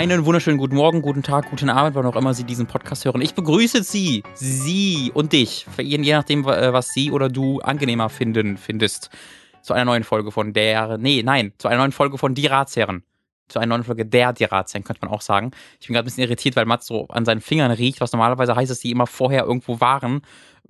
Einen wunderschönen guten Morgen, guten Tag, guten Abend, wann auch immer Sie diesen Podcast hören. Ich begrüße Sie, Sie und dich, je nachdem, äh, was Sie oder du angenehmer finden, findest, zu einer neuen Folge von der, nee, nein, zu einer neuen Folge von Die Ratsherren. Zu einer neuen Folge der Die Ratsherren, könnte man auch sagen. Ich bin gerade ein bisschen irritiert, weil Mats so an seinen Fingern riecht, was normalerweise heißt, dass die immer vorher irgendwo waren.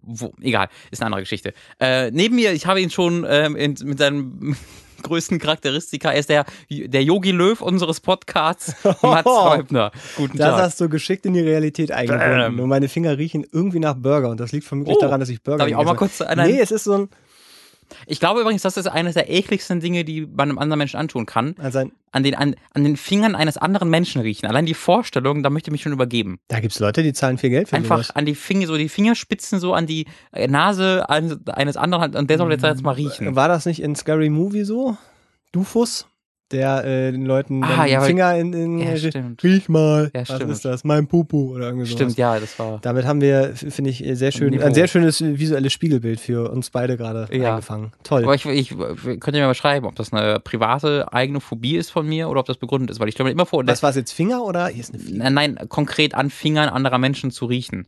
Wo, egal, ist eine andere Geschichte. Äh, neben mir, ich habe ihn schon ähm, in, mit seinem größten Charakteristika. Er ist der, der Yogi Löw unseres Podcasts, Mats Häubner. Guten das Tag. Das hast du geschickt in die Realität eingebunden. Und meine Finger riechen irgendwie nach Burger. Und das liegt vermutlich oh, daran, dass ich Burger Darf ich auch mal kurz Nee, es ist so ein ich glaube übrigens, das ist eines der ekligsten Dinge, die man einem anderen Menschen antun kann. Also an, den, an, an den Fingern eines anderen Menschen riechen. Allein die Vorstellung, da möchte ich mich schon übergeben. Da gibt es Leute, die zahlen viel Geld für Einfach sowas. an die Finger, so die Fingerspitzen so an die äh, Nase eines anderen und der soll jetzt, jetzt mal riechen. War das nicht in Scary Movie so? Dufus? Der äh, den Leuten ah, den ja, Finger in, in ja, stimmt. riech mal, ja, was ist das, mein Pupu oder irgendwie so. Stimmt, ja, das war. Damit haben wir, finde ich, sehr schön, ein sehr schönes visuelles Spiegelbild für uns beide gerade ja. eingefangen. Toll. Aber ich, ich könnte mir mal schreiben, ob das eine private eigene Phobie ist von mir oder ob das begründet ist, weil ich stelle mir immer vor. Was war es jetzt Finger oder hier ist eine Fliege? Nein, nein, konkret an Fingern anderer Menschen zu riechen.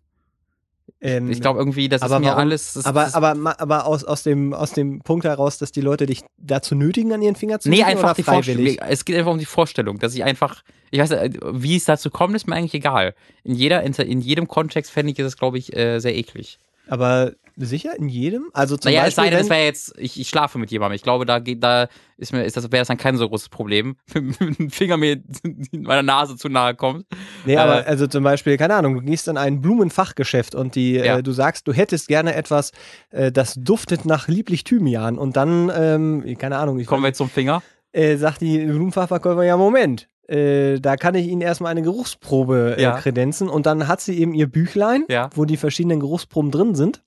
Ähm, ich glaube irgendwie, das ist mir warum, alles. Das, aber aber, aber aus, aus, dem, aus dem Punkt heraus, dass die Leute dich dazu nötigen, an ihren Finger zu Nee, einfach die Vorstellung. Es geht einfach um die Vorstellung, dass ich einfach, ich weiß, wie es dazu kommt, ist mir eigentlich egal. In, jeder, in, in jedem Kontext fände ich es, glaube ich, äh, sehr eklig. Aber Sicher? In jedem? Also zum naja, Beispiel, es sei denn, es wäre jetzt, ich, ich schlafe mit jemandem. Ich glaube, da geht, da ist mir, ist das, wäre das dann kein so großes Problem, wenn ein Finger mir in meiner Nase zu nahe kommt. Nee, äh, aber also zum Beispiel, keine Ahnung, du gehst in ein Blumenfachgeschäft und die, ja. äh, du sagst, du hättest gerne etwas, äh, das duftet nach lieblich Thymian und dann, ähm, keine Ahnung. Ich Kommen wir jetzt zum Finger? Äh, sagt die Blumenfachverkäufer, ja, Moment. Äh, da kann ich Ihnen erstmal eine Geruchsprobe äh, ja. kredenzen und dann hat sie eben ihr Büchlein, ja. wo die verschiedenen Geruchsproben drin sind.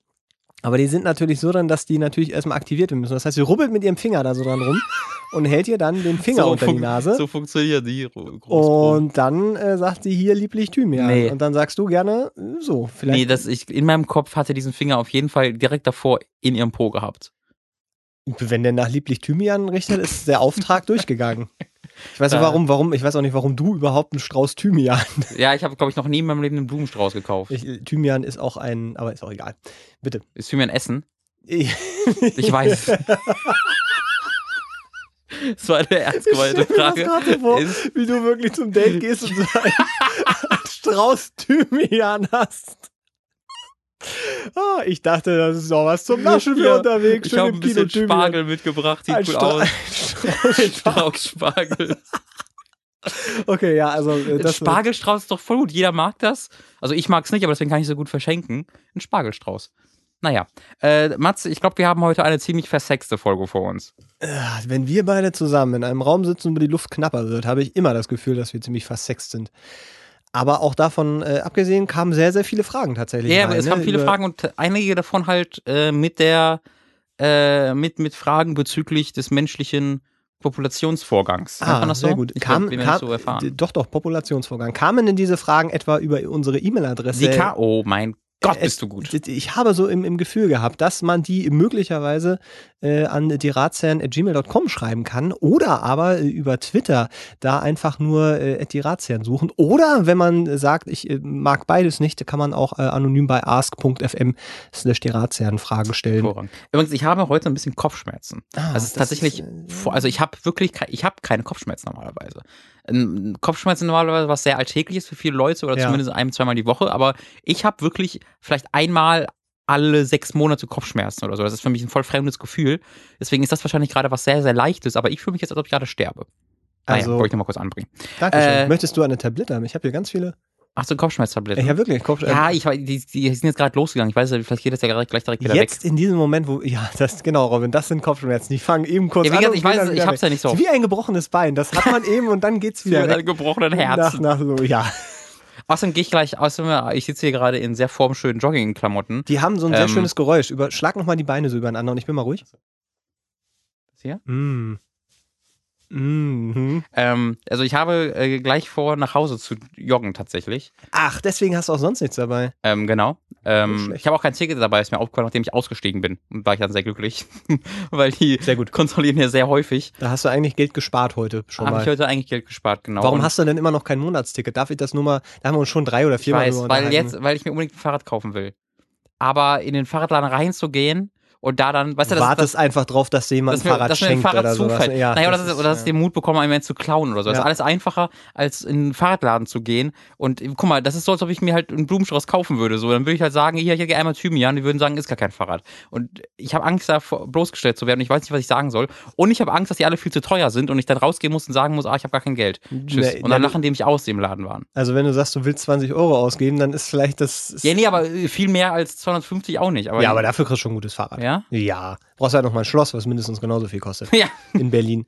Aber die sind natürlich so dann, dass die natürlich erstmal aktiviert werden müssen. Das heißt, sie rubbelt mit ihrem Finger da so dran rum und hält ihr dann den Finger so unter die Nase. So funktioniert die. Und dann äh, sagt sie hier lieblich Thymian. Nee. Und dann sagst du gerne so. Vielleicht. Nee, das, ich, in meinem Kopf hatte diesen Finger auf jeden Fall direkt davor in ihrem Po gehabt. Wenn der nach lieblich Thymian richtet, ist der Auftrag durchgegangen. Ich weiß nicht warum, warum, ich weiß auch nicht, warum du überhaupt einen Strauß Thymian. Ja, ich habe, glaube ich, noch nie in meinem Leben einen Blumenstrauß gekauft. Ich, Thymian ist auch ein, aber ist auch egal. Bitte. Ist Thymian Essen? ich weiß. Das war eine ernst gemeinte Frage. Ich gerade vor, wie du wirklich zum Date gehst und so einen Strauß Thymian hast. Ah, ich dachte, das ist auch was zum Naschen für ja, unterwegs. Ich habe ein bisschen Spargel mitgebracht, sieht ein cool Stra aus. Strauß Spargel. Okay, ja, also äh, das Spargelstrauß ist doch voll gut. Jeder mag das. Also ich mag es nicht, aber deswegen kann ich es so gut verschenken. Ein Spargelstrauß. Naja, äh, Mats, ich glaube, wir haben heute eine ziemlich versexte Folge vor uns. Wenn wir beide zusammen in einem Raum sitzen und die Luft knapper wird, habe ich immer das Gefühl, dass wir ziemlich versext sind. Aber auch davon äh, abgesehen kamen sehr, sehr viele Fragen tatsächlich. Ja, rein, es kamen ne? viele Über Fragen und einige davon halt äh, mit der äh, mit, mit Fragen bezüglich des menschlichen Populationsvorgangs. Ah, das sehr so? gut. Ich kam, glaub, kam, so erfahren. Doch, doch, Populationsvorgang. Kamen denn diese Fragen etwa über unsere E-Mail-Adresse? Oh mein Gott, bist du gut. Ich habe so im, im Gefühl gehabt, dass man die möglicherweise äh, an dirazern.gmail.com schreiben kann oder aber äh, über Twitter da einfach nur äh, dirazern suchen. Oder wenn man sagt, ich äh, mag beides nicht, kann man auch äh, anonym bei ask.fm slash dirazern Fragen stellen. Vorrang. Übrigens, ich habe heute ein bisschen Kopfschmerzen. Ah, also tatsächlich, ist, äh, also ich habe wirklich, ich habe keine Kopfschmerzen normalerweise. Kopfschmerzen normalerweise was sehr alltägliches für viele Leute oder ja. zumindest ein, zweimal die Woche, aber ich habe wirklich vielleicht einmal alle sechs Monate Kopfschmerzen oder so. Das ist für mich ein voll fremdes Gefühl. Deswegen ist das wahrscheinlich gerade was sehr, sehr Leichtes, aber ich fühle mich jetzt, als ob ich gerade sterbe. Also, naja, wollte ich nochmal kurz anbringen. Dankeschön. Äh, Möchtest du eine Tablette haben? Ich habe hier ganz viele. Ach so, Kopfschmerztabletten. Ja, wirklich. Kopf ja, ich, die, die sind jetzt gerade losgegangen. Ich weiß, vielleicht geht das ja gleich direkt wieder jetzt weg. Jetzt in diesem Moment, wo, ja, das, genau, Robin, das sind Kopfschmerzen. Die fangen eben kurz ja, wie an. Gesagt, ich weiß, ich hab's ja nicht so. Wie ein gebrochenes Bein. Das hat man eben und dann geht's wieder. Mit einem gebrochenen Herzen. Nach, nach so, ja. Außerdem gehe ich gleich, außerdem, ich sitze hier gerade in sehr formschönen Jogging-Klamotten. Die haben so ein sehr ähm, schönes Geräusch. Über, schlag nochmal die Beine so übereinander und ich bin mal ruhig. Das hier? Mm. Mhm. Ähm, also ich habe äh, gleich vor, nach Hause zu joggen tatsächlich. Ach, deswegen hast du auch sonst nichts dabei. Ähm, genau. Ähm, ich habe auch kein Ticket dabei, ist mir aufgefallen, nachdem ich ausgestiegen bin. Und war ich dann sehr glücklich. Weil die Sehr gut. kontrollieren ja sehr häufig. Da hast du eigentlich Geld gespart heute schon Habe mal. ich heute eigentlich Geld gespart, genau. Warum Und hast du denn immer noch kein Monatsticket? Darf ich das nur mal, da haben wir uns schon drei oder ich vier Mal weiß, weil jetzt, weil ich mir unbedingt ein Fahrrad kaufen will. Aber in den Fahrradladen reinzugehen und da dann, weißt du, das, wartest das, einfach drauf, dass dir jemand dass ein Fahrrad dass mir ein schenkt Fahrrad oder sowas. zufällt. Ja, naja, oder, dass, ist, oder dass ich den Mut bekomme, einen zu klauen oder so. Das Ja. ist alles einfacher, als in einen Fahrradladen zu gehen. Und guck mal, das ist so, als ob ich mir halt einen Blumenstrauß kaufen würde. So, dann würde ich halt sagen, hier, hier, geh einmal Thymian. Die würden sagen, ist gar kein Fahrrad. Und ich habe Angst, da bloßgestellt zu werden. Ich weiß nicht, was ich sagen soll. Und ich habe Angst, dass die alle viel zu teuer sind und ich dann rausgehen muss und sagen muss, ah, ich habe gar kein Geld. Tschüss. Nee, und dann nee, lachen die mich aus, die im Laden waren. Also wenn du sagst, du willst 20 Euro ausgeben, dann ist vielleicht das... Ja, nee, aber äh, viel mehr als 250 auch nicht. Aber ja, aber dafür kriegst du schon ein gutes Fahrrad. Ja? Ja. Brauchst halt noch mal ein Schloss, was mindestens genauso viel kostet. Ja. In Berlin.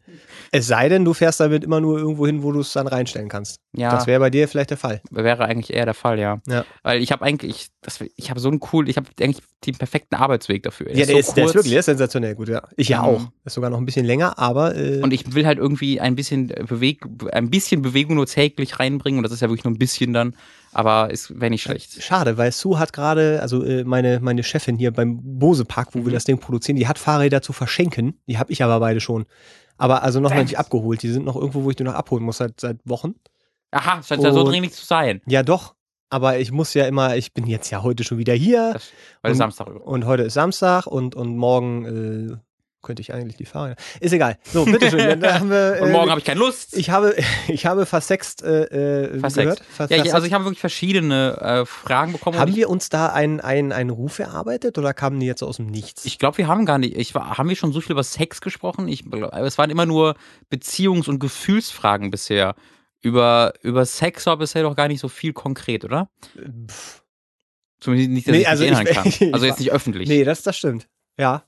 Es sei denn, du fährst damit immer nur irgendwo hin, wo du es dann reinstellen kannst. Ja. Das wäre bei dir vielleicht der Fall. Wäre eigentlich eher der Fall, ja. Ja. Weil ich habe eigentlich, das, ich habe so einen cool, ich habe eigentlich den perfekten Arbeitsweg dafür. Ja, der, so ist, der ist wirklich der ist sensationell gut, ja. Ich ja Ähm, auch. Ist sogar noch ein bisschen länger, aber äh, Und ich will halt irgendwie ein bisschen Beweg ein bisschen Bewegung nur täglich reinbringen und das ist ja wirklich nur ein bisschen dann, aber es wäre nicht schlecht. schade, weil Sue hat gerade, also äh, meine, meine Chefin hier beim Bose Park, wo wir Mhm. das Ding produzieren, die hat Fahrräder zu verschenken. Die habe ich aber beide schon. Aber also noch mal nicht abgeholt. Die sind noch irgendwo, wo ich die noch abholen muss seit, seit Wochen. Aha, scheint ja so dringlich zu sein. Ja, doch. Aber ich muss ja immer, ich bin jetzt ja heute schon wieder hier Das, weil Und- Samstag über. und heute ist Samstag und, und morgen äh, könnte ich eigentlich die Fahrräder. Ist egal. So, bitteschön. dann haben wir, Und äh, morgen habe ich keine Lust. ich habe, ich habe versext äh, äh, Versext. gehört. Ver- ja, ich, also ich habe wirklich verschiedene äh, Fragen bekommen. und haben wir uns da einen, einen, einen Ruf erarbeitet oder kamen die jetzt aus dem Nichts? ich glaube, wir haben gar nicht. Ich haben wir schon so viel über Sex gesprochen? Ich, es waren immer nur Beziehungs- und Gefühlsfragen bisher. Über, über Sex war bisher doch gar nicht so viel konkret, oder? Pff. Zumindest nicht, dass Nee, ich also mich erinnern kann. Also jetzt nicht öffentlich. Nee, das, das stimmt. Ja.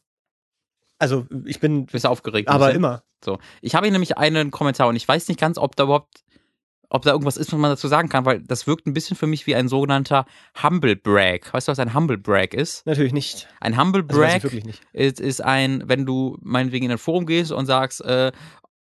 Also, ich bin Du bist aufgeregt. aber bisschen. immer. So. Ich habe hier nämlich einen Kommentar und ich weiß nicht ganz, ob da überhaupt, ob da irgendwas ist, was man dazu sagen kann, weil das wirkt ein bisschen für mich wie ein sogenannter Humble Brag. Weißt du, was ein Humble Brag ist? Natürlich nicht. Ein Humble Also Brag wirklich nicht. ist, ist ein, wenn du meinetwegen in ein Forum gehst und sagst, äh,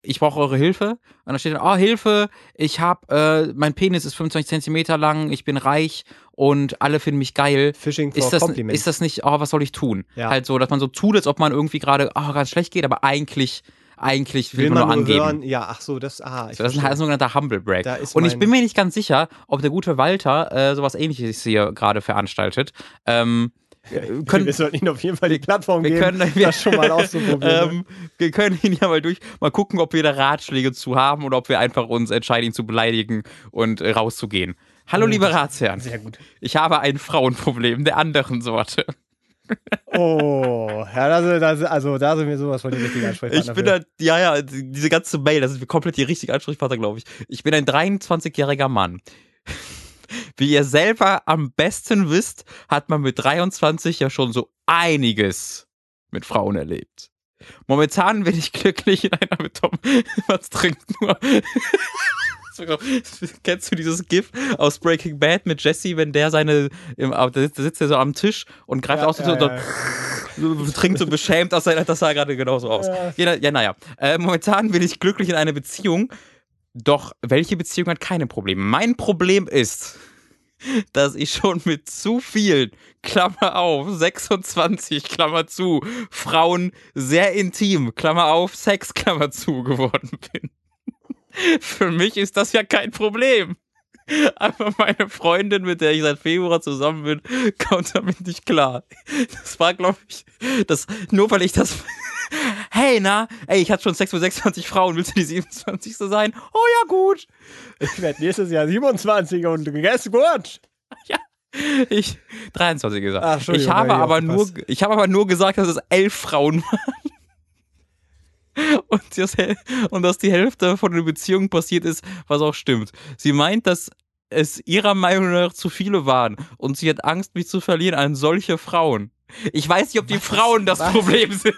ich brauche eure Hilfe. Und dann steht dann, oh, Hilfe, ich hab, äh, mein Penis ist 25 Zentimeter lang, ich bin reich und alle finden mich geil. Phishing for Ist das, Compliments. ist das nicht, oh, was soll ich tun? Ja. Halt so, dass man so tut, als ob man irgendwie gerade, oh, ganz schlecht geht, aber eigentlich, eigentlich will, Will man, man nur angeben. hören? Ja, ach so, das, ah, ich So, das ist ein sogenannter Humble ist Und ich bin mir nicht ganz sicher, ob der gute Walter äh, sowas ähnliches hier gerade veranstaltet. Ähm, können, wir sollten ihnen auf jeden Fall die Plattform wir geben, können das schon mal auszuprobieren. ähm, wir können ihn ja mal durch, mal gucken, ob wir da Ratschläge zu haben oder ob wir einfach uns entscheiden, ihn zu beleidigen und äh, rauszugehen. Hallo, Oh, liebe Ratsherren. Sehr gut. Ich habe ein Frauenproblem der anderen Sorte. Oh, ja, das, das, also da sind wir sowas von die richtige Ansprechpartner. Ich bin halt, ja, ja, diese ganze Mail, das ist komplett die richtige Ansprechpartner, glaube ich. Ich bin ein 23-jähriger Mann. Wie ihr selber am besten wisst, hat man mit 23 ja schon so einiges mit Frauen erlebt. Momentan bin ich glücklich in einer mit Tom. Was trinkt nur? Kennst du dieses GIF aus Breaking Bad mit Jesse, wenn der seine, im, da sitzt, er so am Tisch und greift Ja, aus und ja, so, ja. so, trinkt so beschämt aus seiner, das sah gerade genauso aus. Ja, ja naja. Äh, momentan bin ich glücklich in einer Beziehung, doch welche Beziehung hat keine Probleme? Mein Problem ist, dass ich schon mit zu vielen, Klammer auf, 26, Klammer zu, Frauen sehr intim, Klammer auf, Sex, Klammer zu geworden bin. Für mich ist das ja kein Problem. Aber meine Freundin, mit der ich seit Februar zusammen bin, kommt damit nicht klar. Das war, glaube ich, das, nur weil ich das. Hey, na, ey, ich hatte schon Sex mit 26 Frauen, willst du die 27. sein? Oh ja, gut. Ich werde nächstes Jahr 27 und guess what? Ich 23 gesagt. Ach, ich habe aber nur, ich habe aber nur gesagt, dass es elf Frauen waren. Und, das, und dass die Hälfte von der Beziehung passiert ist, was auch stimmt. Sie meint, dass es ihrer Meinung nach zu viele waren und sie hat Angst, mich zu verlieren an solche Frauen. Ich weiß nicht, ob die Frauen das Was? Problem sind.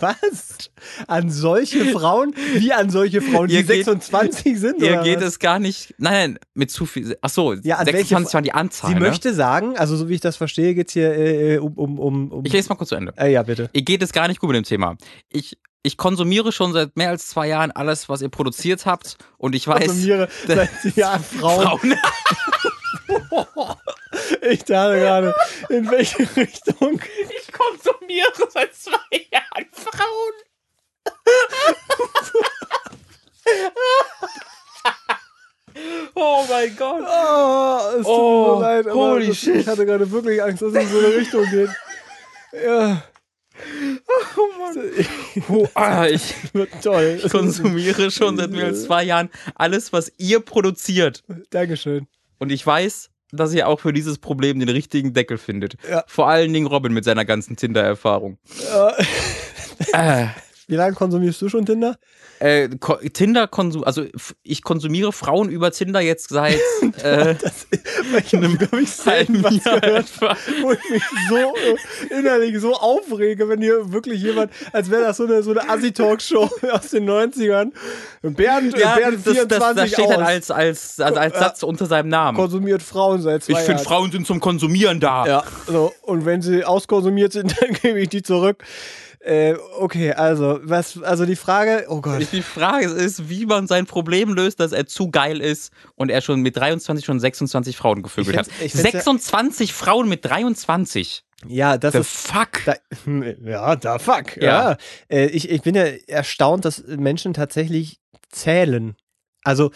Was? An solche Frauen? Wie an solche Frauen, die Ihr geht- 26 sind? Ihr geht was? es gar nicht. Nein, nein, mit zu viel. Ach so, Ja, an welche 26 Fra- waren die Anzahl. Sie ne? möchte sagen, also so wie ich das verstehe, geht es hier äh, um, um, um, um. Ich lese mal kurz zu Ende. äh, ja, bitte. Ihr geht es gar nicht gut mit dem Thema. Ich ich konsumiere schon seit mehr als zwei Jahren alles, was ihr produziert habt. Und ich weiß. Konsumiere seit Jahren Frauen. Frauen. Ich dachte gerade, in welche Richtung? Ich konsumiere seit zwei Jahren Frauen. oh mein Gott. Oh, es tut Oh, mir leid, aber holy shit. ich hatte gerade wirklich Angst, dass es in so eine Richtung geht. Ja. Oh, ah, ich toll. konsumiere schon seit mehr als zwei Jahren alles, was ihr produziert. Dankeschön. Und ich weiß, dass ihr auch für dieses Problem den richtigen Deckel findet. Ja. Vor allen Dingen Robin mit seiner ganzen Tinder-Erfahrung. Äh, Äh, wie lange konsumierst du schon Tinder? äh, Ko- Tinder konsum, also ich konsumiere Frauen über Tinder jetzt seit äh, Das, ich habe, glaube ich, selten was gehört, etwa. wo ich mich so äh, innerlich so aufrege, wenn hier wirklich jemand, als wäre das so eine, so eine Assi-Talkshow aus den 90ern. Und Bernd, Ja, äh, Bernd das, das, 24 das steht aus, dann als, als, also als Ja. Satz unter seinem Namen. konsumiert Frauen seit zwei Ich finde. Frauen sind zum Konsumieren da. Ja, so. Und wenn sie auskonsumiert sind, dann gebe ich die zurück. Äh, okay, also, was, also die Frage, oh Gott. Die Frage ist, wie man sein Problem löst, dass er zu geil ist und er schon mit 23 schon 26 Frauen gevögelt hat. find's- ich find's ja- 26 Frauen mit 23. Ja, das The ist. fuck? Da, ja, da fuck. Ja. Ja. Äh, ich, ich bin ja erstaunt, dass Menschen tatsächlich zählen. Also,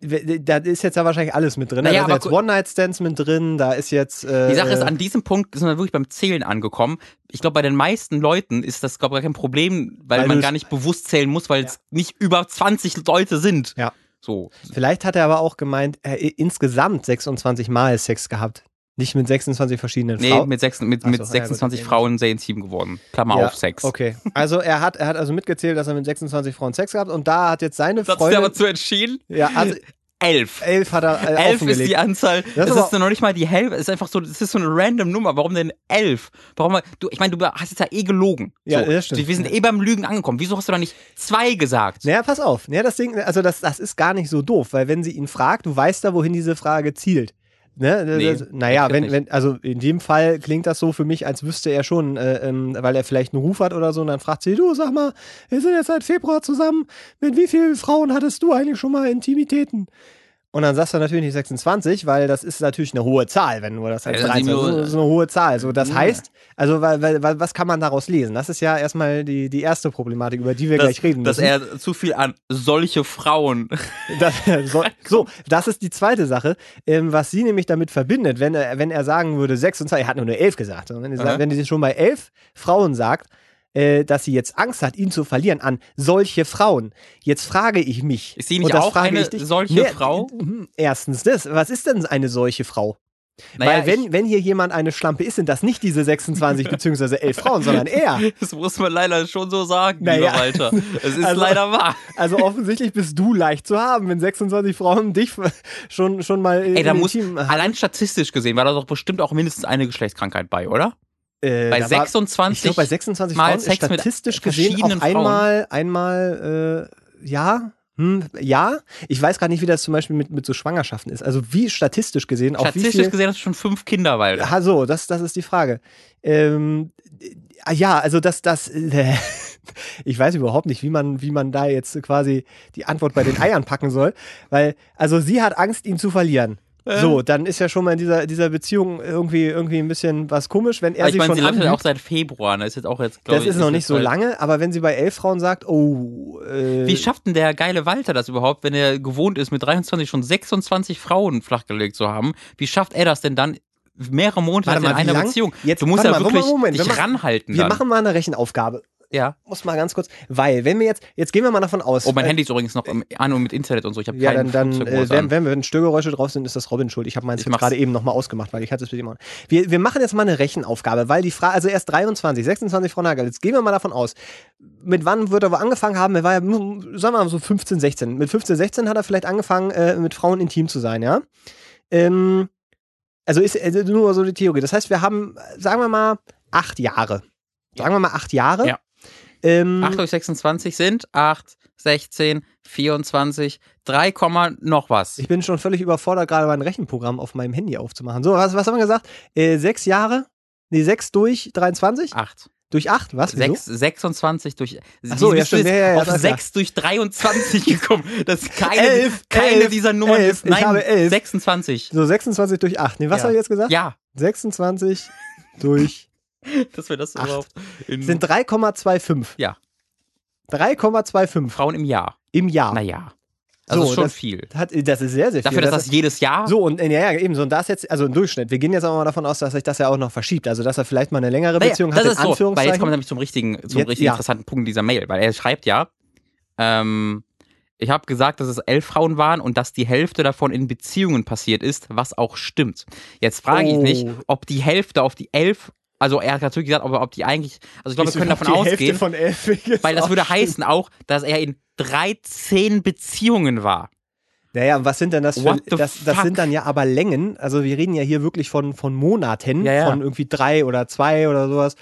da ist jetzt ja wahrscheinlich alles mit drin. Naja, da sind jetzt One-Night-Stands mit drin, da ist jetzt. Äh, Die Sache ist, an diesem Punkt sind wir wirklich beim Zählen angekommen. Ich glaube, bei den meisten Leuten ist das, glaube ich, gar kein Problem, weil, Weil man gar nicht bewusst zählen muss, weil es nicht über 20 Leute sind. Ja. So. Vielleicht hat er aber auch gemeint, er äh, insgesamt 26 Mal Sex gehabt. Nicht mit 26 verschiedenen Nee, Frauen. mit, sechs, mit, so, mit ja, gut, 26 okay. Frauen sehr intim geworden. Klammer Ja, auf Sex. Okay. Also er hat, er hat also mitgezählt, dass er mit 26 Frauen Sex gehabt und da hat jetzt seine Das hat sich Freundin. aber zu entschieden. ja, also Elf. elf hat er äh, Elf ist die Anzahl. Das Das ist ist, noch nicht mal die Hälfte. Es ist einfach so, das ist so eine random Nummer. Warum denn elf? Warum? Du, ich meine, du hast jetzt ja eh gelogen. Ja, so. das stimmt. Wir sind eh beim Lügen angekommen. Wieso hast du da nicht zwei gesagt? Naja, pass auf. Naja, das Ding, also das, das ist gar nicht so doof, weil wenn sie ihn fragt, du weißt da, wohin diese Frage zielt. Ne? Nee, das, naja, wenn, wenn, also in dem Fall klingt das so für mich, als wüsste er schon, äh, ähm, weil er vielleicht einen Ruf hat oder so, und dann fragt sie, du, sag mal, wir sind jetzt seit Februar zusammen, mit wie vielen Frauen hattest du eigentlich schon mal Intimitäten? Und dann sagst du natürlich nicht 26, weil das ist natürlich eine hohe Zahl, wenn du das als Ja, dann 13 sind wir- das ist das eine hohe Zahl. So, das Ja. heißt, also weil, weil, weil, was kann man daraus lesen? Das ist ja erstmal die, die erste Problematik, über die wir Dass, gleich reden dass müssen. er zu viel an solche Frauen. Das, so, so, das ist die zweite Sache, ähm, was sie nämlich damit verbindet, wenn er, wenn er sagen würde, 26, er hat nur eine 11 gesagt. Und er, wenn sie schon bei 11 Frauen sagt, äh, dass sie jetzt Angst hat, ihn zu verlieren an solche Frauen. Jetzt frage ich mich. Ist sie nicht auch eine ich dich, solche Nee, Frau? hm, Erstens das. Was ist denn eine solche Frau? Naja, Weil wenn, wenn hier jemand eine Schlampe ist, sind das nicht diese 26 beziehungsweise 11 Frauen, sondern er. das muss man leider schon so sagen, Naja. lieber Walter. Es ist Also- leider wahr. Also offensichtlich bist du leicht zu haben, wenn 26 Frauen dich schon, schon mal Ey, da muss, Intim- allein statistisch gesehen, war da doch bestimmt auch mindestens eine Geschlechtskrankheit bei, oder? Äh, Bei da war- 26 Ich glaube, bei 26 Mal Frauen ist Sex mit statistisch gesehen auch verschiedenen Frauen. einmal, einmal, äh, ja, hm, ja. Ich weiß gar nicht, wie das zum Beispiel mit, mit so Schwangerschaften ist. Also wie statistisch gesehen, auch wie Statistisch viel. gesehen hast du schon fünf Kinder, weil. Ah, so, das, das ist die Frage. Ähm, äh, ja, also das, das, äh, ich weiß überhaupt nicht, wie man, wie man da jetzt quasi die Antwort bei den Eiern packen soll, weil, also sie hat Angst, ihn zu verlieren. Äh. So, dann ist ja schon mal in dieser, dieser Beziehung irgendwie, irgendwie ein bisschen was komisch, wenn er Aber ich meine, schon sie läuft ja anlügt. auch seit Februar. ne? Das ist jetzt auch jetzt, Das ich, ist noch nicht so halt- lange, aber wenn sie bei elf Frauen sagt, oh, äh, Wie schafft denn der geile Walter das überhaupt, wenn er gewohnt ist, mit 23 schon 26 Frauen flachgelegt zu haben? Wie schafft er das denn dann mehrere Monate in mal, wie einer lang? Beziehung? Jetzt- du musst ja mal, wirklich Moment, dich wir machen- ranhalten wir dann. machen mal eine Rechenaufgabe. Ja. Muss mal ganz kurz, weil, wenn wir jetzt, jetzt gehen wir mal davon aus. Oh, mein äh, Handy ist übrigens noch im- an und mit Internet und so. Ich habe Ja, keinen dann, dann äh, wenn, wenn, wenn Störgeräusche drauf sind, ist das Robin schuld. Ich habe meins gerade eben nochmal ausgemacht, weil ich hatte es mit ihm. Wir, wir machen jetzt mal eine Rechenaufgabe, weil die Frage, also erst 23, 26 Frau Nagel. Jetzt gehen wir mal davon aus. Mit wann wird er wohl angefangen haben? Er war ja, hm, sagen wir mal so 15, 16. Mit 15, 16 hat er vielleicht angefangen, äh, mit Frauen intim zu sein, ja? Ähm, also ist also nur so die Theorie. Das heißt, wir haben, sagen wir mal, acht Jahre. Sagen wir mal acht Jahre. Ja. Ähm, 8 durch 26 sind 8, 16, 24, 3, Komma noch was. Ich bin schon völlig überfordert, gerade mein Rechenprogramm auf meinem Handy aufzumachen. So, was, was haben wir gesagt? Äh, sechs Jahre? Nee, sechs durch 23? 8. Durch 8, was? Wieso? 6, 26 durch. Ach so, ja, stimmt, ja, ja, ja, auf das ist 6 durch 23 gekommen. Das ist keine, Elf, keine elf, dieser Nummern elf. ist. Ich Nein, habe elf. 26. So, 26 durch 8. Nee, was Ja. habe ich jetzt gesagt? Ja, 26 durch dass wir das Acht. überhaupt in sind 3,25. Ja. 3,25 Frauen im Jahr. im Jahr. Naja. Also So, ist schon das- viel. Hat, das ist sehr, sehr viel. Dafür, dass das, ist- jedes Jahr. so, und äh, ja, ja, eben so. Und das jetzt, also im Durchschnitt. Wir gehen jetzt aber mal davon aus, dass sich das ja auch noch verschiebt. Also, dass er vielleicht mal eine längere Naja, Beziehung das hat, in ist so, weil Anführungszeichen. jetzt kommen wir nämlich zum richtigen, zum Jetzt- richtig ja. interessanten Punkt dieser Mail, weil er schreibt ja, ähm, ich habe gesagt, dass es elf Frauen waren und dass die Hälfte davon in Beziehungen passiert ist, was auch stimmt. Jetzt frage ich Oh. mich, ob die Hälfte auf die elf, also er hat natürlich gesagt, aber ob die eigentlich, also ich glaube, wir können davon ausgehen, von weil das würde heißen auch, dass er in 13 Beziehungen war. Naja, was sind denn das für. What Das, das sind dann ja aber Längen. Also, wir reden ja hier wirklich von, von Monaten, Ja, ja. von irgendwie drei oder zwei oder sowas.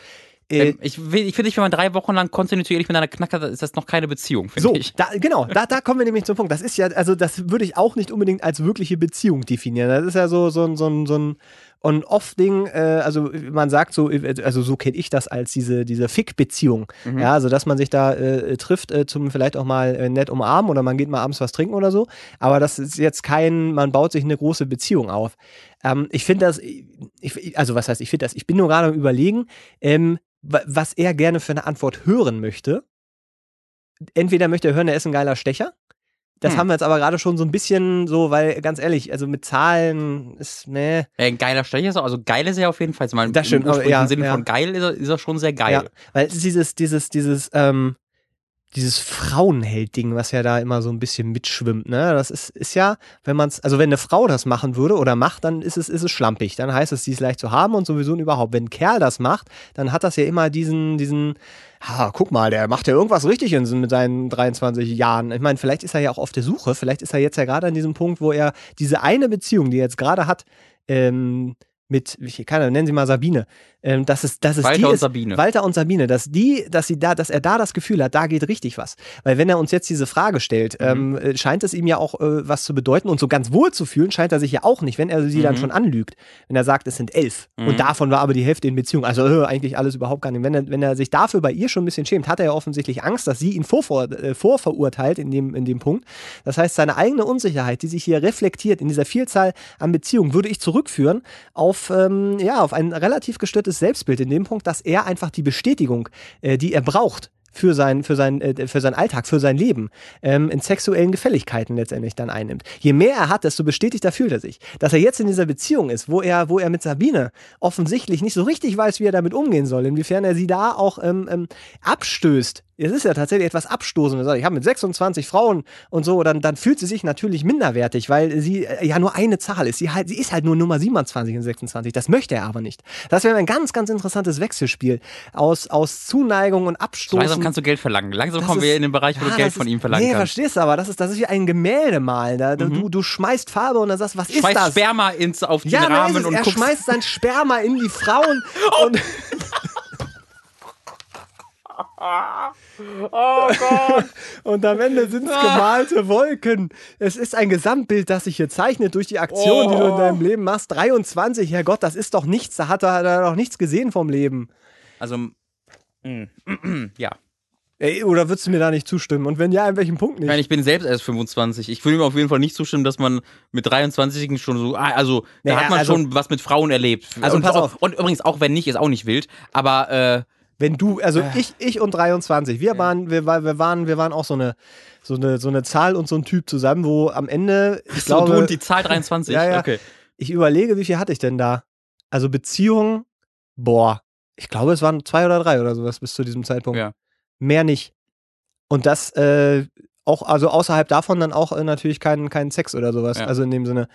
Äh, Ähm, ich ich finde, wenn man drei Wochen lang kontinuierlich mit einer Knacker, ist das noch keine Beziehung, finde So, ich. da, genau, da, da kommen wir nämlich zum Punkt. Das ist ja, also das würde ich auch nicht unbedingt als wirkliche Beziehung definieren. Das ist ja so, so, ein- so, ein- so ein On-Off-Ding. Äh, also man sagt so, äh, also so kenne ich das als diese, diese Fick-Beziehung. Mhm. Ja, also dass man sich da äh, trifft, äh, zum vielleicht auch mal äh, nett umarmen oder man geht mal abends was trinken oder so. Aber das ist jetzt kein, man baut sich eine große Beziehung auf. Ähm, ich finde das, ich, also was heißt, ich finde das, ich bin nur gerade am überlegen, ähm, was er gerne für eine Antwort hören möchte. Entweder möchte er hören, er ist ein geiler Stecher. Das Hm. haben wir jetzt aber gerade schon so ein bisschen so, weil ganz ehrlich, also mit Zahlen ist, ne. Ein geiler Stecher ist er, also geil ist er auf jeden Fall. Also mal Das stimmt, Im aber ja, Sinne ja. von geil ist er, ist er schon sehr geil. Ja, weil es ist dieses, dieses, dieses, ähm, dieses Frauenheld-Ding, was ja da immer so ein bisschen mitschwimmt, ne? Das ist, ist ja, wenn man es, also wenn eine Frau das machen würde oder macht, dann ist es, ist es schlampig. Dann heißt es, sie ist leicht zu haben und sowieso und überhaupt. Wenn ein Kerl das macht, dann hat das ja immer diesen, diesen, ha, guck mal, der macht ja irgendwas richtig in, mit seinen 23 Jahren. Ich meine, vielleicht ist er ja auch auf der Suche, vielleicht ist er jetzt ja gerade an diesem Punkt, wo er diese eine Beziehung, die er jetzt gerade hat, ähm, mit, ich kann, nennen Sie mal Sabine, ähm, dass es, dass es Walter die und ist, Sabine. Walter und Sabine, dass die, dass sie da, dass er da das Gefühl hat, da geht richtig was. Weil wenn er uns jetzt diese Frage stellt, Mhm. ähm, äh, scheint es ihm ja auch äh, was zu bedeuten und so ganz wohl zu fühlen, scheint er sich ja auch nicht, wenn er sie dann Mhm. schon anlügt. Wenn er sagt, es sind elf Mhm. und davon war aber die Hälfte in Beziehung. Also äh, eigentlich alles überhaupt gar nicht. Wenn er, wenn er sich dafür bei ihr schon ein bisschen schämt, hat er ja offensichtlich Angst, dass sie ihn vorver äh, vorverurteilt in dem, in dem Punkt. Das heißt, seine eigene Unsicherheit, die sich hier reflektiert in dieser Vielzahl an Beziehungen, würde ich zurückführen auf, ähm, ja, auf ein relativ gestörtes Selbstbild in dem Punkt, dass er einfach die Bestätigung, äh, die er braucht, für sein, für sein, äh, für seinen Alltag, für sein Leben, ähm, in sexuellen Gefälligkeiten letztendlich dann einnimmt. Je mehr er hat, desto bestätigter fühlt er sich. Dass er jetzt in dieser Beziehung ist, wo er, wo er mit Sabine offensichtlich nicht so richtig weiß, wie er damit umgehen soll, inwiefern er sie da auch ähm, ähm, abstößt. Es ist ja tatsächlich etwas abstoßend. Er sagt, Ich habe mit 26 Frauen und so, dann, dann fühlt sie sich natürlich minderwertig, weil sie äh, ja nur eine Zahl ist. Sie, halt, sie ist halt nur Nummer 27 und 26. Das möchte er aber nicht. Das wäre ein ganz, ganz interessantes Wechselspiel aus, aus Zuneigung und Abstoßen. Langsam kannst du Geld verlangen. Langsam Das kommen wir ist- in den Bereich, wo Ja, du Geld das von ist- ihm verlangen Nee, kannst. verstehst du aber, das ist, das ist wie ein Gemälde malen. Da, du, du schmeißt Farbe und dann sagst, was ist Schmeiß das? Sperma ins, auf den ja, dann ist Rahmen es, und er guckst. schmeißt sein Sperma in die Frauen und oh Gott. Und am Ende sind es gemalte Wolken. Es ist ein Gesamtbild, das sich hier zeichnet durch die Aktion, die du in Oh. deinem Leben machst. 23, Herrgott, das ist doch nichts. Da hat er, hat er doch nichts gesehen vom Leben. Also, mm, ja. Ey, oder würdest du mir da nicht zustimmen? Und wenn ja, in welchem Punkt Ich nicht? meine, ich bin selbst erst 25. Ich würde mir auf jeden Fall nicht zustimmen, dass man mit 23 schon so, ah, also, da Naja, hat man also- schon was mit Frauen erlebt. Also und, pass auch- auf. Und übrigens, auch wenn nicht, ist auch nicht wild. Aber, äh, Wenn du, also ich, ich und 23, wir waren, wir, wir waren, wir waren auch so eine, so eine, so eine Zahl und so ein Typ zusammen, wo am Ende, ich so, glaube, du und die Zahl 23. Ja, ja. Okay. ich überlege, wie viel hatte ich denn da? Also Beziehungen, boah, ich glaube, es waren zwei oder drei oder sowas bis zu diesem Zeitpunkt. Ja. Mehr nicht. Und das äh, auch, also außerhalb davon dann auch äh, natürlich kein, kein Sex oder sowas. Ja. Also in dem Sinne,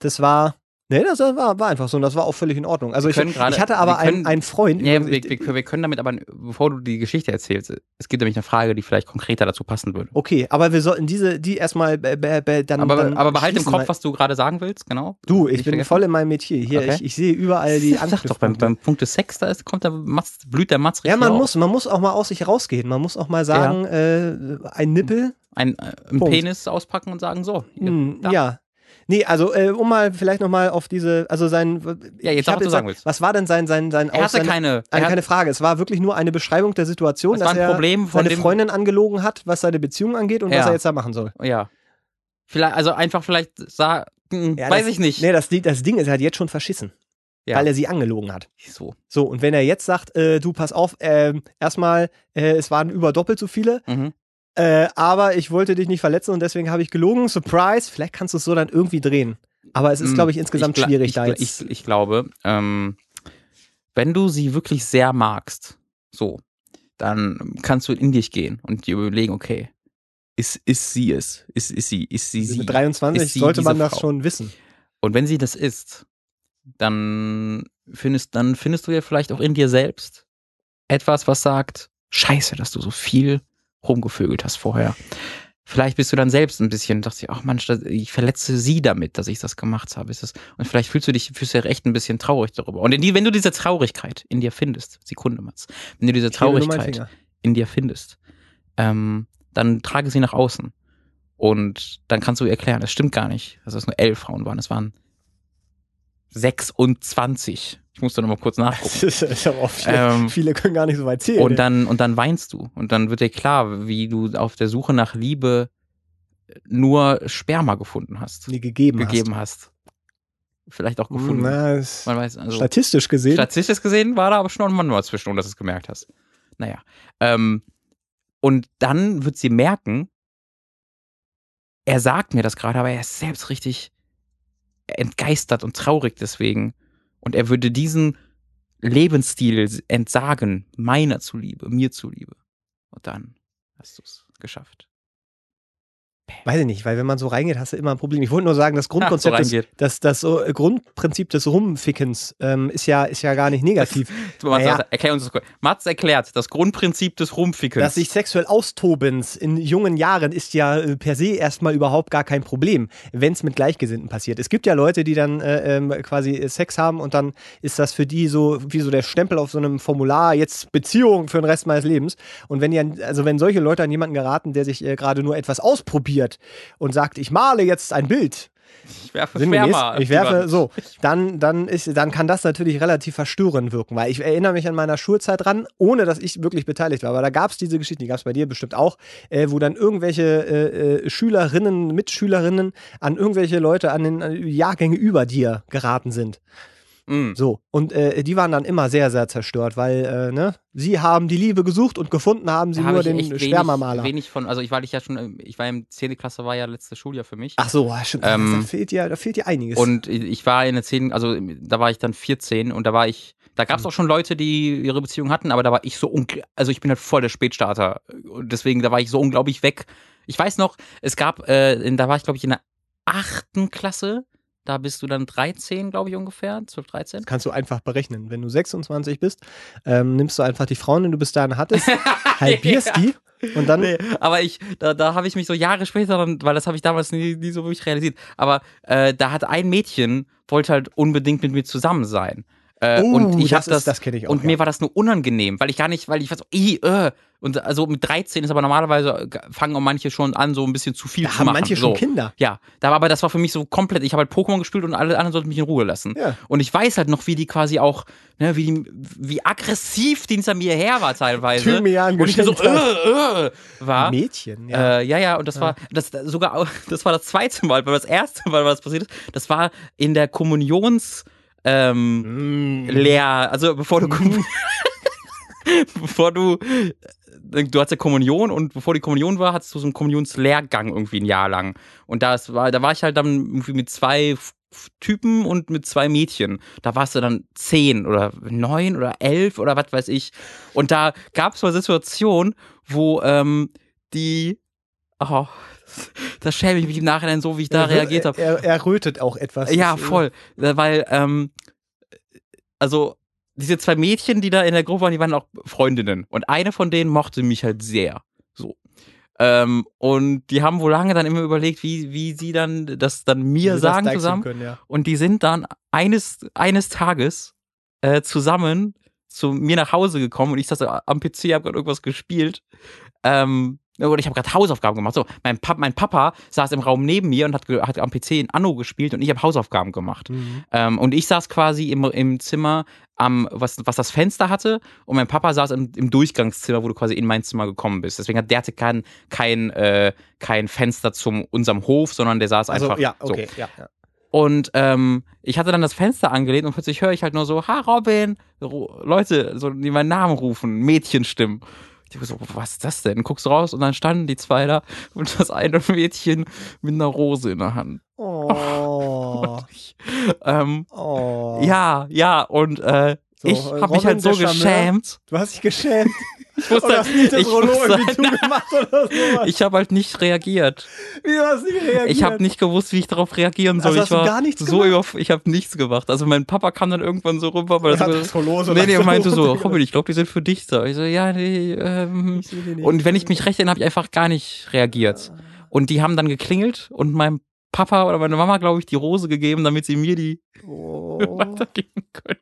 das war, nee, das war, war einfach so und das war auch völlig in Ordnung. Also ich, gerade- ich hatte aber können- einen, einen Freund. Ja, wir, ich- wir, wir können damit aber, bevor du die Geschichte erzählst, es gibt nämlich eine Frage, die vielleicht konkreter dazu passen würde. okay, aber wir sollten diese, die erstmal äh, äh, dann. Aber, dann aber behalt im Kopf, was du gerade sagen willst, genau. Du, ich Nicht bin vergessen. voll in meinem Metier. Hier, Okay. ich, ich sehe überall die Sag doch, beim, beim Punkt des Sex, da ist, kommt der Matz, blüht der Matz Ja, richtig man auf. muss, man muss auch mal aus sich rausgehen. Man muss auch mal sagen, äh, ein Nippel, Ein, äh, einen. Penis auspacken und sagen, so, hier, hm, ja. Nee, also äh, um mal vielleicht nochmal auf diese, also sein. Ja, jetzt sag, was du sagen willst. Was war denn sein, sein, sein Er hatte seine, keine, Eine, er keine Frage. Es war wirklich nur eine Beschreibung der Situation, dass er Problem von seine Freundin angelogen hat, was seine Beziehung angeht und was Ja. er jetzt da machen soll. ja. Vielleicht, also einfach vielleicht sagen, Ja, weiß das- ich nicht. Nee, das, das Ding ist, er hat jetzt schon verschissen, Ja. weil er sie angelogen hat. So. So, und wenn er jetzt sagt, äh, du pass auf, ähm, erstmal, äh, es waren über doppelt so viele, Mhm. Äh, aber ich wollte dich nicht verletzen und deswegen habe ich gelogen. Surprise, vielleicht kannst du es so dann irgendwie drehen. Aber es ist, Mm, glaube ich, insgesamt ich, gla- schwierig ich, da jetzt. Ich, ich glaube, ähm, wenn du sie wirklich sehr magst, so, dann kannst du in dich gehen und dir überlegen, okay, ist, ist sie es? Ist, ist sie, ist sie sie? Mit 23 Ist sie sollte man das Frau? schon wissen. Und wenn sie das ist, dann findest, dann findest du ja vielleicht auch in dir selbst etwas, was sagt, scheiße, dass du so viel rumgevögelt hast vorher. Vielleicht bist du dann selbst ein bisschen, dachte ich, ach Mensch, das- ich verletze sie damit, dass ich das gemacht habe. Ist das, und vielleicht fühlst du dich, fühlst du ja echt ein bisschen traurig darüber. Und die, wenn du diese Traurigkeit in dir findest, Sekunde, Mats, wenn du diese Traurigkeit in dir findest, ähm, dann trage sie nach außen. Und dann kannst du ihr erklären, es stimmt gar nicht, dass es nur elf Frauen waren. Es waren 26. Ich musste noch mal kurz nachgucken. Das ist aber auch viele, Ähm, viele können gar nicht so weit zählen. Und dann, und dann weinst du. Und dann wird dir klar, wie du auf der Suche nach Liebe nur Sperma gefunden hast. die gegeben, gegeben hast. Vielleicht auch hast. gefunden. Na, Man weiß, also. statistisch gesehen. Statistisch gesehen war da aber schon ein Mann dazwischen, ohne dass du es gemerkt hast. Naja. Ähm, und dann wird sie merken, er sagt mir das gerade, aber er ist selbst richtig entgeistert und traurig deswegen. Und er würde diesen Lebensstil entsagen, meiner zuliebe, mir zuliebe. Und dann hast du es geschafft. Weiß ich nicht, weil wenn man so reingeht, hast du immer ein Problem. Ich wollte nur sagen, das Grundkonzept, so des, das, das so, äh, Grundprinzip des Rumfickens ähm, ist, ja, ist ja gar nicht negativ. Mats, Naja. erklär uns das kurz. Mats erklärt das Grundprinzip des Rumfickens. Dass sich sexuell Austobens in jungen Jahren ist ja äh, per se erstmal überhaupt gar kein Problem, wenn es mit Gleichgesinnten passiert. Es gibt ja Leute, die dann äh, ähm, quasi äh, Sex haben und dann ist das für die so wie so der Stempel auf so einem Formular, jetzt Beziehung für den Rest meines Lebens. Und wenn an- also wenn solche Leute an jemanden geraten, der sich gerade nur etwas ausprobiert und sagt, ich male jetzt ein Bild, ich werfe Sinngemäß, ich werfe so, dann, dann, ist, dann kann das natürlich relativ verstörend wirken, weil ich erinnere mich an meiner Schulzeit dran, ohne dass ich wirklich beteiligt war. Aber da gab es diese Geschichten, die gab es bei dir bestimmt auch, äh, wo dann irgendwelche äh, äh, Schülerinnen, Mitschülerinnen an irgendwelche Leute an den an Jahrgänge über dir geraten sind. Mm. So. Und äh, die waren dann immer sehr, sehr zerstört, weil, äh, ne, sie haben die Liebe gesucht und gefunden haben sie Da hab nur ich den echt wenig, wenig von, also ich weil ich ja schon, ich war im 10. Klasse, war ja letzte Schuljahr für mich. Ach so, ah, stimmt. Ähm, da, fehlt dir, da fehlt dir einiges. Und ich war in der 10., also da war ich dann 14 und da war ich, da gab es Mhm. auch schon Leute, die ihre Beziehung hatten, aber da war ich so, also ich bin halt voll der Spätstarter und deswegen, da war ich so unglaublich weg. Ich weiß noch, es gab, äh, in, da war ich glaube ich in der achten Klasse, da bist du dann 13, glaube ich ungefähr, 12, 13. Das kannst du einfach berechnen. Wenn du 26 bist, ähm, nimmst du einfach die Frauen, die du bis dahin hattest, halbierst Ja. die und dann. Nee, aber ich, da, da habe ich mich so Jahre später, dann, weil das habe ich damals nie, nie so wirklich realisiert, aber äh, da hat ein Mädchen, wollte halt unbedingt mit mir zusammen sein. Äh, Oh, und ich das habe das, das kenn ich auch, und ja. mir war das nur unangenehm, weil ich gar nicht, weil ich war so, i, äh, und also mit 13 ist aber normalerweise äh, fangen auch manche schon an, so ein bisschen zu viel Da zu haben machen. manche so. schon Kinder. Ja, da war aber das war für mich so komplett. Ich habe halt Pokémon gespielt und alle anderen sollten mich in Ruhe lassen. Ja. Und ich weiß halt noch, wie die quasi auch, ne, wie, die, wie aggressiv die hinter mir her war teilweise. Thymian und ich so, äh, äh, war. Mädchen, ja. Äh, ja, ja, und das war das sogar auch- das war das zweite Mal, weil das erste Mal, was passiert ist, das war in der Kommunions ähm, Mm. Lehr, also bevor du kom- bevor du du hast ja Kommunion und bevor die Kommunion war, hattest du so einen Kommunionslehrgang irgendwie ein Jahr lang. Und das war, da war ich halt dann irgendwie mit zwei Typen und mit zwei Mädchen. Da warst du dann zehn oder neun oder elf oder was weiß ich. Und da gab es mal Situationen, wo ähm, die oh, das schäme ich mich im Nachhinein so, wie ich da Er- reagiert habe. Er, er rötet auch etwas. Ja, äh, voll. Weil, ähm, also, diese zwei Mädchen, die da in der Gruppe waren, die waren auch Freundinnen. Und eine von denen mochte mich halt sehr. So. Ähm, und die haben wohl lange dann immer überlegt, wie, wie sie dann das dann mir sagen zusammen. Können, ja. Und die sind dann eines, eines Tages äh, zusammen zu mir nach Hause gekommen und ich saß am PC, hab gerade irgendwas gespielt. Ähm, oder ich habe gerade Hausaufgaben gemacht. So, mein, Pap mein Papa saß im Raum neben mir und hat, hat am PC in Anno gespielt und ich habe Hausaufgaben gemacht. Mhm. Ähm, und ich saß quasi im, im Zimmer, am, was, was das Fenster hatte und mein Papa saß im, im Durchgangszimmer, wo du quasi in mein Zimmer gekommen bist. Deswegen hat der hatte kein, kein, äh, kein Fenster zum unserem Hof, sondern der saß Also, einfach ja, so. okay, ja, ja. Und ähm, ich hatte dann das Fenster angelehnt und plötzlich höre ich halt nur so, ha Robin, Ro Leute, so die meinen Namen rufen, Mädchenstimmen. Ich so, was ist das denn? Guckst raus und dann standen die zwei da und das eine Mädchen mit einer Rose in der Hand. Oh. Ähm, oh. Ja, ja, und äh, So, ich habe mich halt so geschämt. Du hast dich geschämt. Ich wusste, Oder hast nicht das ich, irgendwie zugemacht oder sowas. ich habe halt nicht reagiert. Wie, du hast nicht reagiert? Ich habe nicht gewusst, wie ich darauf reagieren soll. Also ich war gar nichts so gemacht? über, ich habe nichts gemacht. Also mein Papa kam dann irgendwann so rüber, weil Er hat das Rollo so Nee, nee, er meinte so. Robin, ich glaube, die sind für dich da. Ich so, ja, nee, ähm. Und wenn ich mich recht erinnere, habe ich einfach gar nicht reagiert. Und die haben dann geklingelt und meinem Papa oder meine Mama, glaube ich, die Rose gegeben, damit sie mir die Oh. weitergeben können.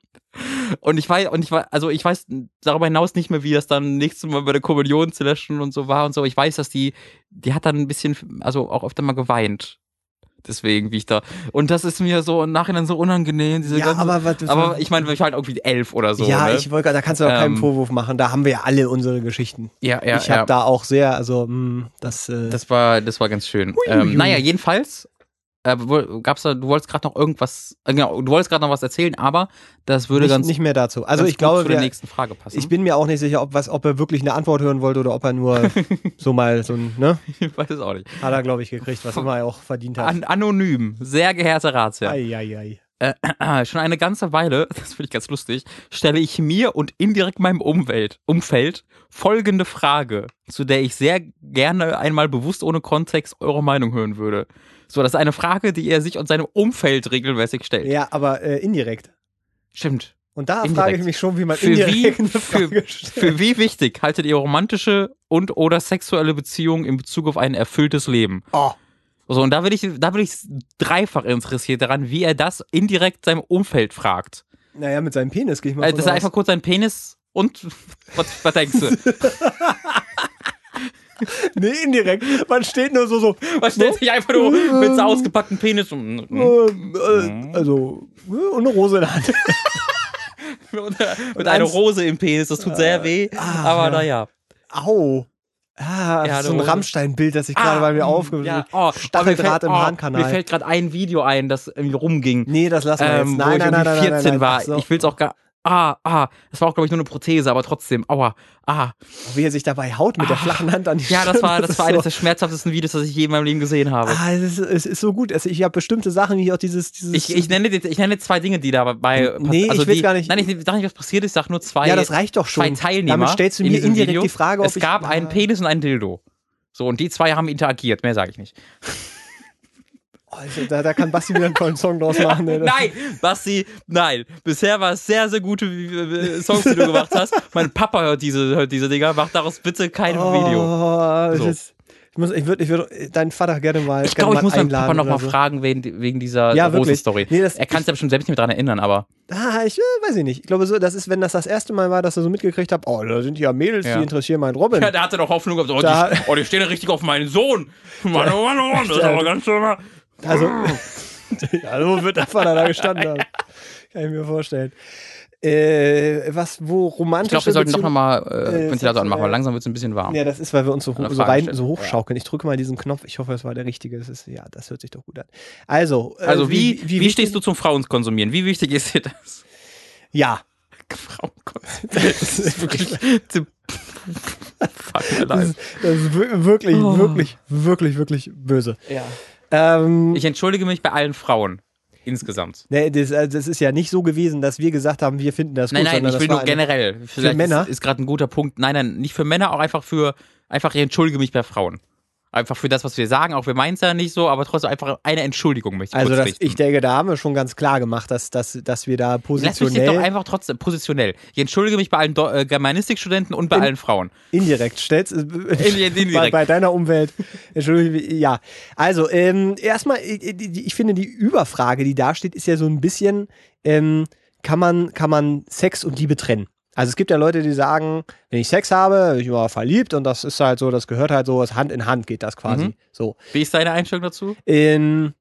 Und ich weiß, und ich weiß, also ich weiß darüber hinaus nicht mehr, wie das dann nächstes Mal bei der Kommunion zu löschen und so war und so. Ich weiß, dass die, die hat dann ein bisschen, also auch öfter mal geweint. Deswegen, wie ich da. Und das ist mir so im Nachhinein so unangenehm, diese Ja, ganze. aber was- aber ich meine, ich war halt irgendwie elf oder so. ja, ne? ich wollte, da kannst du auch keinen Ähm, Vorwurf machen. Da haben wir ja alle unsere Geschichten. ja, ja, ich ja. habe da auch sehr, also mh, das, äh, Das war, das war ganz schön. Ähm, naja, jedenfalls äh, gab's da, du wolltest gerade noch irgendwas, äh, genau, du wolltest gerade noch was erzähhlen, aber das würde nicht, ganz, nicht mehr dazu. Also ich glaube, gut zu der wir, nächsten Frage passen. ich bin mir auch nicht sicher, ob, was, ob er wirklich eine Antwort hören wollte oder ob er nur so mal so ein, ne? ich weiß es auch nicht. Hat er, glaube ich, gekriegt, was immer er auch verdient hat. An, anonym, sehr geehrter Ratsherr. Ei, ei, ei. Äh, schon eine ganze Weile, das finde ich ganz lustig, stelle ich mir und indirekt meinem Umwelt, Umfeld folgende Frage, zu der ich sehr gerne einmal bewusst ohne Kontext eure Meinung hören würde. So, das ist eine Frage, die er sich und seinem Umfeld regelmäßig stellt. Ja, aber äh, indirekt. Stimmt. Und da Indirekt. frage ich mich schon, wie man Für wie, indirekt eine für, für wie wichtig haltet ihr romantische und oder sexuelle Beziehungen in Bezug auf ein erfülltes Leben? Oh, So, und da bin ich, da bin ich dreifach interessiert daran, wie er das indirekt seinem Umfeld fragt. naja, mit seinem Penis gehe ich mal Äh, er aus. einfach kurz seinen Penis und was, was denkst du? Nee, indirekt. Man steht nur so, so. Man stellt sich einfach nur mit so ausgepackten Penis und, Ähm, äh, also, äh, und eine Rose in der Hand. mit einer Rose im Penis. Das tut sehr weh, ah, aber ja. naja. Au. Ah, Ja, so ein eine. Rammstein-Bild, das sich gerade bei mir aufge... ja, oh, Stacheldraht oh, im mir fällt, Harnkanal. Oh, mir fällt gerade ein Video ein, das irgendwie rumging. Nee, das lassen wir ähm, jetzt. wo Nein, ich nein, nein, irgendwie nein, nein, 14 nein. war. So. Ich will's auch gar. Ah, ah, das war auch, glaube ich, nur eine Prothese, aber trotzdem, aua, ah. Wie er sich dabei haut mit der Ah. flachen Hand an die Ja, das war, das ist war eines so, der schmerzhaftesten Videos, das ich je in meinem Leben gesehen habe. Ah, es ist, es ist so gut. Also ich habe bestimmte Sachen, wie auch dieses... dieses Ich, ich, nenne, die- ich nenne zwei Dinge, die dabei Nee, also ich will's die, gar nicht. Nein, ich sag nicht, was passiert ist, ich sag nur zwei, ja, das reicht doch schon. zwei Teilnehmer. Damit stellst du in mir diesem indirekt Video. die Frage, ob Es ich... gab einen. Penis und einen Dildo. So, und die zwei haben interagiert, mehr sage ich nicht. Also, da, da kann Basti wieder einen tollen Song draus machen. ey. Das- Nein, Basti, nein. Bisher war es sehr, sehr gute äh, Songs, die du gemacht hast. Mein Papa hört diese, hört diese Dinger. Mach daraus bitte kein Video. Oh, So. so. ist, ich muss, ich würde ich würd deinen Vater gerne mal Ich glaube, ich muss meinen Papa nochmal so. fragen wegen, wegen dieser Ja. Rosen-Story. Nee, das- er kann sich ja bestimmt selbst nicht mehr dran erinnern, aber Ah, ich äh, weiß ich nicht. Ich glaube, so, das ist, wenn das das erste Mal war, dass er so mitgekriegt hat, oh, da sind ja Mädels, Ja. die interessieren meinen Robin. ja, der hatte doch Hoffnung. Oh, Da- die, oh, die stehen ja richtig auf meinen Sohn. Mann, oh Mann, oh Mann, das ist aber ganz schön. Also, ja, so wird der Vater da gestanden haben. Kann ich mir vorstellen. Äh, was, wo romantische Ich glaube, wir sollten doch nochmal Äh, äh, Ventilator anmachen, äh, weil langsam wird es ein bisschen warm. Ja, das ist, weil wir uns so, so, rein, so hochschaukeln. Ich drücke mal diesen Knopf. Ich hoffe, es war der richtige. Das ist, ja, das hört sich doch gut an. Also, äh, Also, wie, wie, stehst du zum Frauenkonsumieren? Wie wichtig ist dir das? Ja. Frauenkonsumieren. Das ist wirklich. Fuck Das ist, das ist wir- wirklich, Oh. wirklich, wirklich, wirklich böse. Ja. Ähm, Ich entschuldige mich bei allen Frauen. Insgesamt. nee, das, also das ist ja nicht so gewesen, dass wir gesagt haben, wir finden das Nein, gut. nein, sondern ich will das nur generell. Vielleicht Männer? ist, ist gerade ein guter Punkt. Nein, nein, nicht für Männer, auch einfach für, einfach ich entschuldige mich bei Frauen. Einfach für das, was wir sagen. Auch wir meinen es ja nicht so, aber trotzdem einfach eine Entschuldigung möchte ich Also das, ich denke, da haben wir schon ganz klar gemacht, dass, dass, dass wir da Lass mich positionell, doch einfach trotzdem positionell. Ich entschuldige mich bei allen Do äh, Germanistikstudenten und bei In- allen Frauen. indirekt stellst, äh, indirekt. bei, bei deiner Umwelt. Entschuldige, ja. Also, ähm, erstmal, äh, die- die- ich finde, die Überfrage, die da steht, ist ja so ein bisschen, ähm, kann man, kann man Sex und Liebe trennen? Also es gibt ja Leute, die sagen, wenn ich Sex habe, ich war verliebt und das ist halt so, das gehört halt so, das Hand in Hand geht das quasi. Mhm. So. Wie ist deine Einstellung dazu? Ähm,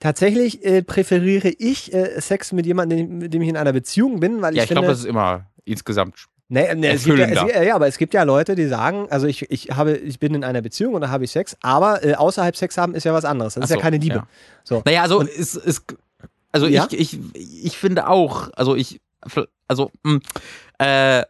tatsächlich äh, präferiere ich äh, Sex mit jemandem, mit dem ich in einer Beziehung bin, weil Ja, ich, ich finde, glaube, das ist immer insgesamt. Nee, nee, es gibt ja, es, ja, aber es gibt ja Leute, die sagen, also ich, ich habe, ich bin in einer Beziehung und da habe ich Sex, aber äh, außerhalb Sex haben ist ja was anderes. Das ist Ach ja so, keine Liebe. ja. So. Naja, also es ist. Also Ja? ich, ich, ich finde auch, also ich, also, mh, äh,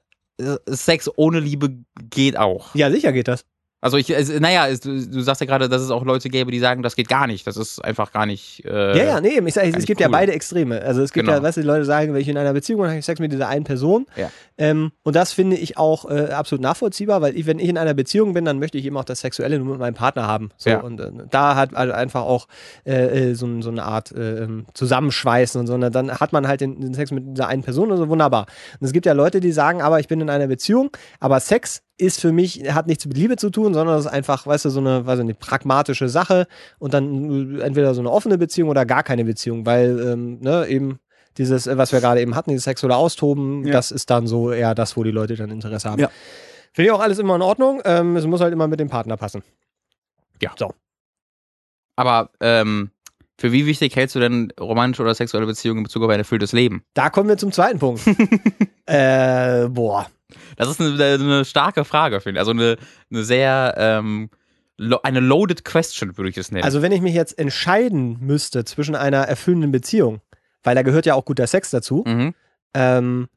Sex ohne Liebe geht auch. Ja, sicher geht das. Also ich, es, naja, es, du, du sagst ja gerade, dass es auch Leute gäbe, die sagen, das geht gar nicht. Das ist einfach gar nicht. Äh, ja, ja, nee, ich sag, es gibt ja cool. beide Extreme. Also es gibt Genau. ja, weißt du, die Leute sagen, wenn ich in einer Beziehung bin, habe ich Sex mit dieser einen Person. Ja. Ähm, und das finde ich auch äh, absolut nachvollziehbar, weil ich, wenn ich in einer Beziehung bin, dann möchte ich eben auch das Sexuelle nur mit meinem Partner haben. So, Ja. Und äh, da hat also einfach auch äh, äh, so, so eine Art äh, ähm, Zusammenschweißen und so. Und dann hat man halt den, den Sex mit dieser einen Person und so wunderbar. Und es gibt ja Leute, die sagen, aber ich bin in einer Beziehung, aber Sex ist für mich, hat nichts mit Liebe zu tun, sondern es ist einfach, weißt du, so eine, weiß ich nicht, pragmatische Sache und dann äh, entweder so eine offene Beziehung oder gar keine Beziehung, weil ähm, ne, eben dieses, äh, was wir gerade eben hatten, dieses sexuelle Austoben, Ja. das ist dann so eher das, wo die Leute dann Interesse haben. Ja. Finde ich auch alles immer in Ordnung. Ähm, es muss halt immer mit dem Partner passen. Ja. So. Aber ähm, für wie wichtig hältst du denn romantische oder sexuelle Beziehungen in Bezug auf ein erfülltes Leben? Da kommen wir zum zweiten Punkt. äh, boah. Das ist eine, eine starke Frage, finde ich. Also eine, eine sehr, ähm, lo eine loaded question, würde ich es nennen. Also wenn ich mich jetzt entscheiden müsste zwischen einer erfüllenden Beziehung, weil da gehört ja auch guter Sex dazu, mhm, ähm,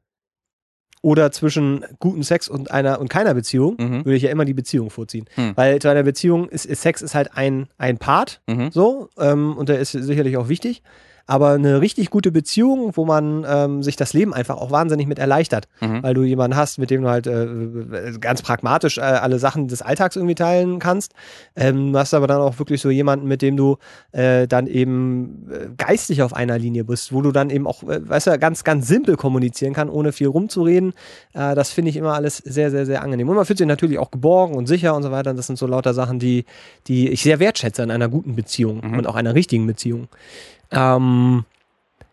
oder zwischen gutem Sex und einer und keiner Beziehung, mhm, würde ich ja immer die Beziehung vorziehen. Hm. Weil zu einer Beziehung ist, ist Sex ist halt ein, ein Part, mhm. so, ähm, und der ist sicherlich auch wichtig. Aber eine richtig gute Beziehung, wo man ähm, sich das Leben einfach auch wahnsinnig mit erleichtert, Mhm. weil du jemanden hast, mit dem du halt äh, ganz pragmatisch äh, alle Sachen des Alltags irgendwie teilen kannst. Ähm, du hast aber dann auch wirklich so jemanden, mit dem du äh, dann eben äh, geistig auf einer Linie bist, wo du dann eben auch, äh, weißt du, ganz, ganz simpel kommunizieren kann, ohne viel rumzureden. Äh, das finde ich immer alles sehr, sehr, sehr angenehm. Und man fühlt sich natürlich auch geborgen und sicher und so weiter. Und das sind so lauter Sachen, die, die ich sehr wertschätze an einer guten Beziehung Mhm. und auch einer richtigen Beziehung. Ähm,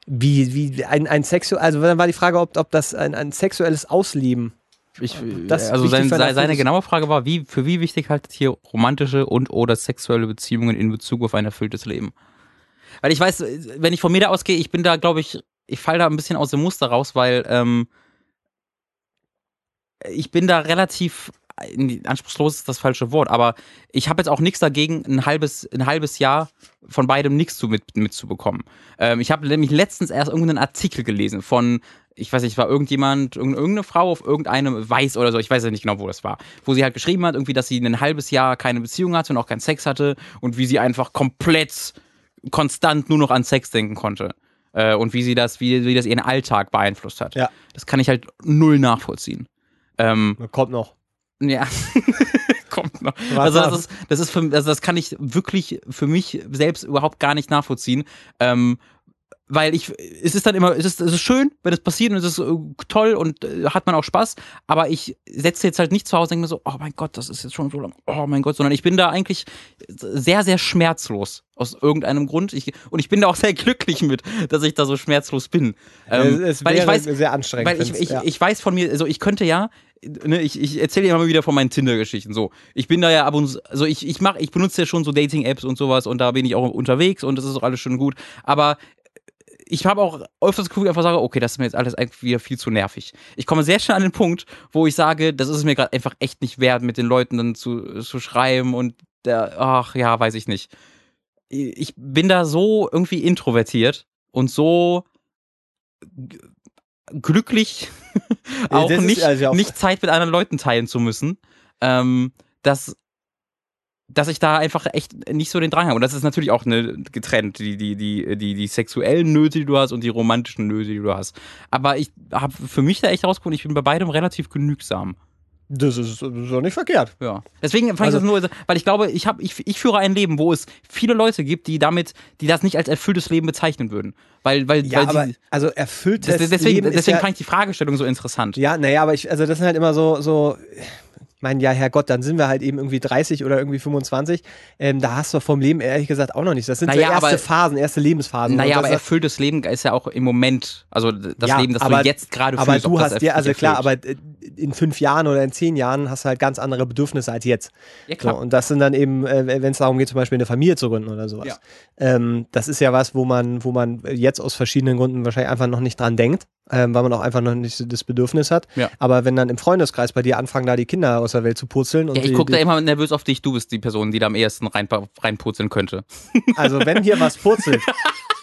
wie, wie ein, ein sexuell, also dann war die Frage, ob, ob das ein, ein sexuelles Ausleben. Ich, Das ist also sein, seine erfülltes- genaue Frage war, wie, für wie wichtig haltet ihr romantische und oder sexuelle Beziehungen in Bezug auf ein erfülltes Leben? Weil ich weiß, wenn ich von mir da ausgehe, ich bin da, glaube ich, ich falle da ein bisschen aus dem Muster raus, weil ähm, ich bin da relativ äh, anspruchslos ist das falsche Wort, aber ich habe jetzt auch nichts dagegen, ein halbes, ein halbes Jahr von beidem nichts zu mit, mitzubekommen. Ähm, ich habe nämlich letztens erst irgendeinen Artikel gelesen von, ich weiß nicht, war irgendjemand, irgend- irgendeine Frau auf irgendeinem Weiß oder so, ich weiß ja nicht genau, wo das war, wo sie halt geschrieben hat, irgendwie, dass sie ein halbes Jahr keine Beziehung hatte und auch keinen Sex hatte und wie sie einfach komplett konstant nur noch an Sex denken konnte. Äh, und wie sie das, wie, wie das ihren Alltag beeinflusst hat. Ja. Das kann ich halt null nachvollziehen. Ähm, Kommt noch. Ja. Kommt noch. Also das ist, das ist für, also das kann ich wirklich für mich selbst überhaupt gar nicht nachvollziehen. Ähm, weil ich, es ist dann immer, es ist, es ist schön, wenn es passiert und es ist äh, toll und äh, hat man auch Spaß, aber ich setze jetzt halt nicht zu Hause und denke mir so, oh mein Gott, das ist jetzt schon so lang, oh mein Gott, sondern ich bin da eigentlich sehr, sehr schmerzlos aus irgendeinem Grund. Ich, und ich bin da auch sehr glücklich mit, dass ich da so schmerzlos bin. Ähm, es, es weil ich weiß, sehr anstrengend. weil ich, ich, ja. ich weiß von mir, also ich könnte ja, ne, ich, ich erzähle mal wieder von meinen Tinder-Geschichten. So, ich bin da ja ab und zu, also ich, ich mach, ich benutze ja schon so Dating-Apps und sowas und da bin ich auch unterwegs und das ist auch alles schon gut. Aber ich habe auch öfters Gefühl, einfach sage, okay, das ist mir jetzt alles eigentlich wieder viel zu nervig. Ich komme sehr schnell an den Punkt, wo ich sage, das ist es mir gerade einfach echt nicht wert, mit den Leuten dann zu, zu schreiben und der, ach ja, weiß ich nicht. Ich bin da so irgendwie introvertiert und so glücklich, auch ist nicht, also auch- nicht Zeit mit anderen Leuten teilen zu müssen, ähm, dass dass ich da einfach echt nicht so den Drang habe. Und das ist natürlich auch eine getrennt, die, die, die, die, die sexuellen Nöte, die du hast und die romantischen Nöte, die du hast. Aber ich habe für mich da echt rausgefunden, ich bin bei beidem relativ genügsam. Das ist so nicht verkehrt. Ja. Deswegen fand Also- ich das nur, weil ich glaube, ich habe, ich, ich führe ein Leben, wo es viele Leute gibt, die damit, die das nicht als erfülltes Leben bezeichnen würden. Weil, weil, Ja, weil aber sie, also erfülltes das, deswegen, Leben deswegen ja, fand ich die Fragestellung so interessant. Ja, naja, aber ich, also das sind halt immer so, so, mein, ja, Herrgott, dann sind wir halt eben irgendwie 30 oder irgendwie 25. Ähm, da hast du vom Leben ehrlich gesagt auch noch nichts. Das sind Naja, so erste aber- Phasen, erste Lebensphasen. Naja, aber erfülltes Leben ist ja auch im Moment, also das Ja, Leben, das aber- du jetzt gerade aber fühlst. du ob das hast ja, also klar, aber in fünf Jahren oder in zehn Jahren hast du halt ganz andere Bedürfnisse als jetzt. Ja, So, klar. und das sind dann eben, äh, wenn es darum geht, zum Beispiel eine Familie zu gründen oder sowas. Ja. Ähm, das ist ja was, wo man, wo man jetzt aus verschiedenen Gründen wahrscheinlich einfach noch nicht dran denkt, ähm, weil man auch einfach noch nicht so das Bedürfnis hat. Ja. Aber wenn dann im Freundeskreis bei dir anfangen, da die Kinder aus der Welt zu purzeln und ja, ich gucke da immer nervös auf dich. Du bist die Person, die da am ehesten rein, reinpurzeln könnte. also wenn hier was purzelt,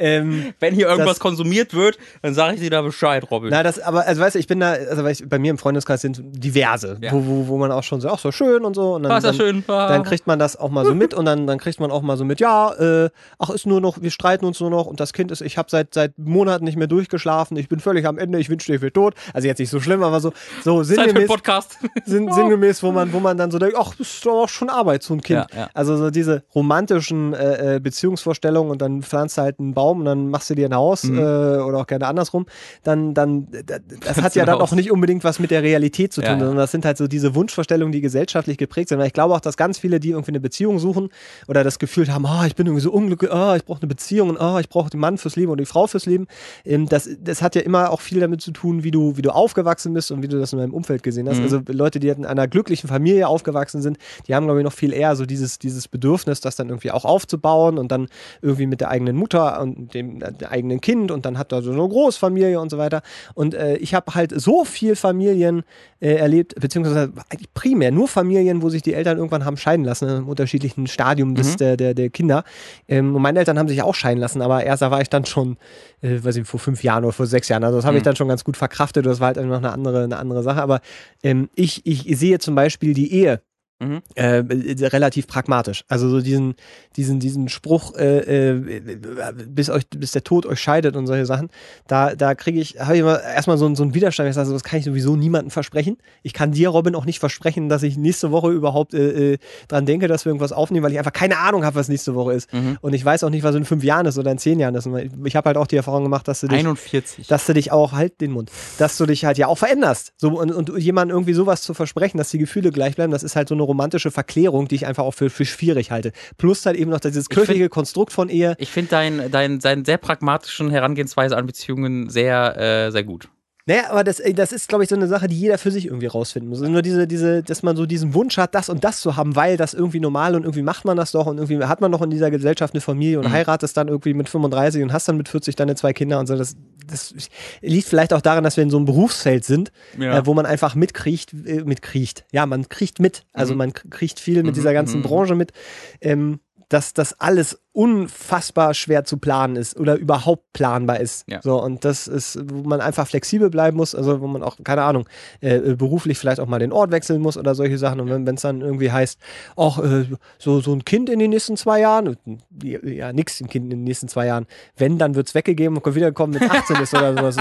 ähm, Wenn hier irgendwas Das- konsumiert wird, dann sage ich dir da Bescheid, Robin. Na, das, aber, also weißt du, ich bin da, also ich, bei mir im Freundeskreis sind diverse, Ja. wo, wo, wo man auch schon so, ach, so schön und so. Und dann, dann, schön? Ah. dann kriegt man das auch mal so mit und dann, dann kriegt man auch mal so mit, ja, äh, ach, ist nur noch, wir streiten uns nur noch und das Kind ist, ich habe seit, seit Monaten nicht mehr durchgeschlafen, ich bin völlig am Ende, ich wünschte, ich wäre tot. Also jetzt nicht so schlimm, aber so, so sinngemäß, Podcast. sinn, sinngemäß, wo man, wo man dann so denkt, ach, das ist doch auch schon Arbeit, so ein Kind. Ja, ja. Also so diese romantischen äh, äh, Beziehungsvorstellungen und dann pflanzt du halt einen Baum und dann machst du dir ein Haus Mhm. äh, oder auch gerne andersrum, dann, dann d- das hat ja dann Haus. auch nicht unbedingt was mit der Realität zu tun, Ja, sondern das sind halt so diese Wunschvorstellungen, die gesellschaftlich geprägt sind. Weil ich glaube auch, dass ganz viele, die irgendwie eine Beziehung suchen oder das Gefühl haben, ah, ich bin irgendwie so unglücklich, ah, ich brauche eine Beziehung ah, ich brauche den Mann fürs Leben und die Frau fürs Leben. Ähm, das, das hat ja immer auch viel damit zu tun, wie du, wie du aufgewachsen bist und wie du das in deinem Umfeld gesehen hast. Mhm. Also Leute, die in einer glücklichen Familie aufgewachsen sind, die haben, glaube ich, noch viel eher so dieses, dieses Bedürfnis, das dann irgendwie auch aufzubauen und dann irgendwie mit der eigenen Mutter und dem, äh, eigenen Kind und dann hat da so eine Großfamilie und so weiter. Und äh, ich habe halt so viel Familien äh, erlebt, beziehungsweise eigentlich primär nur Familien, wo sich die Eltern irgendwann haben scheiden lassen, im unterschiedlichen Stadium des, Mhm. der, der, der Kinder. Ähm, und meine Eltern haben sich auch scheiden lassen, aber erst da war ich dann schon, äh, weiß ich, vor fünf Jahren oder vor sechs Jahren. Also das habe ich Mhm. dann schon ganz gut verkraftet. Das war halt noch eine andere, eine andere Sache. Aber ähm, ich, ich sehe zum Beispiel die Ehe Mhm. äh, relativ pragmatisch. Also so diesen, diesen, diesen Spruch, äh, äh, bis euch, bis der Tod euch scheidet und solche Sachen, da, da kriege ich, habe ich immer erstmal so, einen- so einen Widerstand. Ich sage, das kann ich sowieso niemandem versprechen. Ich kann dir, Robin, auch nicht versprechen, dass ich nächste Woche überhaupt äh, äh, dran denke, dass wir irgendwas aufnehmen, weil ich einfach keine Ahnung habe, was nächste Woche ist. Mhm. Und ich weiß auch nicht, was in fünf Jahren ist oder in zehn Jahren ist. Und ich ich habe halt auch die Erfahrung gemacht, dass du dich 41. dass du dich auch, halt den Mund, dass du dich halt ja auch veränderst. So, und, und jemandem irgendwie sowas zu versprechen, dass die Gefühle gleich bleiben, das ist halt so eine romantische Verklärung, die ich einfach auch für, für schwierig halte. Plus halt eben noch dieses find- kirchliche Konstrukt von Ehe. Ich finde dein, dein, dein sehr pragmatischen Herangehensweise an Beziehungen sehr, äh, sehr gut. Naja, aber das, ey, das ist, glaube ich, so eine Sache, die jeder für sich irgendwie rausfinden muss. Also nur diese, diese, dass man so diesen Wunsch hat, das und das zu haben, weil das irgendwie normal und irgendwie macht man das doch und irgendwie hat man doch in dieser Gesellschaft eine Familie und Mhm. heiratest dann irgendwie mit 35 und hast dann mit 40 deine zwei Kinder und so. Das, das liegt vielleicht auch daran, dass wir in so einem Berufsfeld sind, Ja. äh, wo man einfach mitkriegt, äh, mitkriegt. Ja, man kriegt mit. Also Mhm. man kriegt viel mit Mhm, dieser ganzen mhm, Branche mit. Ähm, dass das alles unfassbar schwer zu planen ist oder überhaupt planbar ist. Ja. So, und das ist, wo man einfach flexibel bleiben muss, also wo man auch, keine Ahnung, äh, äh, beruflich vielleicht auch mal den Ort wechseln muss oder solche Sachen. Und wenn es dann irgendwie heißt, auch äh, so, so ein Kind in den nächsten zwei Jahren, ja, nix ein Kind in den nächsten zwei Jahren, wenn, dann wird es weggegeben und wiederkommen, wenn es 18 ist oder sowas.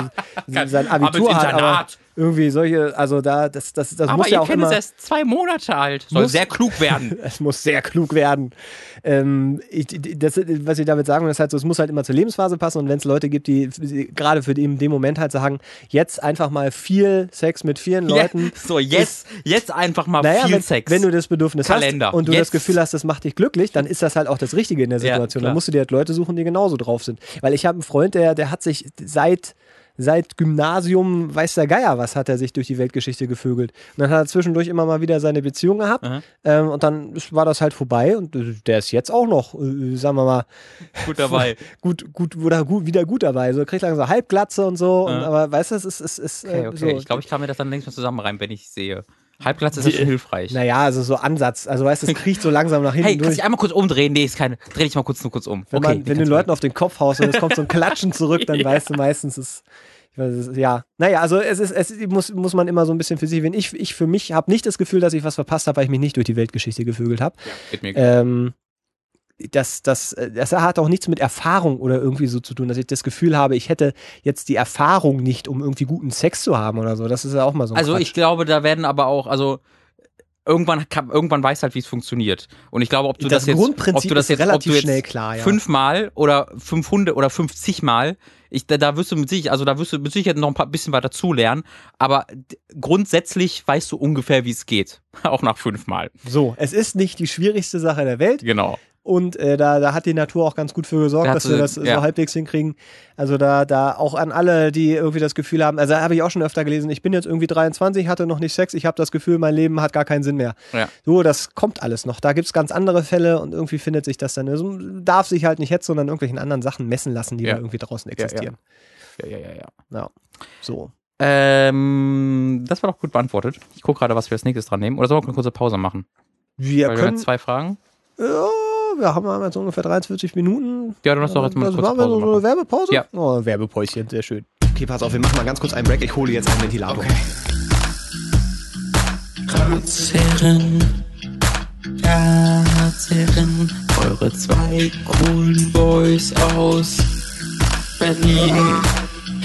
Sein Abitur hat, aber. Irgendwie solche, also da, das, das, das Aber muss ja ihr auch Kind ist immer. erst zwei Monate alt. Soll Muss- sehr klug werden. Es muss sehr klug werden. Ähm, ich, das, was ich damit sagen will, ist halt so, es muss halt immer zur Lebensphase passen und wenn es Leute gibt, die die gerade für den, den Moment halt sagen, jetzt einfach mal viel Sex mit vielen Leuten. Ja, so, jetzt, jetzt einfach mal Naja, viel wenn, Sex. wenn du das Bedürfnis Kalender. hast und du das Jetzt. Gefühl hast, das macht dich glücklich, dann ist das halt auch das Richtige in der Ja, Situation. klar. dann musst du dir halt Leute suchen, die genauso drauf sind. Weil ich habe einen Freund, der, der hat sich seit seit Gymnasium, weiß der Geier was, hat er sich durch die Weltgeschichte gevögelt. Und dann hat er zwischendurch immer mal wieder seine Beziehung gehabt. Ähm, und dann ist- war das halt vorbei. Und äh, der ist jetzt auch noch, äh, sagen wir mal, gut dabei. gut, gut, oder gut, wieder gut dabei. So kriegt langsam so Halbglatze und so. Und, aber weißt du, es ist, es ist Okay, äh, okay. so. Ich glaube, ich kann mir das dann längst mal zusammenreimen, wenn ich sehe. Halbglatz ist ja schon hilfreich. naja, also so Ansatz. Also weißt du, es kriecht so langsam nach hinten Hey, kannst du dich einmal kurz umdrehen? Nee, ist keine. Dreh dich mal kurz nur kurz um. Wenn, okay, man, wenn den Leuten auf den Kopf haust und es kommt so ein Klatschen zurück, dann Ja. weißt du meistens, es ist, ja. Naja, also es ist, es muss, muss man immer so ein bisschen für sich, wenn ich, ich für mich habe nicht das Gefühl, dass ich was verpasst habe, weil ich mich nicht durch die Weltgeschichte gevögelt habe. Geht mir Ähm, das, das, äh, das hat auch nichts mit Erfahrung oder irgendwie so zu tun, dass ich das Gefühl habe, ich hätte jetzt die Erfahrung nicht, um irgendwie guten Sex zu haben oder so. Das ist ja auch mal so ein Also Quatsch. ich glaube, da werden aber auch, also irgendwann kann, irgendwann weiß halt, wie es funktioniert. Und ich glaube, ob du das das, jetzt, Grundprinzip ob du das jetzt, relativ jetzt schnell klar, ja. fünfmal oder 500 oder 50 Mal Ich, da, da wirst du mit Sicherheit, also da wirst du mit Sicherheit noch ein paar bisschen weiter zulernen, aber grundsätzlich weißt du ungefähr, wie es geht. Auch nach fünfmal. So, es ist nicht die schwierigste Sache der Welt Genau. Und äh, da, da hat die Natur auch ganz gut für gesorgt, dass wir das ja. so halbwegs hinkriegen. Also da, da auch an alle, die irgendwie das Gefühl haben, also habe ich auch schon öfter gelesen, ich bin jetzt irgendwie 23, hatte noch nicht Sex, ich habe das Gefühl, mein Leben hat gar keinen Sinn mehr. Ja. So, das kommt alles noch. Da gibt es ganz andere Fälle und irgendwie findet sich das dann. Also darf sich halt nicht jetzt, sondern irgendwelchen anderen Sachen messen lassen, die Ja. da irgendwie draußen Ja, ja. existieren. Ja, ja, ja, ja. Ja, so. Ähm, das war doch gut beantwortet. Ich gucke gerade, was wir als nächstes dran nehmen. Oder sollen wir eine kurze Pause machen? Wir Weil wir haben können, jetzt zwei Fragen. ja, wir haben jetzt ungefähr 43 Minuten. Ja, du musst doch jetzt mal eine das kurze machen wir Pause so eine. Werbepause? Ja. Oh, Werbepäuschen, sehr schön. Okay, pass auf, wir machen mal ganz kurz einen Break. Ich hole jetzt einen Ventilator. Ratsherren, Ratsherren, eure zwei coolen Boys aus Berlin.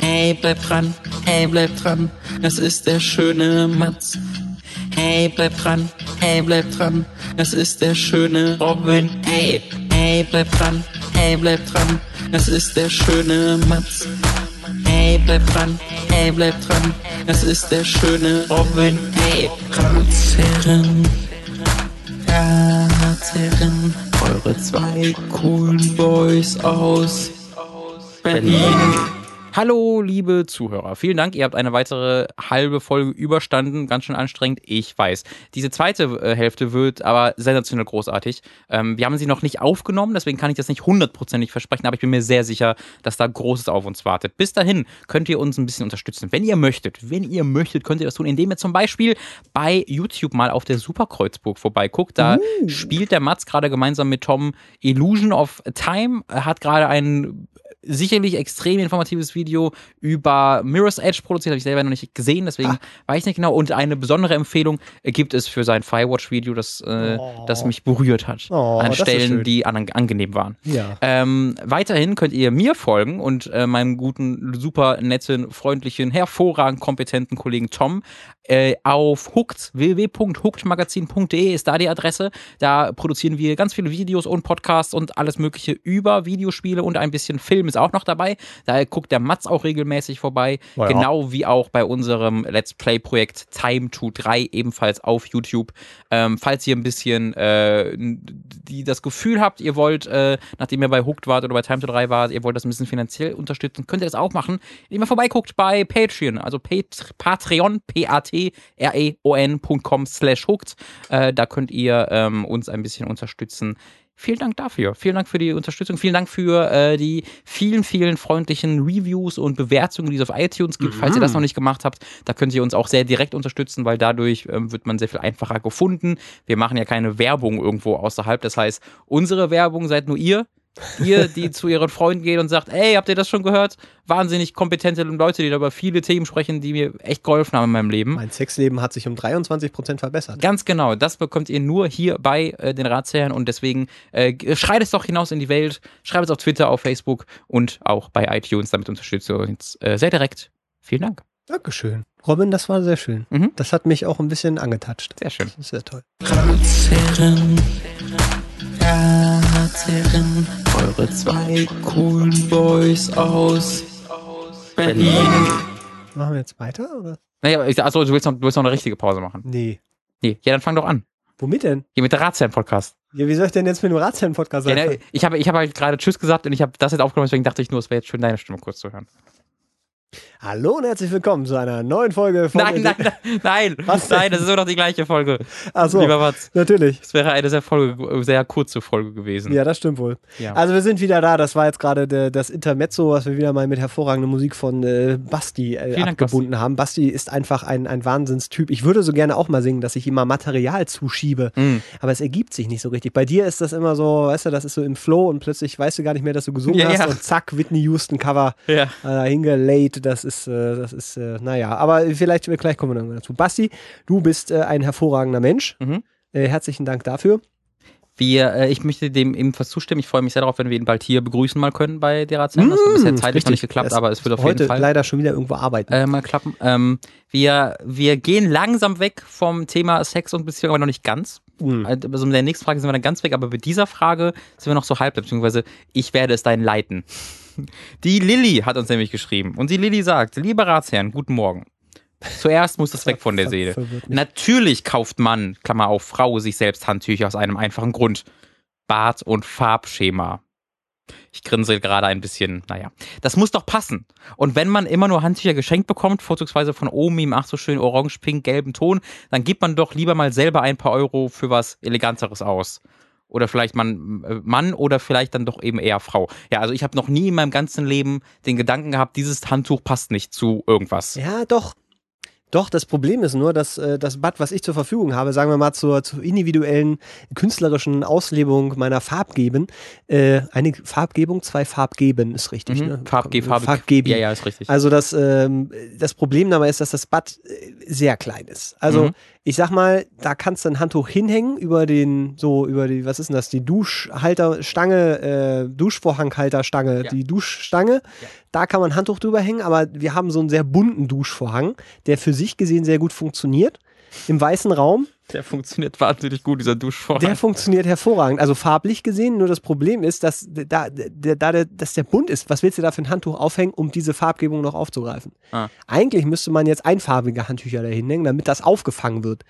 Hey, bleib dran, hey, bleib dran, das ist der schöne Mats. Hey, bleib dran, hey, bleib dran, das ist der schöne Robin. Hey, hey, bleib dran, hey, bleib dran, das ist der schöne Mats. Hey, bleib dran, hey, bleib dran, das ist der schöne Robin. Hey, Ratsherren, Ratsherren, eure zwei coolen Boys aus Berlin. Hallo, liebe Zuhörer. Vielen Dank. Ihr habt eine weitere halbe Folge überstanden. Ganz schön anstrengend. Ich weiß. Diese zweite äh, Hälfte wird aber sensationell großartig. Ähm, wir haben sie noch nicht aufgenommen, deswegen kann ich das nicht hundertprozentig versprechen, aber ich bin mir sehr sicher, dass da Großes auf uns wartet. Bis dahin könnt ihr uns ein bisschen unterstützen. Wenn ihr möchtet, wenn ihr möchtet, könnt ihr das tun, indem ihr zum Beispiel bei YouTube mal auf der Superkreuzburg vorbeiguckt. Da spielt der Mats gerade gemeinsam mit Tom Illusion of Time, Er hat gerade einen sicherlich extrem informatives Video über Mirror's Edge produziert, habe ich selber noch nicht gesehen, deswegen weiß ich nicht genau. Und eine besondere Empfehlung gibt es für sein Firewatch-Video, das, äh, Oh. das mich berührt hat. Oh, an Stellen, die an, angenehm waren. Ja. Ähm, weiterhin könnt ihr mir folgen und äh, meinem guten, super netten, freundlichen, hervorragend kompetenten Kollegen Tom äh, auf hooked, www.hookedmagazin.de ist da die Adresse. Da produzieren wir ganz viele Videos und Podcasts und alles mögliche über Videospiele und ein bisschen Film ist auch noch dabei. Da guckt der Mats auch regelmäßig vorbei. Ja. Genau wie auch bei unserem Let's Play-Projekt Time to 3 ebenfalls auf YouTube. Ähm, falls ihr ein bisschen äh, die das Gefühl habt, ihr wollt, äh, nachdem ihr bei Hooked wart oder bei Time to 3 wart, ihr wollt das ein bisschen finanziell unterstützen, könnt ihr das auch machen, indem ihr vorbeiguckt bei Patreon, also Pat Patreon, P-A-T-R-E-O-N.com slash hooked. Äh, da könnt ihr ähm, uns ein bisschen unterstützen. Vielen Dank dafür. Vielen Dank für die Unterstützung. Vielen Dank für äh, die vielen, vielen freundlichen Reviews und Bewertungen, die es auf iTunes gibt. Falls ihr das noch nicht gemacht habt, da könnt ihr uns auch sehr direkt unterstützen, weil dadurch ähm, wird man sehr viel einfacher gefunden. Wir machen ja keine Werbung irgendwo außerhalb. Das heißt, unsere Werbung seid nur ihr. Ihr, die zu ihren Freunden geht und sagt, ey, habt ihr das schon gehört? Wahnsinnig kompetente Leute, die da über viele Themen sprechen, die mir echt geholfen haben in meinem Leben. Mein Sexleben hat sich um 23 Prozent verbessert. Ganz genau, das bekommt ihr nur hier bei äh, den Ratsherren und deswegen äh, schreit es doch hinaus in die Welt, schreibt es auf Twitter, auf Facebook und auch bei iTunes, damit unterstützt ihr uns äh, sehr direkt. Vielen Dank. Dankeschön. Robin, das war sehr schön. Mhm. Das hat mich auch ein bisschen angetatscht. Sehr schön. Das ist sehr toll. Ratsherren, Ratsherren, eure zwei coolen Boys aus Berlin. Machen wir jetzt weiter? Oder? Naja, achso, du willst, noch, du willst noch eine richtige Pause machen. Nee. Nee, ja, dann fang doch an. Womit denn? Hier mit der Ratsherren-Podcast. Ja, wie soll ich denn jetzt mit dem Ratsherren-Podcast Ja, sein? ne, ich habe ich hab halt gerade Tschüss gesagt und ich habe das jetzt aufgenommen, deswegen dachte ich nur, es wäre jetzt schön, deine Stimme kurz zu hören. Hallo und herzlich willkommen zu einer neuen Folge von. Nein, nein, nein, nein, Was nein, das ist immer noch die gleiche Folge. Ach so, Lieber Mats, natürlich. es wäre eine sehr, Folge, sehr kurze Folge gewesen. Ja, das stimmt wohl. Ja. Also wir sind wieder da. Das war jetzt gerade das Intermezzo, was wir wieder mal mit hervorragender Musik von äh, Basti äh, Dank, abgebunden haben. Basti ist einfach ein, ein Wahnsinnstyp. Ich würde so gerne auch mal singen, dass ich ihm mal Material zuschiebe. Mm. Aber es ergibt sich nicht so richtig. Bei dir ist das immer so, weißt du, das ist so im Flow und plötzlich weißt du gar nicht mehr, dass du gesungen Ja, hast ja. und zack, Whitney Houston Cover Ja. äh, hingelayt. Das ist, äh, das ist, äh, naja, aber vielleicht, gleich kommen wir dann dazu. Basti, du bist äh, ein hervorragender Mensch. Mhm. Äh, herzlichen Dank dafür. Wir, äh, ich möchte dem ebenfalls zustimmen. Ich freue mich sehr darauf, wenn wir ihn bald hier begrüßen mal können bei der Ratsherren. Das hat bisher zeitlich noch nicht geklappt, Das aber es wird auf jeden Fall leider schon wieder irgendwo arbeiten. äh, mal klappen. Ähm, wir, wir gehen langsam weg vom Thema Sex und Beziehung, aber noch nicht ganz. Mhm. Also mit der nächsten Frage sind wir dann ganz weg, aber bei dieser Frage sind wir noch so halb, beziehungsweise ich werde es dann leiten. Die Lilly hat uns nämlich geschrieben. Und die Lilly sagt, lieber Ratsherrn, guten Morgen. Zuerst muss das weg von der Seele. Natürlich kauft Mann, Klammer auf, Frau sich selbst Handtücher aus einem einfachen Grund. Bart- und Farbschema. Ich grinse gerade ein bisschen, naja. Das muss doch passen. Und wenn man immer nur Handtücher geschenkt bekommt, vorzugsweise von Omi im ach so schön orange, pink, gelben Ton, dann gibt man doch lieber mal selber ein paar Euro für was Eleganteres aus. Oder vielleicht man, äh, Mann oder vielleicht dann doch eben eher Frau. Ja, also ich habe noch nie in meinem ganzen Leben den Gedanken gehabt, dieses Handtuch passt nicht zu irgendwas. Ja, doch. Doch, das Problem ist nur, dass äh, das Bad, was ich zur Verfügung habe, sagen wir mal zur, zur individuellen künstlerischen Auslebung meiner Farbgeben, äh, eine Farbgebung, zwei Farbgeben ist richtig. Mhm. Ne? Farbge Farbe. Farbgeben. Ja, ja, ist richtig. Also das, ähm, das Problem dabei ist, dass das Bad äh, sehr klein ist. Also Mhm. Ich sag mal, da kannst du ein Handtuch hinhängen über den, so über die, was ist denn das, die Duschhalterstange, äh, Duschvorhanghalterstange, Ja. die Duschstange. Ja. Da kann man ein Handtuch drüber hängen, aber wir haben so einen sehr bunten Duschvorhang, der für sich gesehen sehr gut funktioniert. Im weißen Raum. Der funktioniert wahnsinnig gut, dieser Duschvorhang. Der funktioniert hervorragend. Also farblich gesehen, nur das Problem ist, dass da, der, da der, dass der bunt ist. Was willst du da für ein Handtuch aufhängen, um diese Farbgebung noch aufzugreifen? Ah. Eigentlich müsste man jetzt einfarbige Handtücher da hinhängen, damit das aufgefangen wird.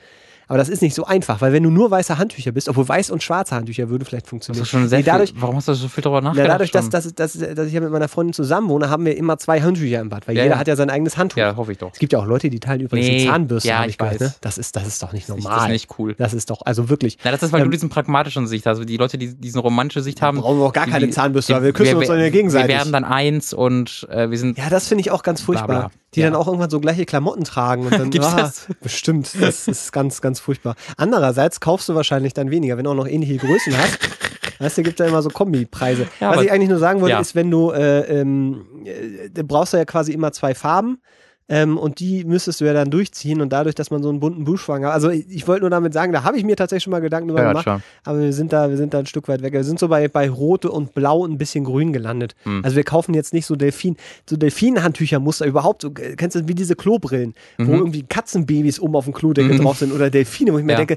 Aber das ist nicht so einfach, weil wenn du nur weiße Handtücher bist, obwohl weiß und schwarze Handtücher würde vielleicht funktionieren. sehr Nee, dadurch, viel. Warum hast du so viel darüber na, nachgedacht? dadurch, dass, dass, dass, dass ich ja mit meiner Freundin zusammen wohne, haben wir immer zwei Handtücher im Bad, weil Ja, jeder ja. hat ja sein eigenes Handtuch. ja, hoffe ich doch. Es gibt ja auch Leute, die teilen übrigens Nee, Zahnbürste, ja, ich ich gehört. weiß. Ne? Das, ist, das ist doch nicht Ich- normal. Das ist nicht cool. Das ist doch, also wirklich. Na, das ist, weil Ähm, du diesen pragmatischen Sicht hast. Also die Leute, die diesen romantische Sicht haben. brauchen wir auch gar keine die- Zahnbürste, weil wir küssen uns dann ja gegenseitig. Wir werden dann eins und äh, wir sind. Ja, das finde ich auch ganz furchtbar. Bla, bla. Die Ja. dann auch irgendwann so gleiche Klamotten tragen. Und dann, Gibt's ah, das? Bestimmt. Das ist ganz, ganz furchtbar. Andererseits kaufst du wahrscheinlich dann weniger, wenn du auch noch ähnliche Größen hast. Weißt du, gibt da immer so Kombipreise. Ja, Was ich eigentlich nur sagen wollte, ja. ist, wenn du, äh, ähm, äh, brauchst du ja quasi immer zwei Farben. Ähm, und die müsstest du ja dann durchziehen und dadurch, dass man so einen bunten Buschfang hat. Also ich, ich wollte nur damit sagen, da habe ich mir tatsächlich schon mal Gedanken drüber Ja, gemacht. schon. Aber wir sind da, wir sind da ein Stück weit weg. Wir sind so bei, bei Rote und Blau ein bisschen Grün gelandet. Hm. Also wir kaufen jetzt nicht so Delfin, so Delfinhandtüchermuster überhaupt. So, äh, kennst du wie diese Klobrillen, wo Mhm. irgendwie Katzenbabys oben auf dem Klodeckel Mhm. drauf sind oder Delfine, wo ich mir Ja. denke,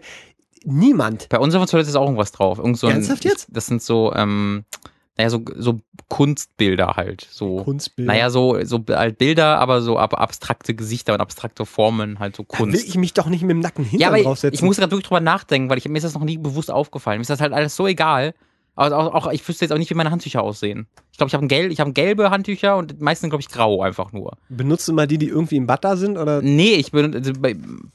niemand. Bei unserer Toilette ist auch irgendwas drauf. Irgend so ein, Ernsthaft jetzt? Das sind so, ähm, naja, so, so Kunstbilder halt. So. Kunstbilder. Naja, so, so halt Bilder, aber so ab abstrakte Gesichter und abstrakte Formen, halt so da will Kunst. ich mich doch nicht mit dem nackten Ja, Hintern aber ich, draufsetzen. ich muss gerade wirklich drüber nachdenken, weil ich, mir ist das noch nie bewusst aufgefallen. Mir ist das halt alles so egal. Also auch, auch, ich wüsste jetzt auch nicht, wie meine Handtücher aussehen. Ich glaube, ich habe gelb, ich habe gelbe Handtücher und die meisten glaube ich grau einfach nur. Benutzt du mal die, die irgendwie im da sind? Oder Nee, ich bin also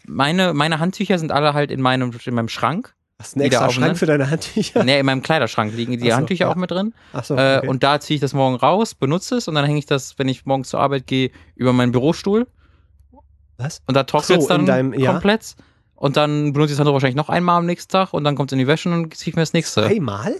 meine meine Handtücher sind alle halt in meinem in meinem Schrank. Hast du einen extra Schrank ne? für deine Handtücher? Nee, in meinem Kleiderschrank liegen die Ach so, Handtücher ja. auch mit drin. Achso, Äh, okay. und da ziehe ich das morgen raus, benutze es und dann hänge ich das, wenn ich morgens zur Arbeit gehe, über meinen Bürostuhl was? und da trocknet so, es dann in deinem- ja. komplett. Und dann benutze ich es dann wahrscheinlich noch einmal am nächsten Tag und dann kommt es in die Wäsche und ziehe ich mir das nächste. Einmal?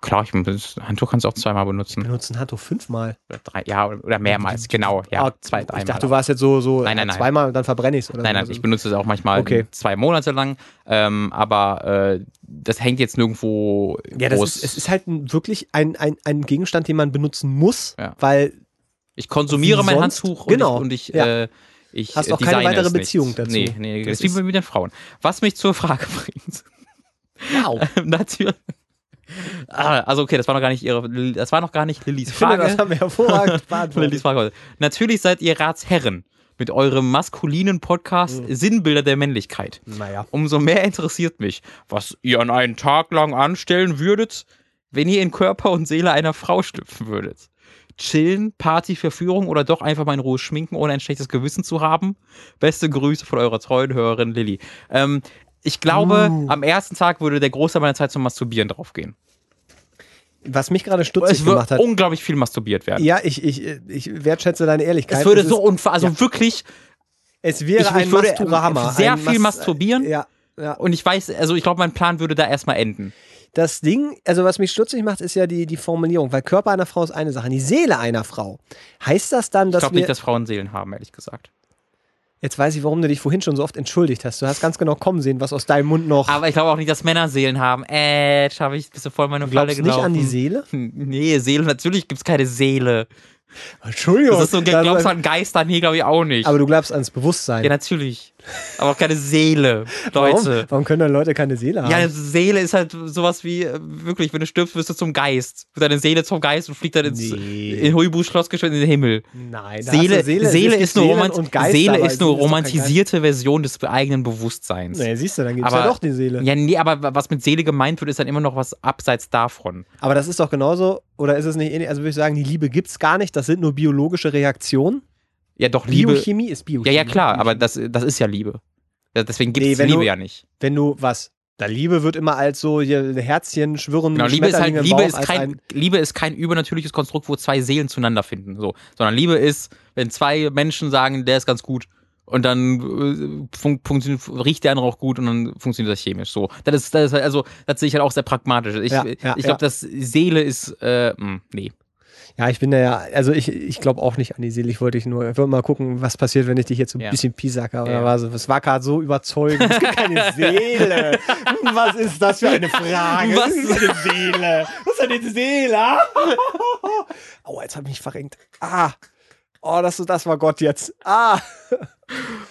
Klar, ich, das Handtuch kannst du auch zweimal benutzen. Benutzt ein Handtuch fünfmal. Oder drei, ja, oder mehrmals, genau. Ja, Ah, zwei, dreimal. Ich dachte, du warst jetzt so, so Nein, nein, nein. zweimal und dann verbrenne ich es. Nein, nein, ich benutze es auch manchmal Okay. zwei Monate lang. Ähm, aber äh, das hängt jetzt nirgendwo Ja, das groß. ist, es ist halt wirklich ein, ein, ein Gegenstand, den man benutzen muss, Ja. weil ich konsumiere mein? Handtuch Genau. und ich, und ich, Ja. äh, ich Hast auch keine weitere. Beziehung dazu. Nee, nee, das Das ist wie mit den Frauen. Was mich zur Frage bringt. wow. Natürlich. Ah, also okay, das war noch gar nicht ihre, das war noch gar nicht Lillys Ich finde, Frage. das haben wir hervorragend Lillys. Frage. Natürlich seid ihr Ratsherren mit eurem maskulinen Podcast Mhm. Sinnbilder der Männlichkeit. Naja. Umso mehr interessiert mich, was ihr an einen Tag lang anstellen würdet, wenn ihr in Körper und Seele einer Frau schlüpfen würdet. Chillen, Party, Verführung oder doch einfach mal in Ruhe schminken, ohne ein schlechtes Gewissen zu haben? Beste Grüße von eurer treuen Hörerin Lilly. Ähm, ich glaube, Uh. am ersten Tag würde der Großteil meiner Zeit zum Masturbieren draufgehen. Was mich gerade stutzig Es gemacht hat. unglaublich viel masturbiert werden. Ja, ich, ich, ich wertschätze deine Ehrlichkeit. es würde ist, so unfassbar, also ja. wirklich, es wäre ich- ich ein würde, Masturama. sehr ein viel masturbieren. Ja, ja. und ich weiß, also ich glaube, mein Plan würde da erstmal enden. Das Ding, also was mich stutzig macht, ist ja die, die Formulierung, weil Körper einer Frau ist eine Sache, die Seele einer Frau. Heißt das dann, Ich dass glaube wir. nicht, dass Frauen Seelen haben, ehrlich gesagt. Jetzt weiß ich, warum du dich vorhin schon so oft entschuldigt hast. Du hast ganz genau kommen sehen, was aus deinem Mund noch. Aber ich glaube auch nicht, dass Männer Seelen haben. Äh, habe ich bist du voll in meine du Falle glaubst gelaufen. nicht an die Seele? Nee, Seele, natürlich gibt es keine Seele. Entschuldigung. Das ist so, glaubst du an Geister? Nee, glaube ich auch nicht. aber du glaubst ans Bewusstsein. ja, natürlich. Aber auch keine Seele, Leute. Warum? Warum können dann Leute keine Seele haben? Ja, eine Seele ist halt sowas wie, äh, wirklich, wenn du stirbst, wirst du zum Geist. Wird deine Seele zum Geist und fliegt dann ins Nee. in Huibu Schloss geschwind in den Himmel. Nein, Seele, Seele, es ist, nur, Seele ist kein romantisierte Version des eigenen Bewusstseins. Nee, siehst du, dann gibt es Aber- ja doch die Seele. Ja, nee, aber was mit Seele gemeint wird, ist dann immer noch was abseits davon. Aber das ist doch genauso, oder ist es nicht ähnlich? Also würde ich sagen, die Liebe gibt es gar nicht, das sind nur biologische Reaktionen. Ja, doch, Liebe. Biochemie ist Biochemie. Ja, ja, klar, aber das, das ist ja Liebe. Deswegen gibt Nee, es wenn Liebe du- ja nicht. Wenn du was? Da Liebe wird immer als so hier Herzchen schwirren. Genau, Liebe ist halt, Liebe ist kein, ein- Liebe ist kein übernatürliches Konstrukt, wo zwei Seelen zueinander finden, so. Sondern Liebe ist, wenn zwei Menschen sagen, der ist ganz gut, und dann äh, fun funktioniert, riecht der andere auch gut und dann funktioniert das chemisch, so. Das ist, das ist halt, also, das sehe ich halt auch sehr pragmatisch. Ich, Ja, ich ja, glaube, ja. dass Seele ist, äh, mh, nee. Ja, ich bin da ja, also ich, ich glaube auch nicht an die Seele. Ich wollte dich nur, ich wollte mal gucken, was passiert, wenn ich dich jetzt so ein Ja. bisschen piesacke. Oder Ja. was? Es war gerade so überzeugend. Es gibt keine Seele. Was ist das für eine Frage? Was? Ist eine Seele? Was ist eine Seele? Aua, jetzt habe ich mich verrenkt. Ah. Oh, das, das war Gott jetzt. Ah.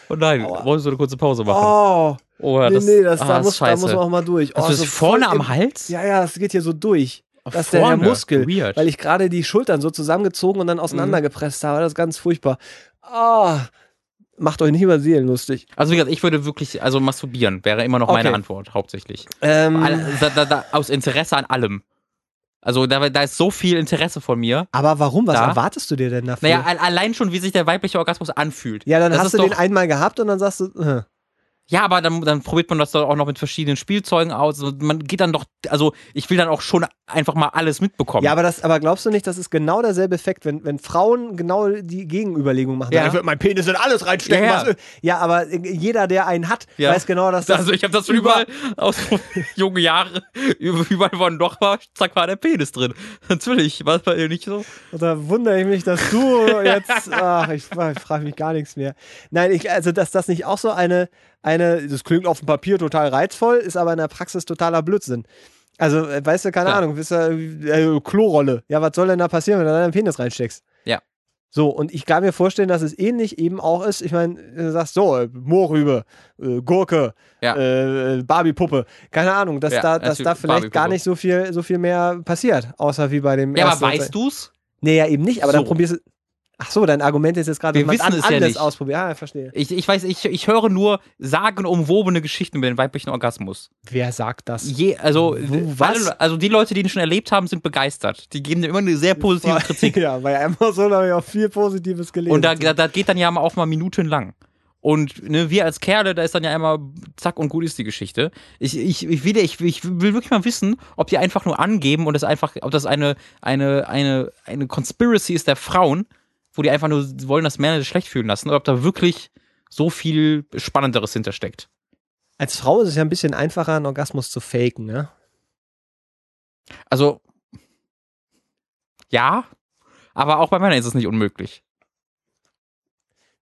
Oh nein, Aua. wolltest du eine kurze Pause machen? Oh. Oh, ja, nee, das, nee, das, ah, da, das muss, ist da muss man auch mal durch. Oh, also, so ist vorne am Hals? Ja, ja, das geht hier so durch. Das ist der, der. Muskel. Weird. Weil ich gerade die Schultern so zusammengezogen und dann auseinandergepresst habe. Das ist ganz furchtbar. Ah. Macht euch nicht über Seelen lustig. Also wie gesagt, ich würde wirklich, also masturbieren wäre immer noch meine Okay. Antwort, hauptsächlich. Ähm, da, da, da, aus Interesse an allem. Also da, da ist so viel Interesse von mir. aber warum? Was Da? erwartest du dir denn dafür? Naja, al- allein schon, wie sich der weibliche Orgasmus anfühlt. ja, dann das hast du den doch- einmal gehabt und dann sagst du, äh. Ja, aber dann, dann probiert man das doch auch noch mit verschiedenen Spielzeugen aus. Und man geht dann doch, also ich will dann auch schon einfach mal alles mitbekommen. ja, aber das, aber glaubst du nicht, das ist genau derselbe Effekt, wenn, wenn Frauen genau die Gegenüberlegung machen? Ja. Ich würde mein Penis in alles reinstecken. Ja, ja. Ja aber jeder, der einen hat, Ja. weiß genau, dass das also ich habe das überall aus junge Jahre, überall wo ein Loch war, zack, war der Penis drin. Natürlich, war bei ihr nicht so. Und da wundere ich mich, dass du jetzt. Ach, ich, ich frage mich gar nichts mehr. Nein, ich, also, dass das nicht auch so eine, eine. Das klingt auf dem Papier total reizvoll, ist aber in der Praxis totaler Blödsinn. Also, äh, weißt du, keine Klar. Ahnung, bist du, äh, Klorolle. Ja, was soll denn da passieren, wenn du da deinen Penis reinsteckst? Ja. So, und ich kann mir vorstellen, dass es ähnlich eben auch ist. Ich meine, du sagst so, äh, Mohrrübe, äh, Gurke, Ja. äh, Barbie-Puppe. Keine Ahnung, dass Ja, da, dass da vielleicht gar nicht so viel, so viel mehr passiert, außer wie bei dem Ja, aber ersten und weißt du's? Nee, ja, eben nicht, aber dann So. probierst du. Ach so, dein Argument ist jetzt gerade, Wir man wissen es ja anders nicht. ausprobiert. Ja, ich verstehe. Ich, ich weiß, ich, ich höre nur sagenumwobene Geschichten über den weiblichen Orgasmus. Wer sagt das? Je, also, Wo, was? Also die Leute, die ihn schon erlebt haben, sind begeistert. Die geben dir immer eine sehr positive Kritik. ja, bei Amazon habe ich auch viel Positives gelesen. Und da, da, da geht dann ja auch mal minutenlang. Und ne, wir als Kerle, da ist dann ja immer zack und gut ist die Geschichte. Ich, ich, ich, will, ich, ich will wirklich mal wissen, ob die einfach nur angeben und das einfach, ob das eine, eine, eine, eine Conspiracy ist der Frauen, wo die einfach nur wollen, dass Männer sich schlecht fühlen lassen, oder ob da wirklich so viel Spannenderes hintersteckt. Als Frau ist es ja ein bisschen einfacher, einen Orgasmus zu faken, ne? Also, ja, aber auch bei Männern ist es nicht unmöglich.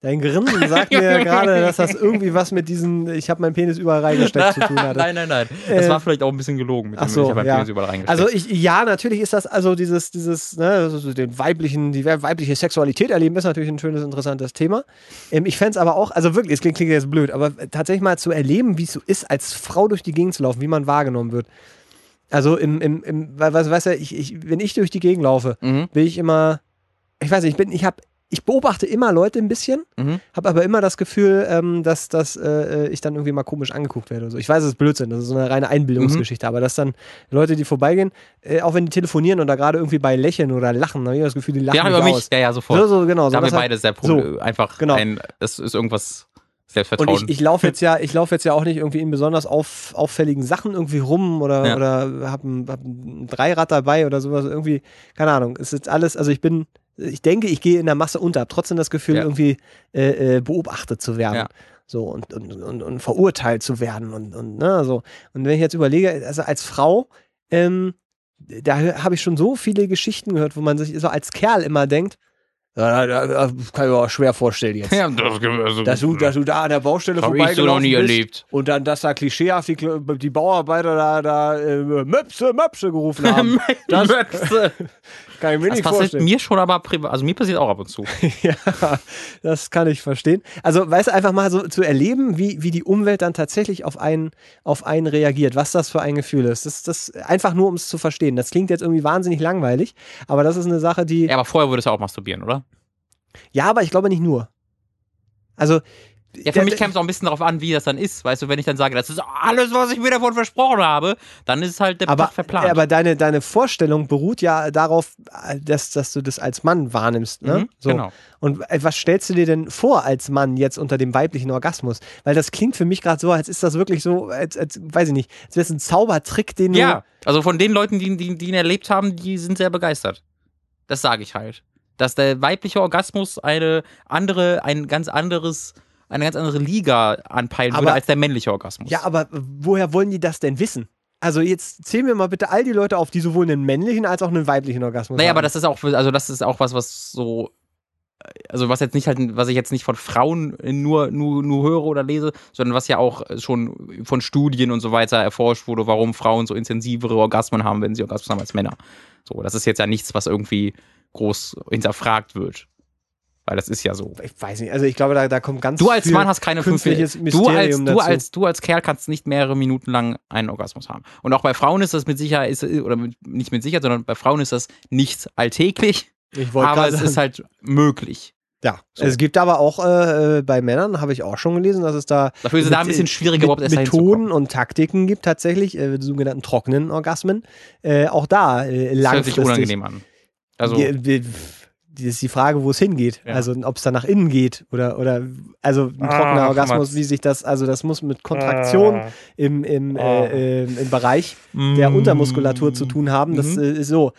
Dein Grinsen sagt mir gerade, dass das irgendwie was mit diesen, ich habe meinen Penis überall reingesteckt zu tun hatte. nein, nein, nein. Das Äh, war vielleicht auch ein bisschen gelogen mit ach dem, so, ich habe meinen ja. Penis überall reingesteckt. Also ich, ja, natürlich ist das, also dieses, dieses, ne, also den weiblichen, die weibliche Sexualität erleben, ist natürlich ein schönes, interessantes Thema. Ähm, ich fände es aber auch, also wirklich, es klingt, klingt jetzt blöd, aber tatsächlich mal zu erleben, wie es so ist, als Frau durch die Gegend zu laufen, wie man wahrgenommen wird. Also im, im, im was, weißt du, ich, ich, wenn ich durch die Gegend laufe, mhm, bin ich immer, ich weiß nicht, ich bin, ich habe, ich beobachte immer Leute ein bisschen, mhm. habe aber immer das Gefühl, ähm, dass, dass äh, ich dann irgendwie mal komisch angeguckt werde. Oder so. Ich weiß, es ist Blödsinn, das ist so eine reine Einbildungsgeschichte, aber dass dann Leute, die vorbeigehen, äh, auch wenn die telefonieren und da gerade irgendwie bei lächeln oder lachen, habe ich das Gefühl, die lachen Ja, über mich. aus. Ja, ja, sofort. So, so, genau. Da haben wir beide sehr so. einfach Genau. ein, das ist irgendwas und Selbstvertrauen. ich, ich laufe jetzt ja, ich laufe jetzt ja auch nicht irgendwie in besonders auf, auffälligen Sachen irgendwie rum oder, Ja. oder habe ein, hab ein Dreirad dabei oder sowas. Irgendwie, keine Ahnung. Es ist alles, also ich bin, ich denke, ich gehe in der Masse unter, habe trotzdem das Gefühl, Ja. irgendwie äh, äh, beobachtet zu werden. Ja. So und, und, und, und verurteilt zu werden und, und ne, so. Und wenn ich jetzt überlege, also als Frau, ähm, da habe ich schon so viele Geschichten gehört, wo man sich so als Kerl immer denkt, Ja, da, da, kann ich mir auch schwer vorstellen jetzt. Ja, das, also, Dass du, dass du da an der Baustelle ich so noch vorbeigelaufen nie bist erlebt. und dann, dass da klischeehaft die, die Bauarbeiter da, da äh, Möpse, Möpse gerufen haben. Das Möpse. kann ich mir Das nicht passiert vorstellen. mir schon aber privat, also mir passiert auch ab und zu. Ja, das kann ich verstehen. Also, weißt du, einfach mal so zu erleben, wie, wie die Umwelt dann tatsächlich auf einen, auf einen reagiert, was das für ein Gefühl ist. Das, das einfach nur, um es zu verstehen. Das klingt jetzt irgendwie wahnsinnig langweilig, aber das ist eine Sache, die. Ja, aber vorher würdest du auch masturbieren, oder? Ja, aber ich glaube nicht nur. Also. Ja, für der- mich kämpft es auch ein bisschen darauf an, wie das dann ist. Weißt du, wenn ich dann sage, das ist alles, was ich mir davon versprochen habe, dann ist es halt der aber, verplant. aber deine, deine Vorstellung beruht ja darauf, dass, dass du das als Mann wahrnimmst. Ne? Mhm, so. Genau. Und äh, was stellst du dir denn vor als Mann jetzt unter dem weiblichen Orgasmus? Weil das klingt für mich gerade so, als ist das wirklich so, als, als weiß ich nicht, als wäre es ein Zaubertrick, den du. Ja, also von den Leuten, die, die, die ihn erlebt haben, die sind sehr begeistert. Das sage ich halt. Dass der weibliche Orgasmus eine andere, ein ganz anderes, eine ganz andere Liga anpeilen würde Aber- als der männliche Orgasmus. Ja, aber woher wollen die das denn wissen? Also jetzt zählen wir mal bitte all die Leute auf, die sowohl einen männlichen als auch einen weiblichen Orgasmus Naja, haben. aber das ist auch, also das ist auch was, was so, also was jetzt nicht halt, was ich jetzt nicht von Frauen nur, nur, nur höre oder lese, sondern was ja auch schon von Studien und so weiter erforscht wurde, warum Frauen so intensivere Orgasmen haben, wenn sie Orgasmen haben als Männer. So, das ist jetzt ja nichts, was irgendwie groß hinterfragt wird. Weil das ist ja so. ich weiß nicht, also ich glaube, da, da kommt ganz Du als Mann hast keine fünf künstliches Du als, du, als, du als Kerl kannst nicht mehrere Minuten lang einen Orgasmus haben. Und auch bei Frauen ist das mit Sicherheit, ist, oder mit, nicht mit Sicherheit, sondern bei Frauen ist das nicht alltäglich, ich wollte aber es sagen, ist halt möglich. ja. so. Es gibt aber auch äh, äh, bei Männern, habe ich auch schon gelesen, dass es da Dafür ist es da ein bisschen schwieriger, mit, dahin zu Methoden und Taktiken gibt tatsächlich, äh, die sogenannten trockenen Orgasmen. Äh, auch da äh, Das hört sich langfristig. unangenehm an. Also, Die, ist die Frage, wo es hingeht. Ja. Also ob es dann nach innen geht oder oder also ein Ah, trockener Orgasmus, wie sich das, also das muss mit Kontraktion im, im, Ah. äh, äh, im Bereich der Mm. Untermuskulatur zu tun haben. Das Mhm. äh, ist so.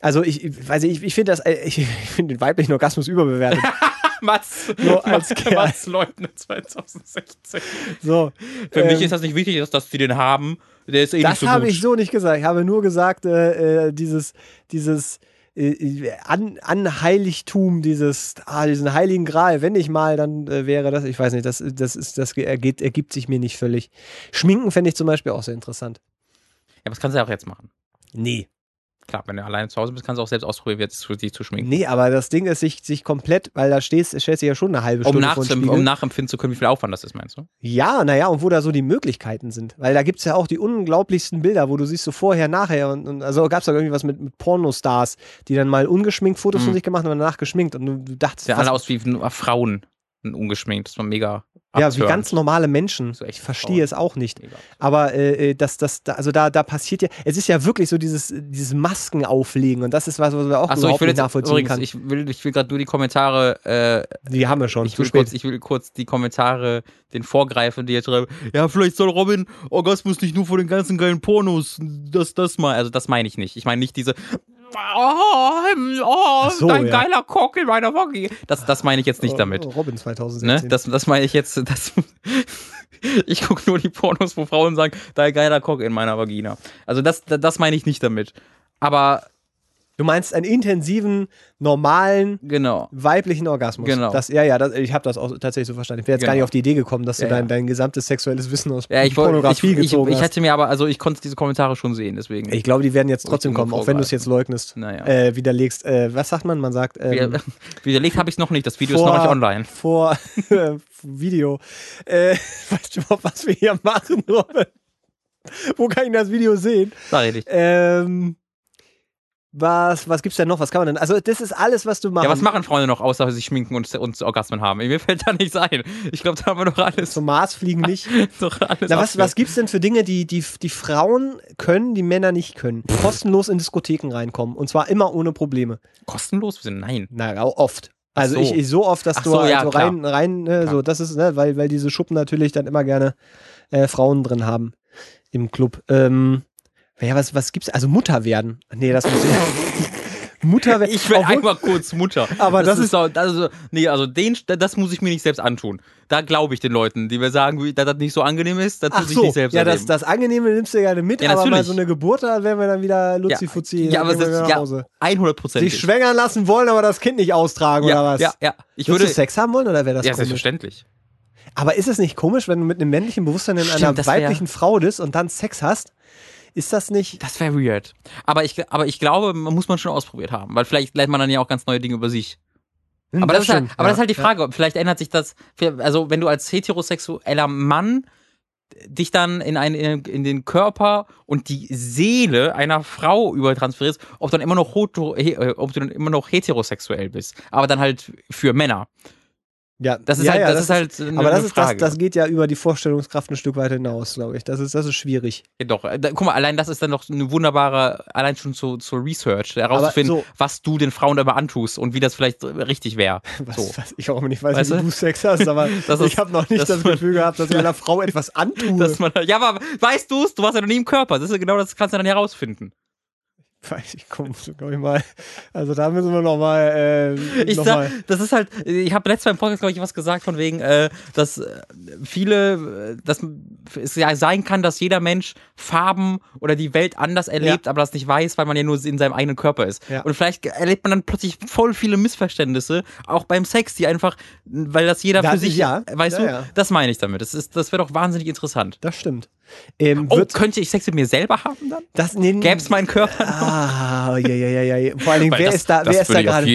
Also ich, weiß ich, ich finde das, äh, ich, ich finde den weiblichen Orgasmus überbewertet. Mats, Nur als Kerl. Mats Leutner 2016. So. Für Ähm, mich ist das nicht wichtig, dass, dass die den haben. Der ist eh nicht Das so habe ich so nicht gesagt. Ich habe nur gesagt, äh, äh, dieses, dieses äh, An Anheiligtum, dieses, ah, diesen heiligen Gral, wenn ich mal, dann äh, wäre das, ich weiß nicht, das, das ist, das ergeht, ergibt sich mir nicht völlig. Schminken fände ich zum Beispiel auch sehr interessant. Ja, aber das kannst du ja auch jetzt machen. Nee. Klar, wenn du alleine zu Hause bist, kannst du auch selbst ausprobieren, jetzt für dich zu schminken. Nee, aber das Ding ist, sich, sich komplett, weil da stehst, stellst du ja schon eine halbe Um, Stunde vor den um nachempfinden zu können, wie viel Aufwand das ist, meinst du? Ja, naja, und wo da so die Möglichkeiten sind. Weil da gibt es ja auch die unglaublichsten Bilder, wo du siehst so vorher, nachher und, und also gab es da irgendwie was mit, mit Pornostars, die dann mal ungeschminkt Fotos Mhm. von sich gemacht haben und danach geschminkt und du, du dachtest, was- alle aus wie nur Frauen ungeschminkt. Das war mega ja, wie abtörend. ganz normale Menschen. So ich verstehe es auch nicht. Mega. Aber äh, äh, das, das, da, also da, da passiert ja, es ist ja wirklich so dieses, dieses Maskenauflegen und das ist was, was wir auch Achso, ich überhaupt will nicht jetzt nachvollziehen übrigens, kann. ich will, ich will gerade nur die Kommentare, äh, die haben wir schon. ich will, spät. kurz, ich will kurz die Kommentare den vorgreifen, die jetzt schreiben, ja, vielleicht soll Robin Orgasmus nicht nur vor den ganzen geilen Pornos, das, das mal, also das meine ich nicht. Ich meine nicht diese, oh, oh so, dein ja. geiler Cock in meiner Vagina. Das, das meine ich jetzt nicht damit. Oh, Robin 2016. Ne? Das, das meine ich jetzt, das, ich gucke nur die Pornos, wo Frauen sagen, dein geiler Cock in meiner Vagina. Also das, das meine ich nicht damit. Aber, du meinst einen intensiven, normalen, genau. weiblichen Orgasmus. Genau. Das, ja, ja, das, ich habe das auch tatsächlich so verstanden. Ich wäre jetzt gar Genau. nicht auf die Idee gekommen, dass du Ja, dein, dein gesamtes sexuelles Wissen aus Ja, ich ich, Pornografie ich, ich, gezogen ich hast. hätte mir aber, also ich konnte diese Kommentare schon sehen, deswegen. Ich glaube, die werden jetzt trotzdem ich kommen, auch wenn du es jetzt leugnest. naja. Äh, widerlegst. Äh, was sagt man? Man sagt. Ähm, Widerlegt habe ich es noch nicht, das Video ist vor- noch nicht online. Vor Video. Äh, weißt du überhaupt, was wir hier machen, Robin? Wo kann ich das Video sehen? Rede ich. Ähm, was, was gibt's denn noch? Was kann man denn? Also, das ist alles, was du machst. Ja, was machen Freunde noch, außer sich schminken und, und Orgasmen haben? Mir fällt da nichts ein. Ich glaube, da haben wir doch alles. Zum Mars fliegen nicht. doch alles Na, was, was gibt's denn für Dinge, die, die, die Frauen können, die Männer nicht können? Kostenlos in Diskotheken reinkommen. Und zwar immer ohne Probleme. Kostenlos? Nein. Na, auch oft. Also so. ich, ich so oft, dass Ach du so, also rein, rein, ne, so, das ist, ne, weil, weil diese Schuppen natürlich dann immer gerne äh, Frauen drin haben im Club. Ähm, ja, was, was gibt's? Also Mutter werden. Nee, das muss ich. Mutter werden. Ich will Obwohl- einmal kurz Mutter. Aber das ist- so, also, nee, also den, das muss ich mir nicht selbst antun. da glaube ich den Leuten, die mir sagen, dass das nicht so angenehm ist, dass Ach sich so, nicht selbst ja, das, erleben. das Angenehme nimmst du gerne mit, Ja, aber mal natürlich. so eine Geburt, da wären wir dann wieder Luzi-Fuzzi. ja, dann aber das, nach ja, Hause. 100 Prozent. Sich schwängern lassen wollen, aber das Kind nicht austragen, ja, oder was? Ja, ja. Ich würde. du Sex haben wollen oder wäre das ja, komisch? selbstverständlich. Aber ist es nicht komisch, wenn du mit einem männlichen Bewusstsein in Stimmt, einer das wär- weiblichen Frau bist und dann Sex hast? Ist das nicht. Das wäre weird. Aber ich, aber ich glaube, man muss man schon ausprobiert haben, weil vielleicht lernt man dann ja auch ganz neue Dinge über sich. Hm, Aber, das, ist, halt, aber ja. das ist halt die Frage. Vielleicht ändert sich das. Also, wenn du als heterosexueller Mann dich dann in, ein, in, den Körper und die Seele einer Frau übertransferierst, ob, dann immer noch äh, ob du dann immer noch heterosexuell bist. Aber dann halt für Männer. Ja, Das ist ja, halt, ja, das ist halt eine, Aber das, ist, das, das geht ja über die Vorstellungskraft ein Stück weit hinaus, glaube ich. Das ist, das ist schwierig. Ja, doch, da, guck mal, allein das ist dann doch eine wunderbare, allein schon zu, zur Research, herauszufinden, so- was du den Frauen dabei antust und wie das vielleicht richtig wäre. Was, So. was ich auch nicht weiß, Weißt wie du? du Sex hast, aber Das ich habe noch nicht das das, Gefühl gehabt, dass ich einer Frau etwas antue. Man, ja, aber weißt du es? Du warst ja noch nie im Körper. Das ist ja genau das kannst du dann herausfinden. Weiß ich, komm, so glaub ich mal. Also da müssen wir nochmal. Äh, Ich noch sag, mal. das ist halt, ich habe letztes Mal im Podcast, glaube ich, was gesagt von wegen, äh, dass äh, viele, äh, dass es ja sein kann, dass jeder Mensch Farben oder die Welt anders erlebt, aber das nicht weiß, weil man ja nur in seinem eigenen Körper ist. Ja. Und vielleicht erlebt man dann plötzlich voll viele Missverständnisse, auch beim Sex, die einfach, weil das jeder Das für sich, ja. weißt Ja, du, ja. das meine ich damit. Das ist, das wäre doch wahnsinnig interessant. Das stimmt. Ähm, Oh, könnte ich Sex mit mir selber haben dann? das nee, Gäbe es meinen Körper? Ah, ja, ja, ja, ja. Vor allen Dingen, wer das, ist da, wer ist da gerade,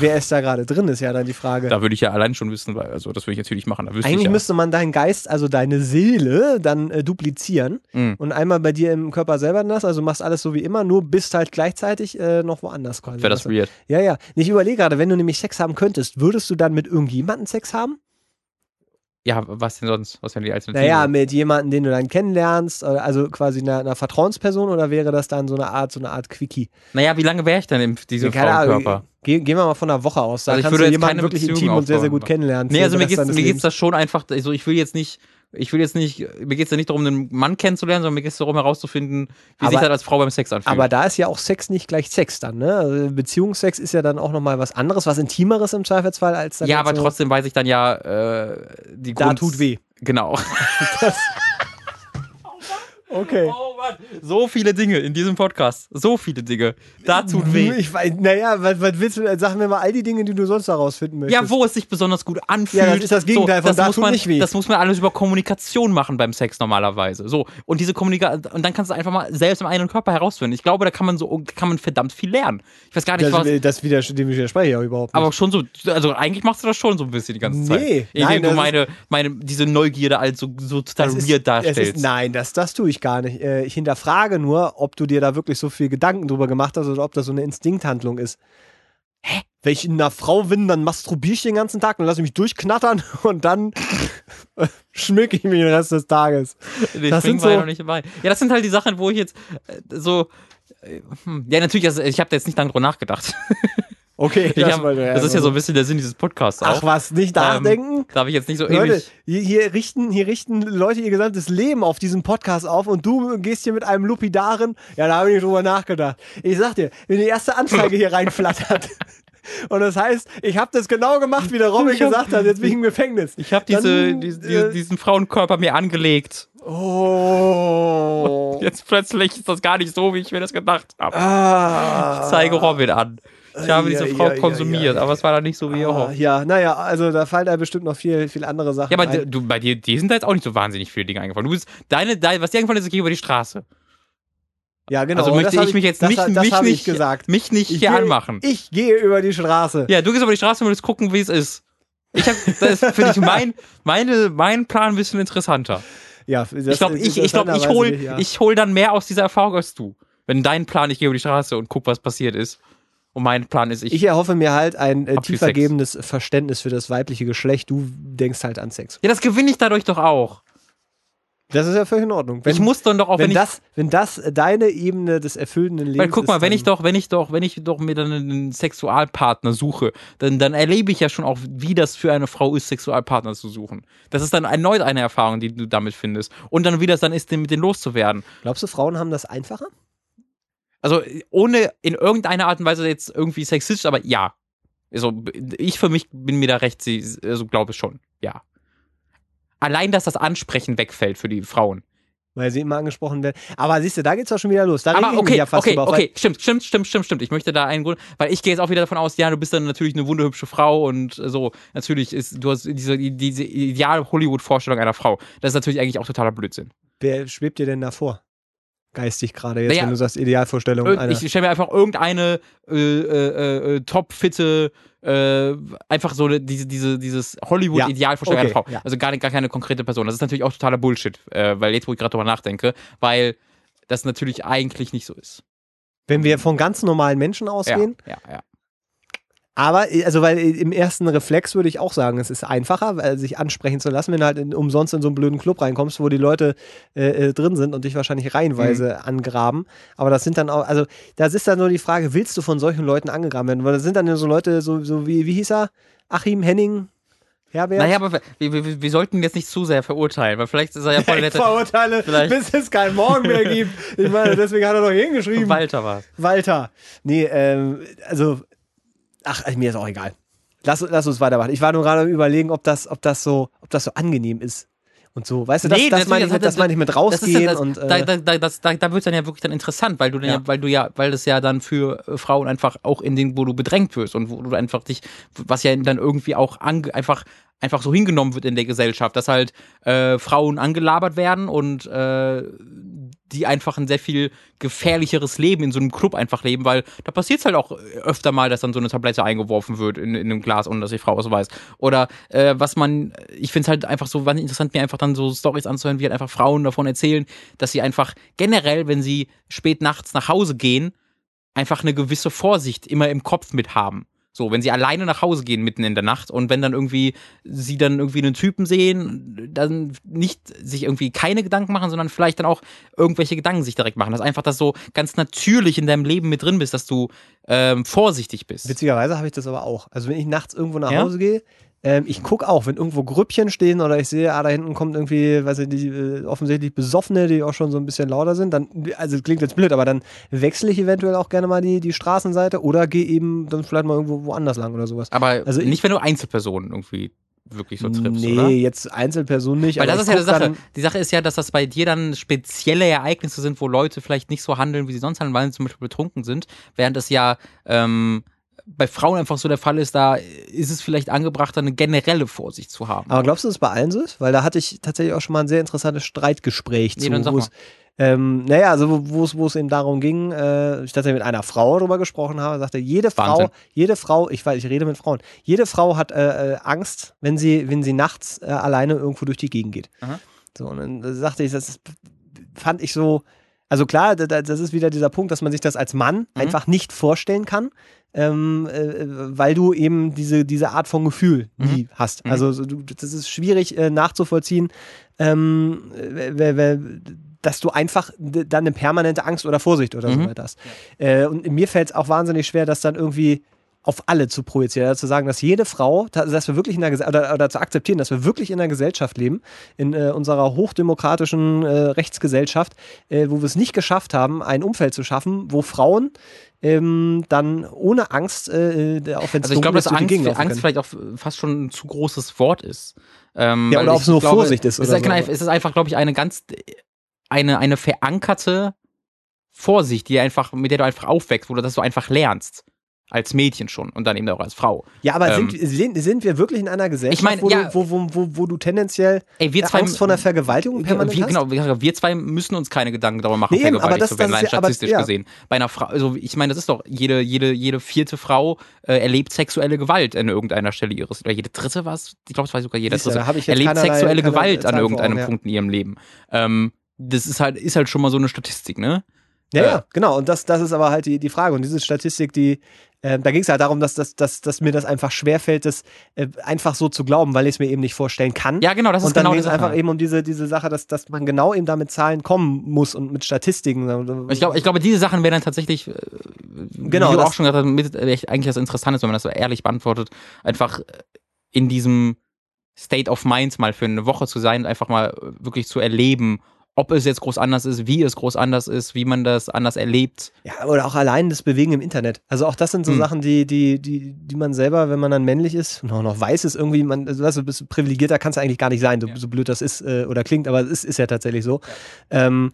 wer ist da gerade drin, ist ja dann die Frage. Da würde ich ja allein schon wissen, weil, also das würde ich natürlich machen. Eigentlich ich ja. müsste man deinen Geist, also deine Seele, dann äh, duplizieren Mhm. und einmal bei dir im Körper selber das, also machst alles so wie immer, nur bist halt gleichzeitig äh, noch woanders quasi. Wäre das weird. Ja, ja. Ich überlege gerade, wenn du nämlich Sex haben könntest, würdest du dann mit irgendjemandem Sex haben? Ja, was denn sonst? Was wäre die Alternative? Naja, mit jemandem, den du dann kennenlernst, also quasi einer, einer Vertrauensperson oder wäre das dann so eine Art, so eine Art Quickie? naja, wie lange wäre ich denn in diesem Ahnung. Frauenkörper? Ge gehen wir mal von einer Woche aus. Da Also ich würde du jetzt jemanden wirklich Beziehung intim und sehr, sehr gut kennenlernen. Nee, also mir Rest geht's, deines mir geht's Lebens. da schon einfach, also ich will jetzt nicht, ich will jetzt nicht, mir geht's da nicht darum, einen Mann kennenzulernen, sondern mir geht's darum herauszufinden, wie sich Aber- das als Frau beim Sex anfühlt. Aber da ist ja auch Sex nicht gleich Sex dann, ne? Also Beziehungssex ist ja dann auch nochmal was anderes, was Intimeres im Zweifelsfall als dann ja, aber so, trotzdem weiß ich dann ja, äh, die Da Grund- tut weh. Genau. Okay. Oh Mann, so viele Dinge in diesem Podcast. So viele Dinge. Da tut weh. Ich weiß, naja, was, was willst du, sag mir mal all die Dinge, die du sonst herausfinden möchtest. Ja, wo es sich besonders gut anfühlt. Ja, das ist das Gegenteil von das da muss tut man, nicht weh. Das muss man alles über Kommunikation machen beim Sex normalerweise. So. Und diese Kommunikation, und dann kannst du einfach mal selbst im eigenen Körper herausfinden. Ich glaube, da kann man so, kann man verdammt viel lernen. Ich weiß gar nicht, was. Das, das wieder, dem widerspreche ich auch überhaupt nicht. Aber schon so, also eigentlich machst du das schon so ein bisschen die ganze Zeit. Nee, Indem nein, du das meine, meine, diese Neugierde als so, so total weird darstellst. Ist, nein, das, das tue ich gar nicht. Äh, Ich hinterfrage nur, ob du dir da wirklich so viel Gedanken drüber gemacht hast oder ob das so eine Instinkthandlung ist. Hä? Wenn ich in einer Frau bin, dann masturbiere ich den ganzen Tag und lasse ich mich durchknattern und dann schmücke ich mich den Rest des Tages. Nee, Das sind so- noch nicht dabei. Ja, das sind halt die Sachen, wo ich jetzt äh, so. äh, hm, Ja, natürlich, also ich habe da jetzt nicht lange drüber nachgedacht. Okay, das, hab, das ist ja so ein bisschen der Sinn dieses Podcasts auch. Ach was, nicht nachdenken? Da habe ich jetzt nicht so Leute, ewig. hier, hier, richten, hier richten Leute ihr gesamtes Leben auf diesen Podcast auf und du gehst hier mit einem Lupidaren. Ja, da habe ich nicht drüber nachgedacht. Ich sag dir, wenn die erste Anzeige hier reinflattert und das heißt, ich habe das genau gemacht, wie der Robin gesagt hat, jetzt bin ich im Gefängnis. Ich habe diese, diese, äh, diese, diesen Frauenkörper mir angelegt. Oh. Jetzt plötzlich ist das gar nicht so, wie ich mir das gedacht habe. Ah. Ich zeige Robin an. Ich habe diese Ja, Frau ja, konsumiert, ja, aber es war dann nicht so, wie ihr Ah, hofft. ja, naja, also da fallen da bestimmt noch viel, viel andere Sachen Ja, aber ein. du, bei dir, dir sind da jetzt auch nicht so wahnsinnig viele Dinge eingefallen. Du bist, deine, deine, was dir eingefallen ist, ich gehe über die Straße. Ja, genau. also möchte das ich mich jetzt das, nicht, das mich hab nicht, ich gesagt. mich nicht Ich hier gehe- anmachen. Ich gehe über die Straße. Ja, du gehst über die Straße und willst gucken, wie es ist. Ich hab, das finde ich mein, meine, mein Plan ein bisschen interessanter. Ja, das, ich glaube, ich, ich, glaub, ich hol, ja. ich hol dann mehr aus dieser Erfahrung als du. Wenn dein Plan, ich gehe über die Straße und guck, was passiert ist. Und mein Plan ist, ich. Ich erhoffe mir halt ein äh, tiefergebendes Verständnis für das weibliche Geschlecht. Du denkst halt an Sex. ja, das gewinne ich dadurch doch auch. Das ist ja völlig in Ordnung. Wenn, ich muss dann doch auch, wenn, wenn, das, wenn das deine Ebene des erfüllenden Lebens Weil guck mal, ist, wenn ich doch, wenn ich doch, wenn ich doch mir dann einen Sexualpartner suche, dann, dann erlebe ich ja schon auch, wie das für eine Frau ist, Sexualpartner zu suchen. Das ist dann erneut eine Erfahrung, die du damit findest. Und dann, wie das dann ist, mit denen loszuwerden. Glaubst du, Frauen haben das einfacher? Also, ohne in irgendeiner Art und Weise jetzt irgendwie sexistisch, aber ja. Also, ich für mich bin mir da recht, sie- also glaube ich schon, ja. allein, dass das Ansprechen wegfällt für die Frauen. Weil sie immer angesprochen werden. Aber siehst du, da geht's doch schon wieder los. Da Aber okay, ja fast okay, auf, okay, stimmt, stimmt, stimmt, stimmt, stimmt. Ich möchte da einen Grund, weil ich gehe jetzt auch wieder davon aus, ja, du bist dann natürlich eine wunderhübsche Frau und so. Natürlich ist, du hast diese, diese ideale Hollywood-Vorstellung einer Frau. Das ist natürlich eigentlich auch totaler Blödsinn. Wer schwebt dir denn da vor? Geistig gerade jetzt, Naja, wenn du sagst Idealvorstellung. Ich stelle mir einfach irgendeine äh, äh, äh, topfitte, äh, einfach so diese, diese, dieses Hollywood-Idealvorstellung okay, einer Frau. ja. Also gar, gar keine konkrete Person. Das ist natürlich auch totaler Bullshit, äh, weil jetzt, wo ich gerade drüber nachdenke, weil das natürlich eigentlich nicht so ist. Wenn wir von ganz normalen Menschen ausgehen, Ja, ja, ja. Aber, also, weil im ersten Reflex würde ich auch sagen, es ist einfacher, sich ansprechen zu lassen, wenn du halt in, umsonst in so einen blöden Club reinkommst, wo die Leute äh, äh, drin sind und dich wahrscheinlich reihenweise Mhm. angraben. Aber das sind dann auch, also, das ist dann nur die Frage, willst du von solchen Leuten angegraben werden? Weil das sind dann so Leute, so, so wie, wie hieß er? Achim Henning? Herbert? Naja, aber wir, wir, wir sollten ihn jetzt nicht zu sehr verurteilen, weil vielleicht ist er ja voll ich nette. verurteile, Vielleicht- bis es keinen Morgen mehr gibt. Ich meine, deswegen hat er doch hier hingeschrieben. Walter war Walter. Nee, ähm, also, ach, mir ist auch egal. Lass, lass uns weitermachen. Ich war nur gerade am überlegen, ob das, ob das so, ob das so angenehm ist. Und so, weißt du, das, Nee, das meine ich, mit- das das- ich mit Das rausgehen das, und da, äh, da, da, das, da, da wird es dann ja wirklich dann interessant, weil du dann ja. Ja. weil du ja, weil das ja dann für äh, Frauen einfach auch in den, wo du bedrängt wirst und wo du einfach dich, was ja dann irgendwie auch ange, einfach einfach so hingenommen wird in der Gesellschaft, dass halt äh, Frauen angelabert werden und äh, die einfach ein sehr viel gefährlicheres Leben in so einem Club einfach leben, weil da passiert es halt auch öfter mal, dass dann so eine Tablette eingeworfen wird in, in einem Glas, ohne dass die Frau es weiß. Oder äh, was man, ich finde es halt einfach so interessant, mir einfach dann so Stories anzuhören, wie halt einfach Frauen davon erzählen, dass sie einfach generell, wenn sie spät nachts nach Hause gehen, einfach eine gewisse Vorsicht immer im Kopf mit haben. So, wenn sie alleine nach Hause gehen mitten in der Nacht und wenn dann irgendwie sie dann irgendwie einen Typen sehen, dann nicht sich irgendwie keine Gedanken machen, sondern vielleicht dann auch irgendwelche Gedanken sich direkt machen. Dass einfach das so ganz natürlich in deinem Leben mit drin bist, dass du ähm, vorsichtig bist. witzigerweise habe ich das aber auch. Also wenn ich nachts irgendwo nach Ja? Hause gehe, ähm, ich gucke auch, wenn irgendwo Grüppchen stehen oder ich sehe, ah, da hinten kommt irgendwie, weiß ich nicht, äh, offensichtlich Besoffene, die auch schon so ein bisschen lauter sind, dann, also klingt jetzt blöd, aber dann wechsle ich eventuell auch gerne mal die, die Straßenseite oder gehe eben dann vielleicht mal irgendwo woanders lang oder sowas. Aber Also ich- nicht, wenn du Einzelpersonen irgendwie wirklich so triffst, nee, oder? jetzt Einzelpersonen nicht. Weil das ist ja die Sache. Die Sache ist ja, dass das bei dir dann spezielle Ereignisse sind, wo Leute vielleicht nicht so handeln, wie sie sonst handeln, weil sie zum Beispiel betrunken sind, während es ja ähm, bei Frauen einfach so der Fall ist, da ist es vielleicht angebracht, eine generelle Vorsicht zu haben. aber glaubst du, dass es bei allen so ist? Weil da hatte ich tatsächlich auch schon mal ein sehr interessantes Streitgespräch Nee, zu, wo es, ähm, naja, also wo- es, wo es eben darum ging, äh, ich tatsächlich mit einer Frau darüber gesprochen habe, sagte, jede Wahnsinn. Frau, jede Frau, ich weiß, ich rede mit Frauen, jede Frau hat äh, äh, Angst, wenn sie, wenn sie nachts äh, alleine irgendwo durch die Gegend geht. Aha. So, und dann sagte ich, das fand ich so, also klar, da- da- das ist wieder dieser Punkt, dass man sich das als Mann Mhm. einfach nicht vorstellen kann, ähm, äh, weil du eben diese, diese Art von Gefühl nie hast. Mhm. Also so, du, das ist schwierig äh, nachzuvollziehen, ähm, w- dass du einfach dann eine permanente Angst oder Vorsicht oder so Mhm. weiter hast. Äh, und mir fällt es auch wahnsinnig schwer, das dann irgendwie auf alle zu projizieren, also zu sagen, dass jede Frau, dass wir wirklich in der oder, oder zu akzeptieren, dass wir wirklich in einer Gesellschaft leben, in äh, unserer hochdemokratischen äh, Rechtsgesellschaft, äh, wo wir es nicht geschafft haben, ein Umfeld zu schaffen, wo Frauen ähm, dann ohne Angst, äh, äh, auch wenn es Also ich glaube, dass Angst, Angst vielleicht auch fast schon ein zu großes Wort ist. Ähm, Ja, oder ob es nur glaube, Vorsicht ist Es oder ist, so. einfach- es ist einfach, glaube ich, eine ganz, eine, eine verankerte Vorsicht, die einfach, mit der du einfach aufwächst, oder dass du einfach lernst. Als Mädchen schon und dann eben auch als Frau. Ja, aber Ähm, sind, sind, wir wirklich in einer Gesellschaft, Ich meine, wo, ja. du, wo, wo, wo, wo du tendenziell Ey, wir äh, zwei, Angst vor einer Vergewaltigung permanent wir, hast? genau, wir, zwei müssen uns keine Gedanken darüber machen, Nee, vergewaltigt das- zu werden, rein ist ja- aber- statistisch ja. gesehen. Bei einer Frau, also ich meine, das ist doch, jede, jede, jede vierte Frau äh, erlebt sexuelle Gewalt an irgendeiner Stelle ihres, oder jede dritte was? Ich glaube, es war sogar jede Siehst du, dritte. ich erlebt sexuelle Gewalt an irgendeinem ja. Punkt in ihrem Leben. Ähm, das ist halt, ist halt schon mal so eine Statistik, ne? Ja, Äh, ja, genau. Und das, das ist aber halt die, die Frage. Und diese Statistik, die, äh, da ging es halt darum, dass, dass, dass, dass mir das einfach schwerfällt, das äh, einfach so zu glauben, weil ich es mir eben nicht vorstellen kann. Ja, genau, das ist und dann genau ging die es einfach Sache. eben um diese, diese Sache, dass, dass man genau eben da mit Zahlen kommen muss und mit Statistiken. Ich glaube, ich glaube, diese Sachen wären dann tatsächlich, äh, Genau, wie du auch schon gesagt hast, mit, äh, eigentlich das Interessante ist, wenn man das so ehrlich beantwortet, einfach äh, in diesem State of Mind mal für eine Woche zu sein und einfach mal äh, wirklich zu erleben, ob es jetzt groß anders ist, wie es groß anders ist, wie man das anders erlebt. Ja, oder auch allein das Bewegen im Internet. Also auch das sind so Hm. Sachen, die, die, die, die man selber, wenn man dann männlich ist und auch noch weiß ist, irgendwie, man, also weißt du, bist privilegierter kannst du eigentlich gar nicht sein, so, Ja. so blöd das ist äh, oder klingt, aber es ist, ist ja tatsächlich so. Ähm,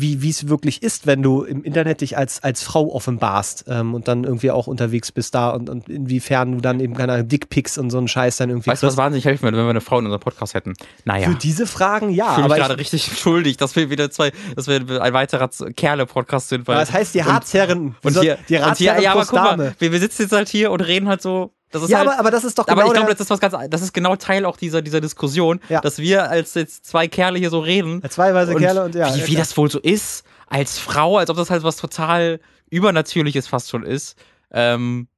wie wie es wirklich ist, wenn du im Internet dich als, als Frau offenbarst ähm, und dann irgendwie auch unterwegs bist da und, und inwiefern du dann eben keine Dickpics und so einen Scheiß dann irgendwie Weißt du, was wahnsinnig helfen würde, wenn wir eine Frau in unserem Podcast hätten? Naja. Für diese Fragen ja, Ich fühle mich gerade ich, richtig schuldig, dass wir wieder zwei, dass wir ein weiterer Kerle-Podcast sind. Weil, das heißt die und- Harzherren, und hier, die und hier, Ratsherren ja, aber guck mal, wir, wir sitzen jetzt halt hier und reden halt so. Das ist Ja, halt, aber, aber das ist doch aber genau ich glaube, das ist was ganz, das ist genau Teil auch dieser, dieser Diskussion, Ja. dass wir als jetzt zwei Kerle hier so reden. zwei weiße Kerle und ja. wie, wie das wohl so ist, als Frau, als ob das halt was total Übernatürliches fast schon ist. Ähm,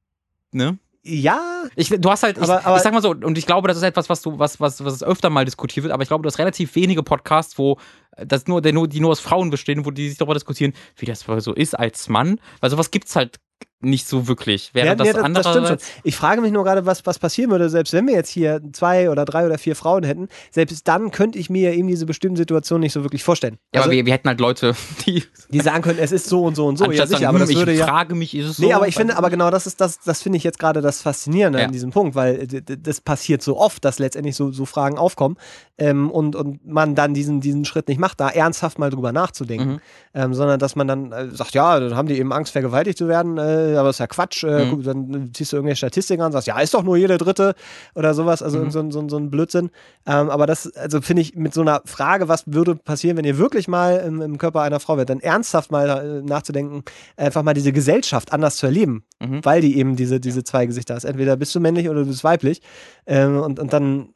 ne? Ja, Ich, du hast halt, ich, Aber- aber- ich sag mal so, und ich glaube, das ist etwas, was du, was, was, was öfter mal diskutiert wird, aber ich glaube, du hast relativ wenige Podcasts, wo das nur, der nur, die nur aus Frauen bestehen, wo die sich darüber diskutieren, wie das wohl so ist als Mann. Weil sowas gibt's halt nicht so wirklich. Während ja, das nee, das, das schon. andererseits. Ich frage mich nur gerade, was, was passieren würde, selbst wenn wir jetzt hier zwei oder drei oder vier Frauen hätten, selbst dann könnte ich mir eben diese bestimmten Situationen nicht so wirklich vorstellen. Ja, also, aber wir, wir hätten halt Leute, die die sagen können, es ist so und so und so. Ja, sicher, sagen, aber das würde ich ja. frage mich, ist es so? Nee, aber ich finde, aber genau das ist das, das finde ich jetzt gerade das Faszinierende Ja. an diesem Punkt, weil d- das passiert so oft, dass letztendlich so, so Fragen aufkommen ähm, und, und man dann diesen, diesen Schritt nicht macht, da ernsthaft mal drüber nachzudenken, Mhm. ähm, sondern dass man dann äh, sagt, ja, dann haben die eben Angst, vergewaltigt zu werden, äh, aber ist ja Quatsch, äh, Mhm. dann ziehst du irgendwelche Statistiken an und sagst, ja, ist doch nur jeder Dritte oder sowas, also Mhm. so, ein- so, so ein Blödsinn. Ähm, aber das, also finde ich, mit so einer Frage, was würde passieren, wenn ihr wirklich mal im, im Körper einer Frau wärt, dann ernsthaft mal äh, nachzudenken, einfach mal diese Gesellschaft anders zu erleben, Mhm. weil die eben diese, diese zwei Gesichter hast. Entweder bist du männlich oder du bist weiblich. Ähm, und, und dann,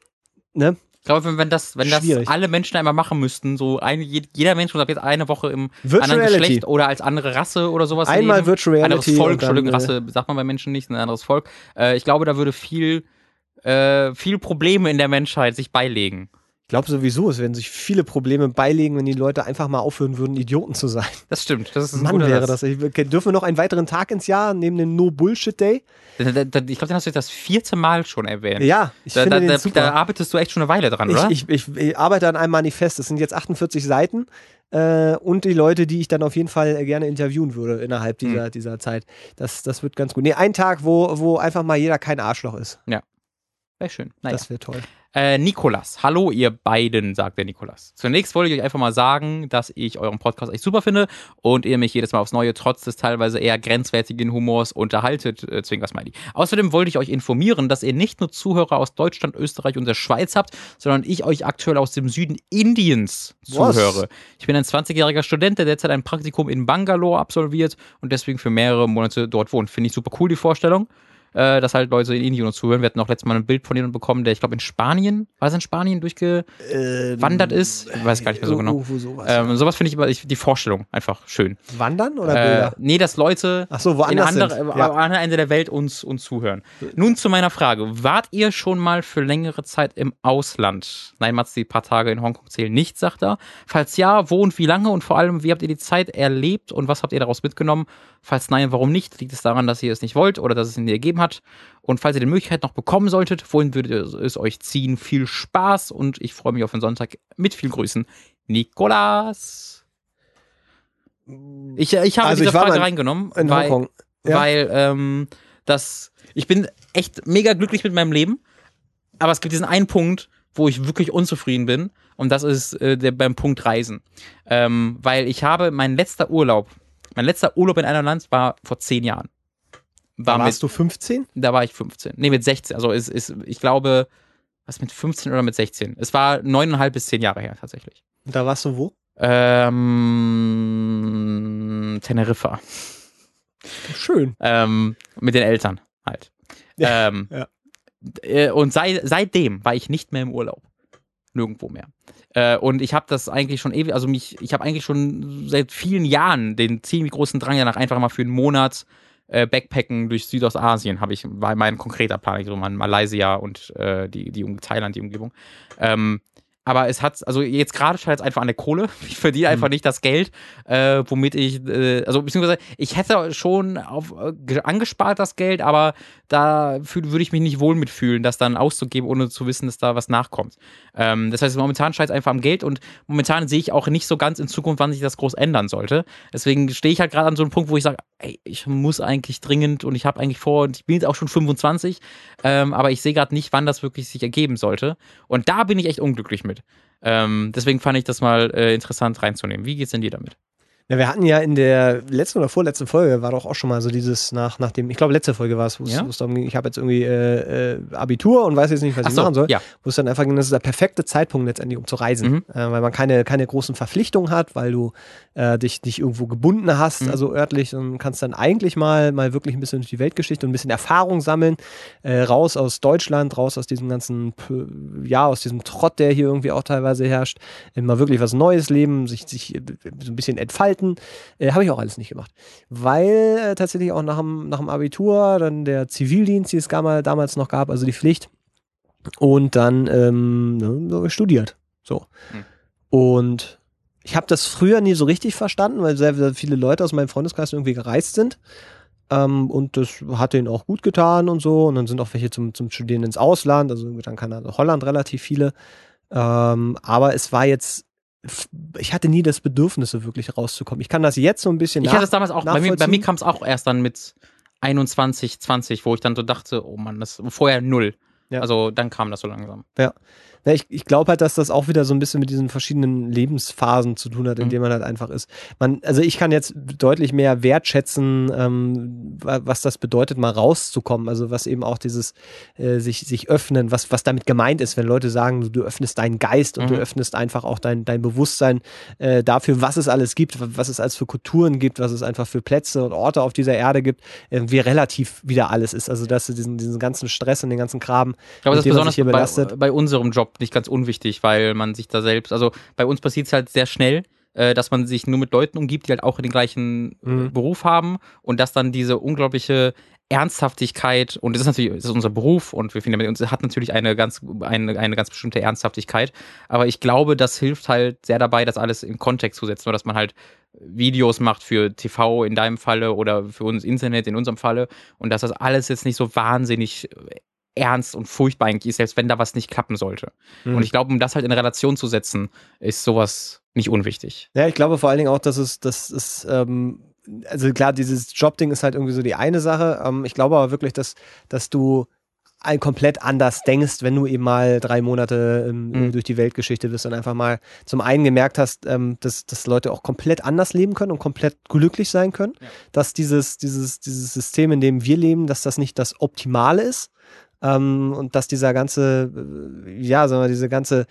ne? Ich glaube, wenn, das, wenn das Schwierig. alle Menschen einmal machen müssten, so ein, jeder Mensch muss ab jetzt eine Woche im Virtual anderen Reality. Geschlecht oder als andere Rasse oder sowas Einmal leben. Virtual anderes Reality. Volk, und dann, Entschuldigung, äh, Rasse sagt man bei Menschen nicht, ein anderes Volk. Äh, ich glaube, da würde viel, äh, viel Probleme in der Menschheit sich beilegen. Ich glaube sowieso, es werden sich viele Probleme beilegen, wenn die Leute einfach mal aufhören würden, Idioten zu sein. Das stimmt. Das ist ein Mann, wäre das. Ich, dürfen wir noch einen weiteren Tag ins Jahr neben dem No-Bullshit-Day? Da- da- da- Ich glaube, den hast du das vierte Mal schon erwähnt. Ja, ich da, finde da, den super. da arbeitest du echt schon eine Weile dran, oder? Ich, ich, ich, arbeite an einem Manifest. Das sind jetzt 48 Seiten. Äh, und die Leute, die ich dann auf jeden Fall gerne interviewen würde innerhalb dieser, dieser Zeit. Das, das wird ganz gut. Nee, ein Tag, wo, wo einfach mal jeder kein Arschloch ist. Sehr schön. Naja. Das wäre toll. Äh, Nikolas, hallo ihr beiden, sagt der Nikolas. Zunächst wollte ich euch einfach mal sagen, dass ich euren Podcast echt super finde und ihr mich jedes Mal aufs Neue trotz des teilweise eher grenzwertigen Humors unterhaltet, äh, Zwinker Smiley. Außerdem wollte ich euch informieren, dass ihr nicht nur Zuhörer aus Deutschland, Österreich und der Schweiz habt, sondern ich euch aktuell aus dem Süden Indiens Was? zuhöre. Ich bin ein 20-jähriger Student, der derzeit ein Praktikum in Bangalore absolviert und deswegen für mehrere Monate dort wohnt. Finde ich super cool, die Vorstellung äh, dass halt Leute in Indien uns zuhören. Wir hatten auch letztes Mal ein Bild von jemandem bekommen, der, ich glaube, in Spanien, war es in Spanien, durchgewandert Ähm, ist. Ich weiß gar nicht mehr so genau. Irgendwo sowas. Ähm, sowas finde ich immer, ich, die Vorstellung einfach schön. Wandern oder Äh, Bilder? nee, dass Leute Ach so, in woanders andere, sind. am Ja. anderen Ende der Welt uns, uns zuhören. Nun zu meiner Frage. Wart ihr schon mal für längere Zeit im Ausland? Nein, Mats, die paar Tage in Hongkong zählen nicht, sagt er. Falls ja, wo und wie lange und vor allem, wie habt ihr die Zeit erlebt und was habt ihr daraus mitgenommen? Falls nein, warum nicht? Liegt es daran, dass ihr es nicht wollt oder dass es ihn nie ergeben hat? Und falls ihr die Möglichkeit noch bekommen solltet, wohin würdet ihr es euch ziehen? Viel Spaß und ich freue mich auf den Sonntag mit viel Grüßen. Nikolas. Ich, ich habe Also diese ich Frage reingenommen, In weil. Ja. weil ähm, das, ich bin echt mega glücklich mit meinem Leben, aber es gibt diesen einen Punkt, wo ich wirklich unzufrieden bin und das ist äh, der beim Punkt Reisen, ähm, weil ich habe mein letzter Urlaub, mein letzter Urlaub in einem Land war vor zehn Jahren. Da War mit, warst du 15? da war ich 15. Nee, mit 16. Also ist, ist, ich glaube, was mit 15 oder mit 16? Es war neuneinhalb bis zehn Jahre her tatsächlich. Und da warst du wo? Ähm, Teneriffa. Schön. Ähm, mit den Eltern halt. Ja, ähm, ja. äh, Und sei, seitdem war ich nicht mehr im Urlaub. Nirgendwo mehr. Äh, und ich habe das eigentlich schon ewig, also mich, ich habe eigentlich schon seit vielen Jahren den ziemlich großen Drang danach, einfach mal für einen Monat äh, Backpacken durch Südostasien, habe ich, war mein konkreter Plan, so mal Malaysia und äh, die, die Thailand, die Umgebung. Ähm, aber es hat, also jetzt gerade scheitert es einfach an der Kohle. Ich verdiene einfach nicht das Geld, äh, womit ich, äh, also beziehungsweise ich hätte schon auf, äh, angespart das Geld, aber da würde ich mich nicht wohl mitfühlen, das dann auszugeben, ohne zu wissen, dass da was nachkommt. Ähm, das heißt, momentan scheitert es einfach am Geld und momentan sehe ich auch nicht so ganz in Zukunft, wann sich das groß ändern sollte. Deswegen stehe ich halt gerade an so einem Punkt, wo ich sage, ey, ich muss eigentlich dringend und ich habe eigentlich vor, und ich bin jetzt auch schon 25, ähm, aber ich sehe gerade nicht, wann das wirklich sich ergeben sollte. Und da bin ich echt unglücklich mit. Ähm, deswegen fand ich das mal äh, interessant reinzunehmen. Wie geht's denn dir damit? Ja, wir hatten ja in der letzten oder vorletzten Folge war doch auch schon mal so dieses nach, nach dem, ich glaube letzte Folge war es, wo es ja? darum ging, ich habe jetzt irgendwie äh, äh, Abitur und weiß jetzt nicht, was Ach ich so, machen soll. Ja. Wo es dann einfach ging, das ist der perfekte Zeitpunkt letztendlich, um zu reisen. Mhm. Äh, weil man keine, keine großen Verpflichtungen hat, weil du äh, dich nicht irgendwo gebunden hast, mhm. also örtlich, und kannst dann eigentlich mal, mal wirklich ein bisschen durch die Weltgeschichte und ein bisschen Erfahrung sammeln, äh, raus aus Deutschland, raus aus diesem ganzen, ja, aus diesem Trott, der hier irgendwie auch teilweise herrscht, äh, mal wirklich was Neues leben, sich, sich so ein bisschen entfalten halten. Äh, Habe ich auch alles nicht gemacht. Weil äh, tatsächlich auch nach dem, nach dem Abitur dann der Zivildienst, die es damals noch gab, also die Pflicht. Und dann ähm, ne, studiert. So. Hm. Und ich habe das früher nie so richtig verstanden, weil sehr, sehr viele Leute aus meinem Freundeskreis irgendwie gereist sind. Ähm, und das hat denen auch gut getan und so. Und dann sind auch welche zum, zum Studieren ins Ausland, also dann kann also Holland relativ viele. Ähm, aber es war jetzt ich hatte nie das Bedürfnis, so wirklich rauszukommen. Ich kann das jetzt so ein bisschen Ich nach, hatte es damals auch, bei mir, bei mir kam es auch erst dann mit 21, 20, wo ich dann so dachte, oh Mann, das vorher null. Ja. Also dann kam das so langsam. Ja. Ja, ich ich glaube halt, dass das auch wieder so ein bisschen mit diesen verschiedenen Lebensphasen zu tun hat, in mhm. denen man halt einfach ist. Man, also ich kann jetzt deutlich mehr wertschätzen, ähm, was das bedeutet, mal rauszukommen. Also was eben auch dieses äh, sich, sich öffnen, was, was damit gemeint ist, wenn Leute sagen, du, du öffnest deinen Geist und mhm. du öffnest einfach auch dein, dein Bewusstsein äh, dafür, was es alles gibt, was es als für Kulturen gibt, was es einfach für Plätze und Orte auf dieser Erde gibt, äh, wie relativ wieder alles ist. Also dass du diesen, diesen ganzen Stress und den ganzen Graben, aber das ist besonders bei, bei unserem Job nicht ganz unwichtig, weil man sich da selbst, also bei uns passiert es halt sehr schnell, äh, dass man sich nur mit Leuten umgibt, die halt auch den gleichen äh, mhm. Beruf haben und dass dann diese unglaubliche Ernsthaftigkeit, und das ist natürlich das ist unser Beruf und wir finden, uns hat natürlich eine ganz, eine, eine ganz bestimmte Ernsthaftigkeit. Aber ich glaube, das hilft halt sehr dabei, das alles in Kontext zu setzen, nur dass man halt Videos macht für TV in deinem Falle oder für uns Internet in unserem Falle und dass das alles jetzt nicht so wahnsinnig ernst und furchtbar eigentlich ist, selbst wenn da was nicht klappen sollte. Mhm. Und ich glaube, um das halt in Relation zu setzen, ist sowas nicht unwichtig. Ja, ich glaube vor allen Dingen auch, dass es, dass es, ähm, also klar, dieses Jobding ist halt irgendwie so die eine Sache. Ähm, ich glaube aber wirklich, dass, dass du ein komplett anders denkst, wenn du eben mal drei Monate ähm, mhm. durch die Weltgeschichte bist und einfach mal zum einen gemerkt hast, ähm, dass, dass Leute auch komplett anders leben können und komplett glücklich sein können, ja. dass dieses, dieses, dieses System, in dem wir leben, dass das nicht das Optimale ist, ähm, und dass dieser ganze, äh, ja, sagen wir, diese ganze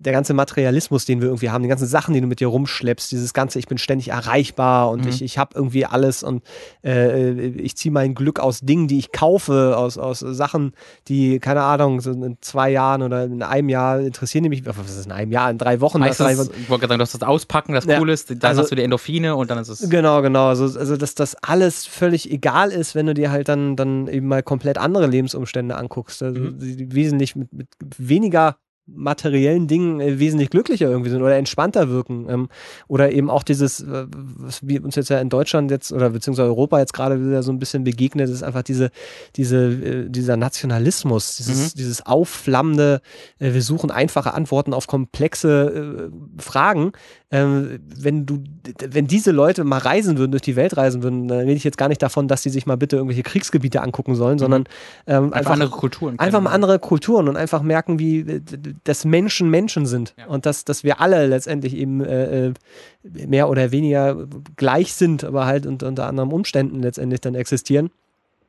der ganze Materialismus, den wir irgendwie haben, die ganzen Sachen, die du mit dir rumschleppst, dieses ganze, ich bin ständig erreichbar und mhm. ich, ich habe irgendwie alles und äh, ich ziehe mein Glück aus Dingen, die ich kaufe, aus, aus Sachen, die, keine Ahnung, so in zwei Jahren oder in einem Jahr interessieren die mich, was ist in einem Jahr, in drei Wochen? Heißt das, ich wollte sagen, du hast das Auspacken, das ja. cool ist, dann also, hast du die Endorphine und dann ist es. Genau, genau. Also, also dass das alles völlig egal ist, wenn du dir halt dann, dann eben mal komplett andere Lebensumstände anguckst. Also mhm. wesentlich mit, mit weniger materiellen Dingen äh, wesentlich glücklicher irgendwie sind oder entspannter wirken. Ähm, oder eben auch dieses, äh, was wir uns jetzt ja in Deutschland jetzt oder beziehungsweise Europa jetzt gerade wieder so ein bisschen begegnet, ist einfach diese, diese, äh, dieser Nationalismus, dieses, mhm. dieses aufflammende, wir suchen einfache Antworten auf komplexe Fragen. Ähm, wenn du, wenn diese Leute mal reisen würden, durch die Welt reisen würden, dann rede ich jetzt gar nicht davon, dass sie sich mal bitte irgendwelche Kriegsgebiete angucken sollen, mhm. sondern ähm, einfach, einfach, andere Kulturen. Einfach mal andere Kulturen und einfach merken, wie dass Menschen Menschen sind ja. und dass, dass wir alle letztendlich eben äh, äh, mehr oder weniger gleich sind, aber halt unter, unter anderen Umständen letztendlich dann existieren.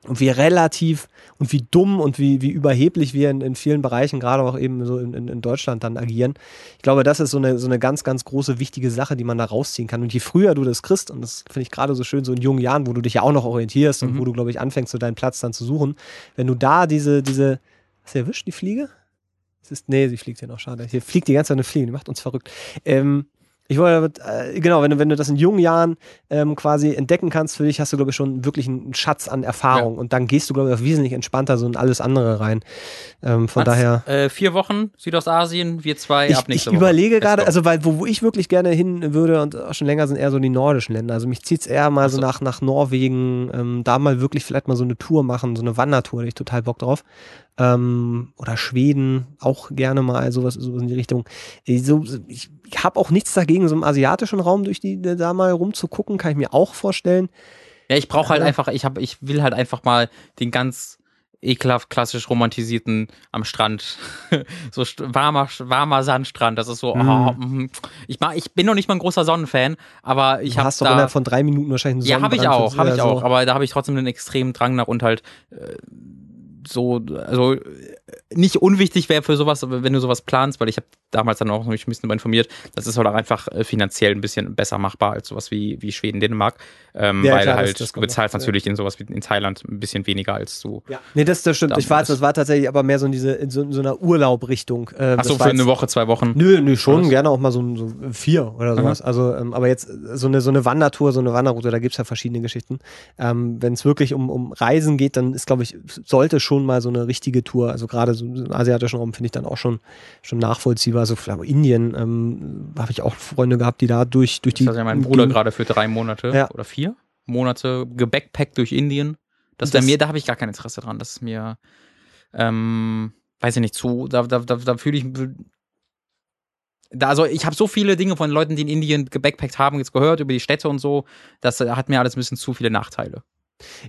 Und wie relativ und wie dumm und wie, wie überheblich wir in, in vielen Bereichen, gerade auch eben so in, in, Deutschland dann agieren. Ich glaube, das ist so eine, so eine ganz, ganz große, wichtige Sache, die man da rausziehen kann. Und je früher du das kriegst, und das finde ich gerade so schön, so in jungen Jahren, wo du dich ja auch noch orientierst mhm. und wo du, glaube ich, anfängst, so deinen Platz dann zu suchen, wenn du da diese, diese, hast du erwischt, die Fliege? Es ist, nee, sie fliegt hier noch, schade. Hier fliegt die ganze Zeit eine Fliege, die macht uns verrückt. Ähm, Ich wollte, äh, genau, wenn du, wenn du das in jungen Jahren ähm, quasi entdecken kannst, für dich hast du, glaube ich, schon wirklich einen Schatz an Erfahrung. Ja. Und dann gehst du, glaube ich, auch wesentlich entspannter so in alles andere rein. Ähm, von Mats, daher. Äh, vier Wochen Südostasien, wir zwei Ich, ab ich nächste Woche. überlege gerade, also weil wo, wo ich wirklich gerne hin würde und auch schon länger sind eher so die nordischen Länder. Also mich zieht's eher mal so so. nach, nach Norwegen, ähm, da mal wirklich vielleicht mal so eine Tour machen, so eine Wandertour, da ich total Bock drauf. Ähm, oder Schweden, auch gerne mal sowas, sowas in die Richtung. Äh, So, ich habe auch nichts dagegen, so im asiatischen Raum durch die da mal rumzugucken, kann ich mir auch vorstellen. Ja, ich brauche halt Ja. einfach, ich hab, ich will halt einfach mal den ganz ekelhaft klassisch romantisierten am Strand. so warmer, warmer Sandstrand. Das ist so, Mhm. oh, mhm. ich, mag, ich bin noch nicht mal ein großer Sonnenfan, aber ich Du habe hast doch da. innerhalb von drei Minuten wahrscheinlich einen Ja, habe ich Sonnenbrand auch, habe ich so. auch. Aber da habe ich trotzdem einen extremen Drang nach und halt äh, so, also alltså, nicht unwichtig wäre für sowas, wenn du sowas planst, weil ich habe damals dann auch mich ein bisschen darüber informiert, das ist halt auch einfach äh, finanziell ein bisschen besser machbar als sowas wie, wie Schweden, Dänemark. Ähm, Ja, weil klar, das- halt das du bezahlst ja. natürlich in sowas wie in Thailand ein bisschen weniger als du. Ja. Nee, das, das stimmt. Ich war, das war tatsächlich aber mehr so in diese, in so, in so einer Urlaubrichtung. Äh, Ach so, das war für eine jetzt- Woche, zwei Wochen. Nö, nö, schon, Was? gerne auch mal so, so vier oder sowas. Also, ähm, aber jetzt so eine, so eine Wandertour, so eine Wanderroute, da gibt's ja verschiedene Geschichten. Ähm, Wenn es wirklich um, um Reisen geht, dann ist, glaube ich, sollte schon mal so eine richtige Tour, also gerade so im asiatischen Raum finde ich dann auch schon, schon nachvollziehbar. Also vielleicht auch Indien ähm, habe ich auch Freunde gehabt, die da durch, durch Das die. hat ja mein Bruder gerade für drei Monate Ja. oder vier Monate gebackpackt durch Indien. Das Das- wäre mir, da habe ich gar kein Interesse dran. Das ist mir, ähm, weiß ich nicht, zu, da, da, da, da fühle ich, da, also ich habe so viele Dinge von Leuten, die in Indien gebackpackt haben, jetzt gehört über die Städte und so. Das hat mir alles ein bisschen zu viele Nachteile.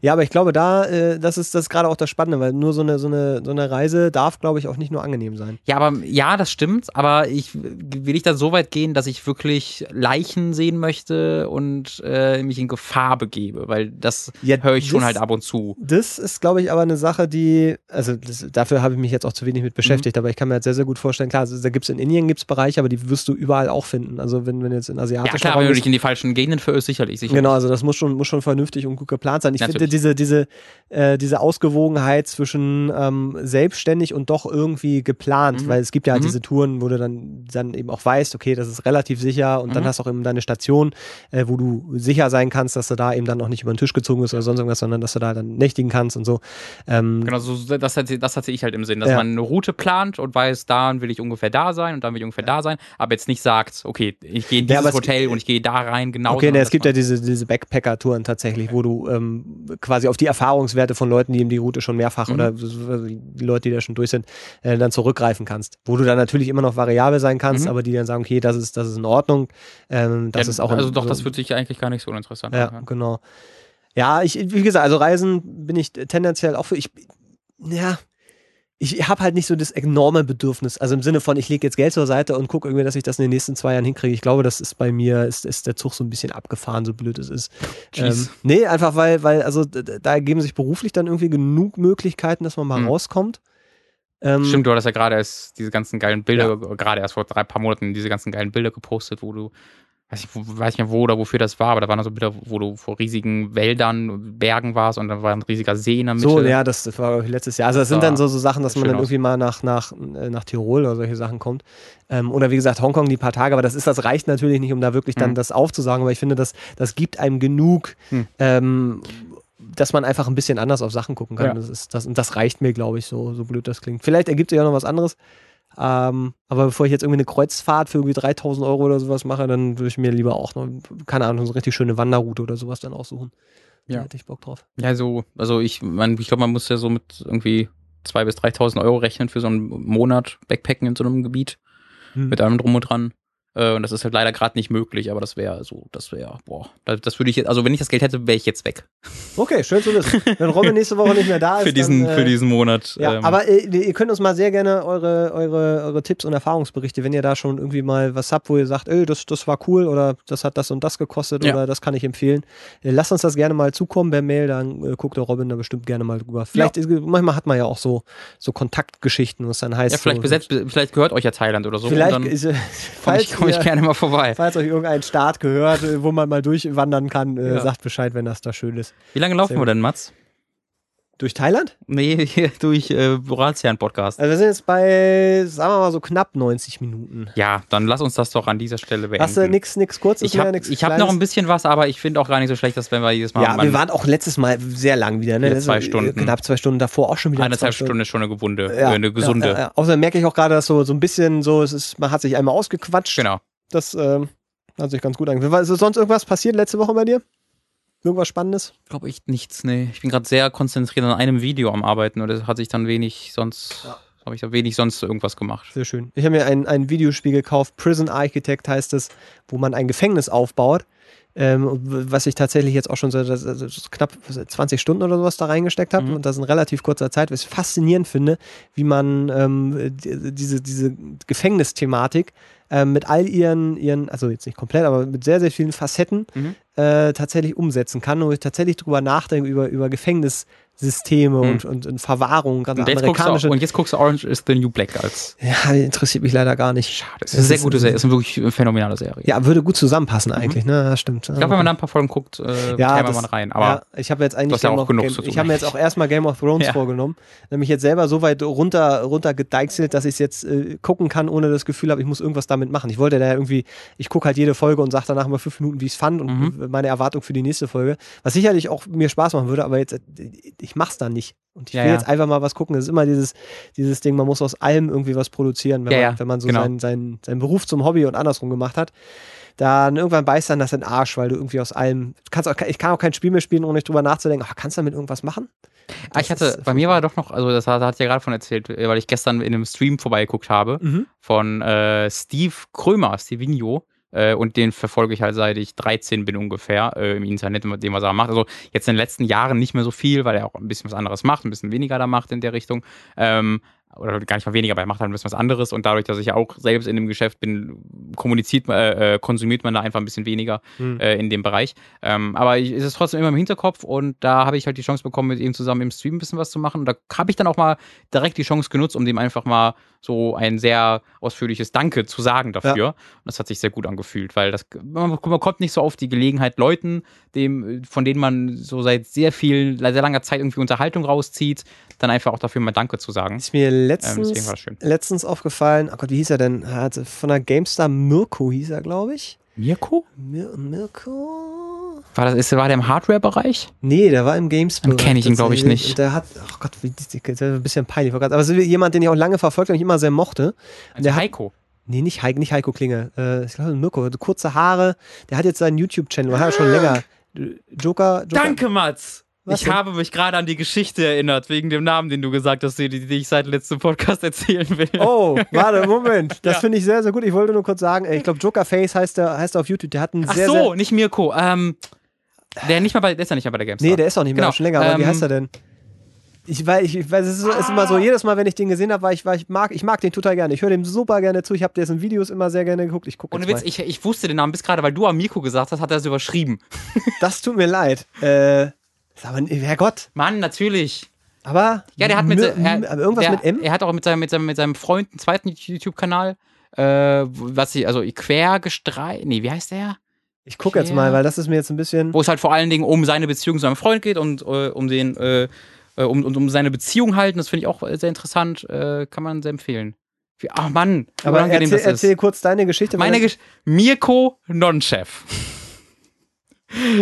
Ja, aber ich glaube, da, äh, das ist das ist gerade auch das Spannende, weil nur so eine, so eine, so eine Reise darf, glaube ich, auch nicht nur angenehm sein. Ja, aber ja, das stimmt. Aber ich will ich da so weit gehen, dass ich wirklich Leichen sehen möchte und äh, mich in Gefahr begebe, weil das Ja, höre ich schon das- halt ab und zu. Das ist, glaube ich, aber eine Sache, die, also das, dafür habe ich mich jetzt auch zu wenig mit beschäftigt, Mhm. aber ich kann mir jetzt sehr, sehr gut vorstellen, klar, also, da gibt es in Indien gibt's Bereiche, aber die wirst du überall auch finden. Also wenn, wenn jetzt in Ja, asiatischen klar, Raum wenn du dich in die falschen Gegenden verirrst, sicherlich, sicherlich. Genau, also das muss schon, muss schon vernünftig und gut geplant sein. Ich finde Natürlich. diese, diese, äh, diese Ausgewogenheit zwischen ähm, selbstständig und doch irgendwie geplant, Mhm. weil es gibt ja halt Mhm. diese Touren, wo du dann, dann eben auch weißt, okay, das ist relativ sicher und dann Mhm. hast du auch eben deine Station, äh, wo du sicher sein kannst, dass du da eben dann auch nicht über den Tisch gezogen bist oder sonst irgendwas, sondern dass du da dann nächtigen kannst und so. Ähm, Genau, so, das, hatte, das hatte ich halt im Sinn, dass Ja. man eine Route plant und weiß, da will ich ungefähr da sein und dann will ich ungefähr da sein, aber jetzt nicht sagt, okay, ich gehe in Ja, dieses es- Hotel und ich gehe da rein, genau. Okay, ne, es gibt ja diese, diese Backpacker-Touren tatsächlich, wo du ähm, quasi auf die Erfahrungswerte von Leuten, die eben die Route schon mehrfach Mhm. oder so- so die Leute, die da schon durch sind, äh, dann zurückgreifen kannst. Wo du dann natürlich immer noch variabel sein kannst, Mhm. aber die dann sagen, okay, das ist, das ist in Ordnung. Ähm, das ja, ist auch Also doch, so, das wird sich eigentlich gar nicht so uninteressant Ja, anhören. genau. Ja, ich, wie gesagt, also Reisen bin ich tendenziell auch für. Ich, ja, ich habe halt nicht so das enorme Bedürfnis. Also im Sinne von, ich lege jetzt Geld zur Seite und gucke irgendwie, dass ich das in den nächsten zwei Jahren hinkriege. Ich glaube, das ist bei mir, ist, ist der Zug so ein bisschen abgefahren, so blöd es ist. Ähm, Jeez. nee, einfach weil, weil, also da ergeben sich beruflich dann irgendwie genug Möglichkeiten, dass man mal Hm. rauskommt. Ähm, Stimmt, du hattest ja gerade erst diese ganzen geilen Bilder, gerade erst vor drei paar Monaten diese ganzen geilen Bilder gepostet, wo du, weiß ich weiß nicht mehr wo oder wofür das war, aber da waren so Bilder, wo du vor riesigen Wäldern, Bergen warst und da war ein riesiger See in der Mitte. So, ja, das, das war letztes Jahr. Also das sind sah dann so, so Sachen, dass man dann aus. irgendwie mal nach, nach, äh, nach Tirol oder solche Sachen kommt. Ähm, oder wie gesagt, Hongkong die paar Tage, aber das ist, das reicht natürlich nicht, um da wirklich dann Hm. das aufzusagen, aber ich finde, das, das gibt einem genug, Hm. ähm, dass man einfach ein bisschen anders auf Sachen gucken kann. Ja. Das ist, das, und das reicht mir, glaube ich, so, so blöd das klingt. Vielleicht ergibt sich ja noch was anderes. Ähm, aber bevor ich jetzt irgendwie eine Kreuzfahrt für irgendwie 3000 Euro oder sowas mache, dann würde ich mir lieber auch noch, keine Ahnung, so eine richtig schöne Wanderroute oder sowas dann aussuchen. Da Ja. hätte ich Bock drauf. Ja, so, also ich, man, ich glaube, man muss ja so mit irgendwie 2.000 bis 3.000 Euro rechnen für so einen Monat Backpacken in so einem Gebiet Hm. mit allem drum und dran. Äh, und das ist halt leider gerade nicht möglich, aber das wäre so, das wäre, boah, das, das würde ich jetzt, also wenn ich das Geld hätte, wäre ich jetzt weg. Okay, schön zu wissen. Wenn Robin nächste Woche nicht mehr da ist. für diesen, dann, äh, für diesen Monat. Ja, ähm, aber äh, ihr könnt uns mal sehr gerne eure, eure, eure Tipps und Erfahrungsberichte, wenn ihr da schon irgendwie mal was habt, wo ihr sagt, ey, das, das war cool oder das hat das und das gekostet Ja. oder das kann ich empfehlen. Äh, lasst uns das gerne mal zukommen per Mail, dann äh, guckt der Robin da bestimmt gerne mal drüber. Vielleicht, ist- manchmal hat man ja auch so, so Kontaktgeschichten, was dann heißt. ja, vielleicht so, besetzt, vielleicht gehört euch ja Thailand oder so. Vielleicht, ist, falls, ich, komm ich gerne mal vorbei. falls euch irgendein Staat gehört, äh, wo man mal durchwandern kann, äh, sagt Bescheid, wenn das da schön ist. Wie lange laufen Sehr wir denn, Mats? Durch Thailand? Nee, durch äh, Boratian-Podcast. Also wir sind jetzt bei, sagen wir mal, so knapp 90 Minuten. Ja, dann lass uns das doch an dieser Stelle beenden. Hast du nix, nix kurzes ich habe mehr, ich hab noch ein bisschen was, aber ich finde auch gar nicht so schlecht, dass wenn wir jedes Mal Ja, wir waren auch letztes Mal sehr lang wieder, ne? Letztes- zwei Stunden. Knapp zwei Stunden davor auch schon wieder. eineinhalb zwei Stunden ist schon eine gewunde, Ja, eine gesunde. Ja, ja. Außerdem merke ich auch gerade, dass so, so ein bisschen so, es ist, man hat sich einmal ausgequatscht. Genau. Das ähm, hat sich ganz gut angefühlt. Ist sonst irgendwas passiert letzte Woche bei dir? Irgendwas Spannendes? Glaube ich nichts, nee. Ich bin gerade sehr konzentriert an einem Video am Arbeiten und das hat sich dann wenig sonst, Ja. habe ich da wenig sonst irgendwas gemacht. Sehr schön. Ich habe mir ein, ein Videospiel gekauft, Prison Architect heißt es, wo man ein Gefängnis aufbaut. Ähm, was ich tatsächlich jetzt auch schon so, das, ist knapp 20 Stunden oder sowas da reingesteckt habe Mhm. und das in relativ kurzer Zeit, was ich faszinierend finde, wie man ähm, die, diese, diese Gefängnisthematik ähm, mit all ihren, ihren, also jetzt nicht komplett, aber mit sehr, sehr vielen Facetten Mhm. äh, tatsächlich umsetzen kann, wo ich tatsächlich drüber nachdenke, über, über Gefängnissysteme Mhm. und, und, und Verwahrung, gerade Und jetzt, guckst du, amerikanische. und jetzt guckst du Orange is the New Black als. ja, interessiert mich leider gar nicht. Schade. Das ist eine sehr gute Serie, ist eine wirklich phänomenale Serie. Ja, würde gut zusammenpassen eigentlich, ne? Ja, stimmt. Ich glaube, wenn man da ein paar Folgen guckt, äh, Ja, käme das- man rein. Aber ja, ich habe jetzt eigentlich ja auch of, genug Game, zu tun ich habe mir jetzt auch erstmal Game of Thrones Ja. vorgenommen, nämlich jetzt selber so weit runter runter gedeichselt, dass ich es jetzt äh, gucken kann, ohne das Gefühl habe, ich muss irgendwas damit machen. Ich wollte da irgendwie, ich gucke halt jede Folge und sage danach mal fünf Minuten, wie ich es fand und Mhm. meine Erwartung für die nächste Folge, was sicherlich auch mir Spaß machen würde, aber jetzt äh, ich mach's dann nicht. Und ich will ja. jetzt einfach mal was gucken. Das ist immer dieses, dieses Ding, man muss aus allem irgendwie was produzieren, wenn, man, wenn man so genau. seinen, seinen, seinen Beruf zum Hobby und andersrum gemacht hat dann irgendwann beißt dann das in den Arsch, weil du irgendwie aus allem. Kannst auch, ich kann auch kein Spiel mehr spielen, ohne nicht drüber nachzudenken, ach, kannst du damit irgendwas machen? Ah, ich hatte, bei mir war doch noch, also das hat, hat ja gerade von erzählt, äh, weil ich gestern in einem Stream vorbeigeguckt habe Mhm. von äh, Steve Krömer, Stevinho. Äh, und den verfolge ich halt seit ich 13 bin ungefähr äh, im Internet, mit dem, was er macht. Also jetzt in den letzten Jahren nicht mehr so viel, weil er auch ein bisschen was anderes macht, ein bisschen weniger da macht in der Richtung. Ähm, oder gar nicht mal weniger, aber er macht halt ein bisschen was anderes und dadurch, dass ich ja auch selbst in dem Geschäft bin, kommuniziert, äh, äh, konsumiert man da einfach ein bisschen weniger Mhm. äh, in dem Bereich. Ähm, aber ich, es ist trotzdem immer im Hinterkopf und da habe ich halt die Chance bekommen, mit ihm zusammen im Stream ein bisschen was zu machen. Und da habe ich dann auch mal direkt die Chance genutzt, um dem einfach mal so ein sehr ausführliches Danke zu sagen dafür. Und das hat sich sehr gut angefühlt, weil das man, man kommt nicht so auf die Gelegenheit, Leuten, dem, von denen man so seit sehr viel, sehr langer Zeit irgendwie Unterhaltung rauszieht, dann einfach auch dafür mal Danke zu sagen. Ist mir Ähm, letztens, schön. letztens aufgefallen, oh Gott, wie hieß er denn? Er hatte Von der GameStar Mirko hieß er, glaube ich. Mirko? Mir, Mirko? War, das, ist, war der im Hardware-Bereich? Nee, der war im Games. Dann kenn ich ihn, glaub ich, nicht. Und Der hat, oh Gott, wie, das ist ein bisschen peinlich. Aber es ist jemand, den ich auch lange verfolgt habe und ich immer sehr mochte. Also Der hat- Heiko. Nee, nicht Heiko, nicht Heiko Klinge. Äh, ich glaube, Mirko. Kurze Haare. Der hat jetzt seinen YouTube-Channel. Hat er schon länger. Joker, Joker. Danke, Mats. Was ich denn? habe mich gerade an die Geschichte erinnert, wegen dem Namen, den du gesagt hast, die, die ich seit letztem Podcast erzählen will. Oh, warte, Moment. Das Ja. finde ich sehr, sehr gut. Ich wollte nur kurz sagen, ich glaube, Joker Face heißt der, heißt er auf YouTube. Der hat einen Ach sehr, so, sehr. nicht Mirko. Ähm, der nicht mal bei, der ist ja nicht mehr bei der GameStar. Nee, der ist auch nicht mehr Genau, schon länger. Aber wie ähm, heißt er denn? Ich weiß, ich, weiß es, ist, es ist immer so, jedes Mal, wenn ich den gesehen habe, war ich, war ich, mag, ich mag den total gerne. Ich höre dem super gerne zu. Ich habe dessen Videos immer sehr gerne geguckt. Ich gucke Ohne jetzt Witz, mal. ich, ich wusste den Namen bis gerade, weil du am Mirko gesagt hast, hat er es überschrieben. Das tut mir leid. Äh, ist aber, Herrgott. Mann, natürlich. Aber. Ja, der hat mit, er, irgendwas der, mit M? Er hat auch mit seinem, mit seinem, mit seinem Freund einen zweiten YouTube-Kanal, äh, was sie, also quer gestreit, nee, wie heißt der? Ich gucke jetzt mal, weil das ist mir jetzt ein bisschen. wo es halt vor allen Dingen um seine Beziehung zu seinem Freund geht und äh, um den äh, äh, um, um, um seine Beziehung halten. Das finde ich auch äh, sehr interessant. Äh, kann man sehr empfehlen. Ach Mann, Aber erzähl, erzähl kurz deine Geschichte. Meine das- Gesch Mirko Nonchef.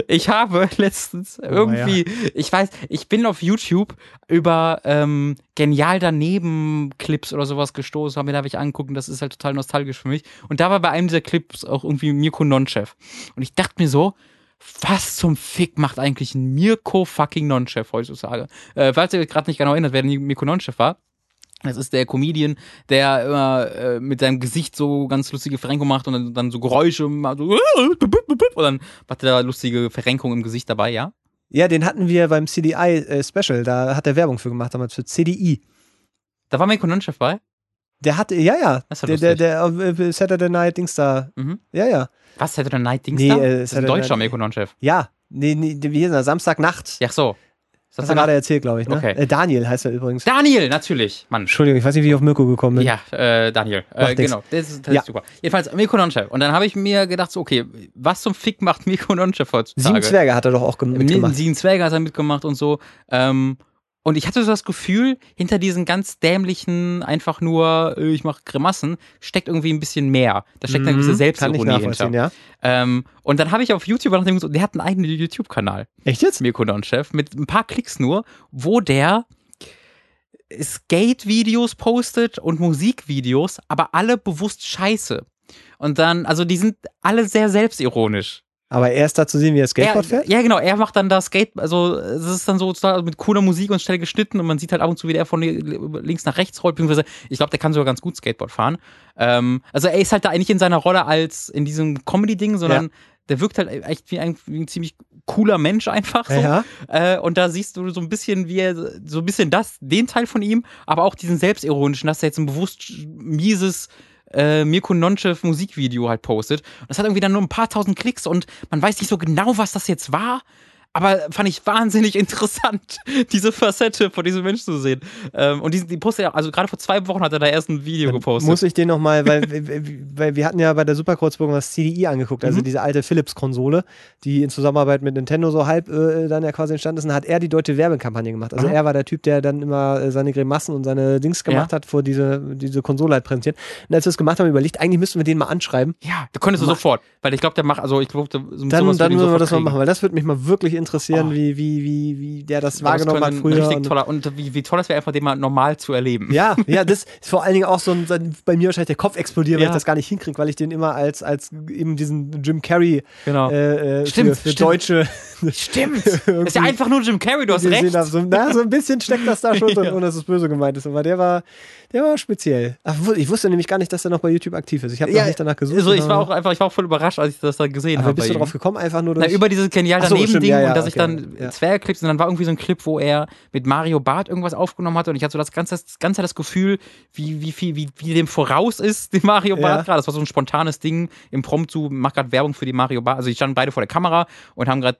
Ich habe letztens irgendwie, ich weiß, ich bin auf YouTube über ähm, genial daneben Clips oder sowas gestoßen, habe mir da welche angucken, das ist halt total nostalgisch für mich. Und da war bei einem dieser Clips auch irgendwie Mirko Nonchef. Und ich dachte mir so, was zum Fick macht eigentlich ein Mirko fucking Nonchef heutzutage? Äh, falls ihr euch gerade nicht genau erinnert, wer Mirko Nonchef war, das ist der Comedian, der immer äh, mit seinem Gesicht so ganz lustige Verrenkungen macht und dann, dann so Geräusche macht, so, und dann macht er da lustige Verrenkungen im Gesicht dabei, ja? Ja, den hatten wir beim CDI-Special. Da hat er Werbung für gemacht, damals für CDI. Da war Mirko Nonchef bei. Der hatte, ja, ja. Das ja der, der, lustig. der auf, äh, Saturday Night Dings da. Mhm. Ja, ja. Was, der Night Dings Nee, da? äh, das ist hat ein er- deutscher Mirko Nonchef. Ja. Nee, nee, wie hieß er? Samstagnacht. Ja, so. Das hat er gerade erzählt, glaube ich. Ne? Okay. Äh, Daniel heißt er übrigens. Daniel, natürlich. Mann. Entschuldigung, ich weiß nicht, wie ich auf Mirko gekommen bin. Ja, äh, Daniel. Äh, genau, das ist, das Ja. ist super. Jedenfalls Mirko Nonchef. Und dann habe ich mir gedacht, so, okay, was zum Fick macht Mirko Nonchef heutzutage? Sieben Zwerge hat er doch auch gem- Mit mitgemacht. Sieben Zwerge hat er mitgemacht und so. Ähm, Und ich hatte so das Gefühl, hinter diesen ganz dämlichen, einfach nur, äh, ich mache Grimassen, steckt irgendwie ein bisschen mehr. Da steckt eine gewisse Mhm, Selbstironie hinter. ja. Ähm, und dann habe ich auf YouTube nachgedacht, so, der hat einen eigenen YouTube-Kanal, Echt jetzt? Mirko Chef, mit ein paar Klicks nur, wo der Skate-Videos postet und Musikvideos, aber alle bewusst scheiße. Und dann, also die sind alle sehr selbstironisch. Aber er ist da zu sehen, wie er Skateboard er, fährt? Ja, genau, er macht dann da Skate, also es ist dann so mit cooler Musik und schnell geschnitten und man sieht halt ab und zu, wie der von links nach rechts rollt, beziehungsweise ich glaube, der kann sogar ganz gut Skateboard fahren. Ähm, also er ist halt da eigentlich in seiner Rolle als in diesem Comedy-Ding, sondern Ja. der wirkt halt echt wie ein, wie ein ziemlich cooler Mensch einfach so. Ja. Äh, und da siehst du so ein bisschen, wie er, so ein bisschen das, den Teil von ihm, aber auch diesen selbstironischen, dass er jetzt ein bewusst mieses äh, Mirko Nonchev Musikvideo halt postet. Und das hat irgendwie dann nur ein paar tausend Klicks und man weiß nicht so genau, was das jetzt war. Aber fand ich wahnsinnig interessant, diese Facette von diesem Menschen zu sehen. Ähm, und die, die postet ja, also gerade vor zwei Wochen hat er da erst ein Video gepostet. Muss ich den nochmal, weil, weil wir hatten ja bei der Superkurzburg das CDI angeguckt, also Mhm. diese alte Philips-Konsole, die in Zusammenarbeit mit Nintendo so halb äh, dann ja quasi entstanden ist, und hat er die deutsche Werbekampagne gemacht. Also Aha. er war der Typ, der dann immer äh, seine Grimassen und seine Dings gemacht Ja. hat, vor diese, diese Konsole halt präsentiert. Und als wir es gemacht haben, überlegt, eigentlich müssten wir den mal anschreiben. ja, da konntest du sofort. Weil ich glaube, der macht, also ich glaube, so Dann, dann müssen wir das mal machen, weil das würde mich mal wirklich interessieren, Oh. wie, wie, wie, wie der das glaube, wahrgenommen hat könnte früher. Richtig und- toller, und wie, wie toll das wäre, einfach den mal normal zu erleben. Ja, ja, das ist vor allen Dingen auch so ein, bei mir wahrscheinlich der Kopf explodiert, weil Ja. ich das gar nicht hinkriege, weil ich den immer als, als eben diesen Jim Carrey Genau. äh, äh, Stimmt, für, für stimmt. Deutsche Stimmt. Das ist ja einfach nur Jim Carrey, du hast recht. So, na, so ein bisschen steckt das da schon drin, Ja. ohne dass es böse gemeint ist. Aber der war, der war speziell. Wu- ich wusste nämlich gar nicht, dass er noch bei YouTube aktiv ist. Ich habe Ja, nicht danach gesucht. Also ich aber- war auch einfach, ich war auch voll überrascht, als ich das dann gesehen aber habe. wie bist du drauf gekommen? Einfach nur Na, durch. über dieses genial Ach so, daneben stimmt, Ding ja, ja, und dass ich okay, dann ja. Zwergclips und dann war irgendwie so ein Clip, wo er mit Mario Barth irgendwas aufgenommen hat und ich hatte so das ganze, das ganze das Gefühl, wie, wie viel, wie, wie dem voraus ist, dem Mario Ja. Barth gerade. Das war so ein spontanes Ding im Promptu, macht gerade Werbung für die Mario Barth. Also die standen beide vor der Kamera und haben gerade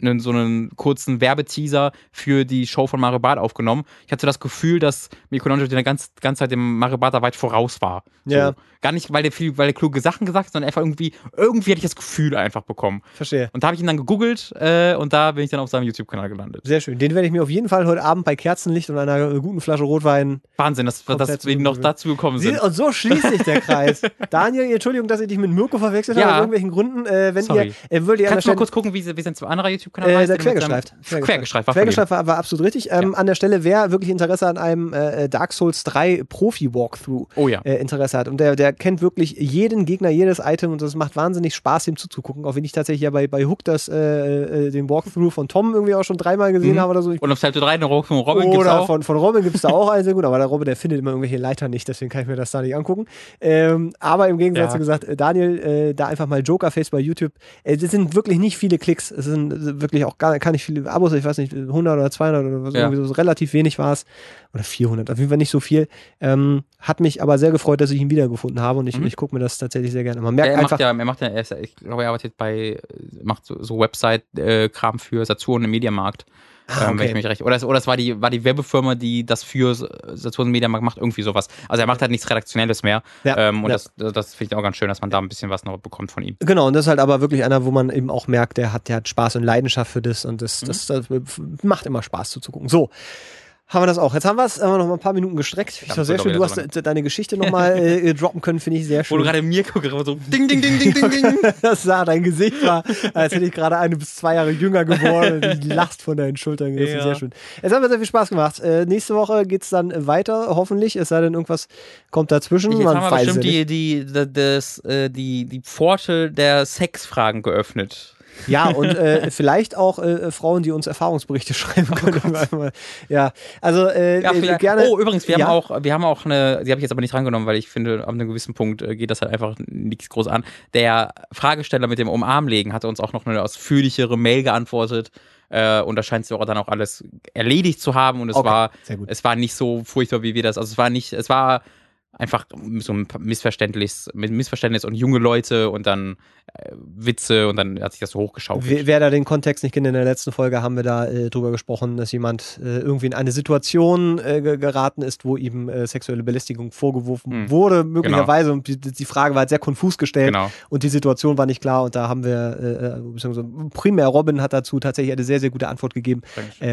einen, so einen kurzen Werbeteaser für die Show von Mario Barth aufgenommen. Ich hatte das Gefühl, dass Nonchev die ganze, ganze Zeit dem Mario Barth da weit voraus war. So. Ja. Gar nicht, weil der viel, weil der kluge Sachen gesagt hat, sondern einfach irgendwie, irgendwie hatte ich das Gefühl einfach bekommen. Verstehe. Und da habe ich ihn dann gegoogelt äh, und da bin ich dann auf seinem YouTube-Kanal gelandet. Sehr schön. Den werde ich mir auf jeden Fall heute Abend bei Kerzenlicht und einer äh, guten Flasche Rotwein. Wahnsinn, dass, dass wir noch zu- dazu gekommen Sie, sind. und so schließt sich der Kreis. Daniel, Entschuldigung, dass ich dich mit Mirko verwechselt habe, Ja. aus irgendwelchen Gründen. Äh, wenn Sorry. ihr, äh, würdet ihr Kannst du mal kurz gucken, wie, wie sein anderer YouTube-Kanal Äh, heißt? der Quergestreift. Quergestreift war. Quergestreift war, war absolut richtig. Ähm, An der Stelle, wer wirklich Interesse an einem äh, Dark Souls 3 Profi-Walkthrough Oh ja. äh, Interesse hat und der, der kennt wirklich jeden Gegner, jedes Item und das macht wahnsinnig Spaß, ihm zuzugucken. Auch wenn ich tatsächlich ja bei, bei Hook das, äh, äh, den Walkthrough von Tom irgendwie auch schon dreimal gesehen Mhm. habe oder so. Ich Und auf Seite 3 eine Robin Robin gibt's oder auch. von, von Robin gibt es da auch einen sehr gut, aber der Robin, der findet immer irgendwelche Leiter nicht, deswegen kann ich mir das da nicht angucken. Ähm, aber im Gegensatz Ja. zu gesagt, äh, Daniel, äh, da einfach mal Jokerface bei YouTube. Äh, das sind wirklich nicht viele Klicks, es sind wirklich auch gar, gar nicht viele Abos, ich weiß nicht, 100 oder 200 oder was, Ja. irgendwie so, relativ wenig war es. Oder 400, auf jeden Fall nicht so viel. Ähm, hat mich aber sehr gefreut, dass ich ihn wiedergefunden habe und ich, Mhm. ich gucke mir das tatsächlich sehr gerne. Man merkt er einfach, macht ja, er macht ja, er ist, ich glaube, er arbeitet bei, macht so, so Website-Kram für Saturn im Mediamarkt. Ah, ähm, wenn okay. ich mich recht. Oder es, oder es war die, war die Werbefirma, die das für Saturn Mediamarkt macht, irgendwie sowas. Also er macht halt nichts Redaktionelles mehr. Ja, ähm, und ja. das, das finde ich auch ganz schön, dass man da ein bisschen was noch bekommt von ihm. Genau, und das ist halt aber wirklich einer, wo man eben auch merkt, der hat, der hat Spaß und Leidenschaft für das und das, das, das macht immer Spaß zuzugucken. So. Haben wir das auch. Jetzt haben wir es haben wir noch mal ein paar Minuten gestreckt. Ich war sehr schön. Du hast de- deine Geschichte nochmal äh, droppen können, finde ich sehr Wo du schön. gerade Mirko gerade so ding, ding, ding, ding, ding, ding. Das sah, dein Gesicht war, als hätte ich gerade eine bis zwei Jahre jünger geworden die Last von deinen Schultern gerissen. Ja. Sehr schön. Es hat mir sehr viel Spaß gemacht. Äh, nächste Woche geht's dann weiter, hoffentlich. Es sei denn, irgendwas kommt dazwischen. Jetzt Man haben wir bestimmt die, die, das, äh, die, die Pforte der Sexfragen geöffnet. Ja, und äh, vielleicht auch äh, Frauen, die uns Erfahrungsberichte schreiben können. ja, also äh, Oh Ja, äh, gerne. Oh, übrigens, wir Ja. haben auch, wir haben auch eine, die habe ich jetzt aber nicht drangenommen, weil ich finde, ab einem gewissen Punkt äh, geht das halt einfach nichts groß an. Der Fragesteller mit dem Umarmlegen hatte uns auch noch eine ausführlichere Mail geantwortet. Äh, und da scheint sie auch dann auch alles erledigt zu haben. Und es Okay, war, es war nicht so furchtbar, wie wir das. Also es war nicht, es war einfach so ein Missverständnis, Missverständnis und junge Leute und dann äh, Witze und dann hat sich das so hochgeschaukelt. Wer, wer da den Kontext nicht kennt, in der letzten Folge haben wir da äh, drüber gesprochen, dass jemand äh, irgendwie in eine Situation äh, geraten ist, wo ihm äh, sexuelle Belästigung vorgeworfen Hm. wurde, möglicherweise. Und die, die Frage war halt sehr konfus gestellt Genau. und die Situation war nicht klar. Und da haben wir, äh, beziehungsweise primär Robin hat dazu tatsächlich eine sehr, sehr gute Antwort gegeben.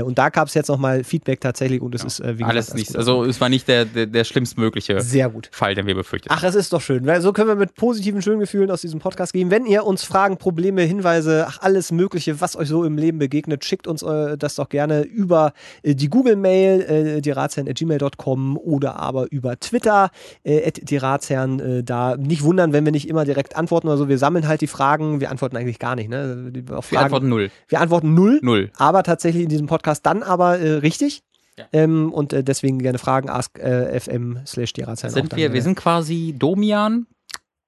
Und da gab es jetzt nochmal Feedback tatsächlich und es ist, äh, wie Alles gesagt, nicht, gut also es war nicht der, der, der schlimmstmögliche sehr gut. Fall, den wir befürchtet Ach, es ist doch schön. Weil So können wir mit positiven, schönen Gefühlen aus diesem Podcast gehen. Wenn ihr uns Fragen, Probleme, Hinweise, ach, alles Mögliche, was euch so im Leben begegnet, schickt uns äh, das doch gerne über äh, die Google-Mail, äh, die gmail.com oder aber über Twitter, äh, at die Ratsherren. Äh, da nicht wundern, wenn wir nicht immer direkt antworten oder so. Wir sammeln halt die Fragen. Wir antworten eigentlich gar nicht. Ne? Wir antworten null. wir antworten null. Null. Aber tatsächlich in diesem Podcast dann aber äh, richtig. Ja. Ähm, und äh, deswegen gerne Fragen, ask äh, fm slash die Ratsherren. auch Sind wir, wir sind quasi Domian,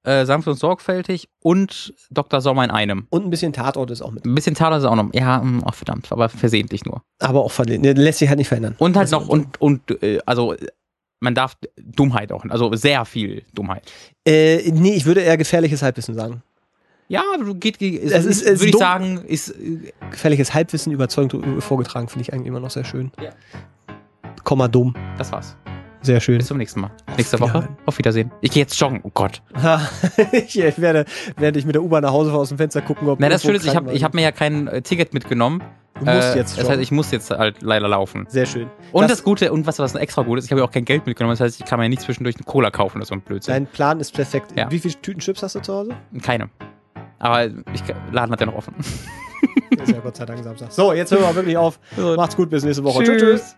äh, sanft und sorgfältig und Dr. Sommer in einem. und ein bisschen Tatort ist auch mit. Ein bisschen Taler ist auch noch. Ja, mm, ach verdammt, aber versehentlich nur. Aber auch verlehnt. Ne, lässt sich halt nicht verändern. Und halt Also, noch, und, und, äh, also, man darf Dummheit auch, also sehr viel Dummheit. Äh, nee, ich würde eher gefährliches Halbwissen sagen. Ja, du geht, geht ist, Es ist- würde ich sagen, ist, äh, Gefährliches Halbwissen überzeugend vorgetragen, finde ich eigentlich immer noch sehr schön. Ja. Komma dumm. das war's. Sehr schön. Bis zum nächsten Mal. Nächste Woche. Auf Wiedersehen. Ich gehe jetzt joggen. Oh Gott. ich werde, während ich mit der U-Bahn nach Hause fahre, aus dem Fenster gucken, ob Na, das Schöne ist, ich habe ich hab mir ja kein äh, Ticket mitgenommen. Du musst Äh, jetzt Das schon. heißt, ich muss jetzt halt leider laufen. Sehr schön. Und das, Das- Gute, und was was ein extra gut ist, ich habe ja auch kein Geld mitgenommen. Das heißt, ich kann mir nicht zwischendurch eine Cola kaufen oder so ein Blödsinn. Dein Plan ist perfekt. Ja. Wie viele Tüten Chips hast du zu Hause? Keine. Aber ich, Laden hat ja noch offen. Ist ja Gott sei Dank Samstag. So, jetzt hören wir wirklich auf. Macht's gut, bis nächste Woche. Tschüss. tschüss.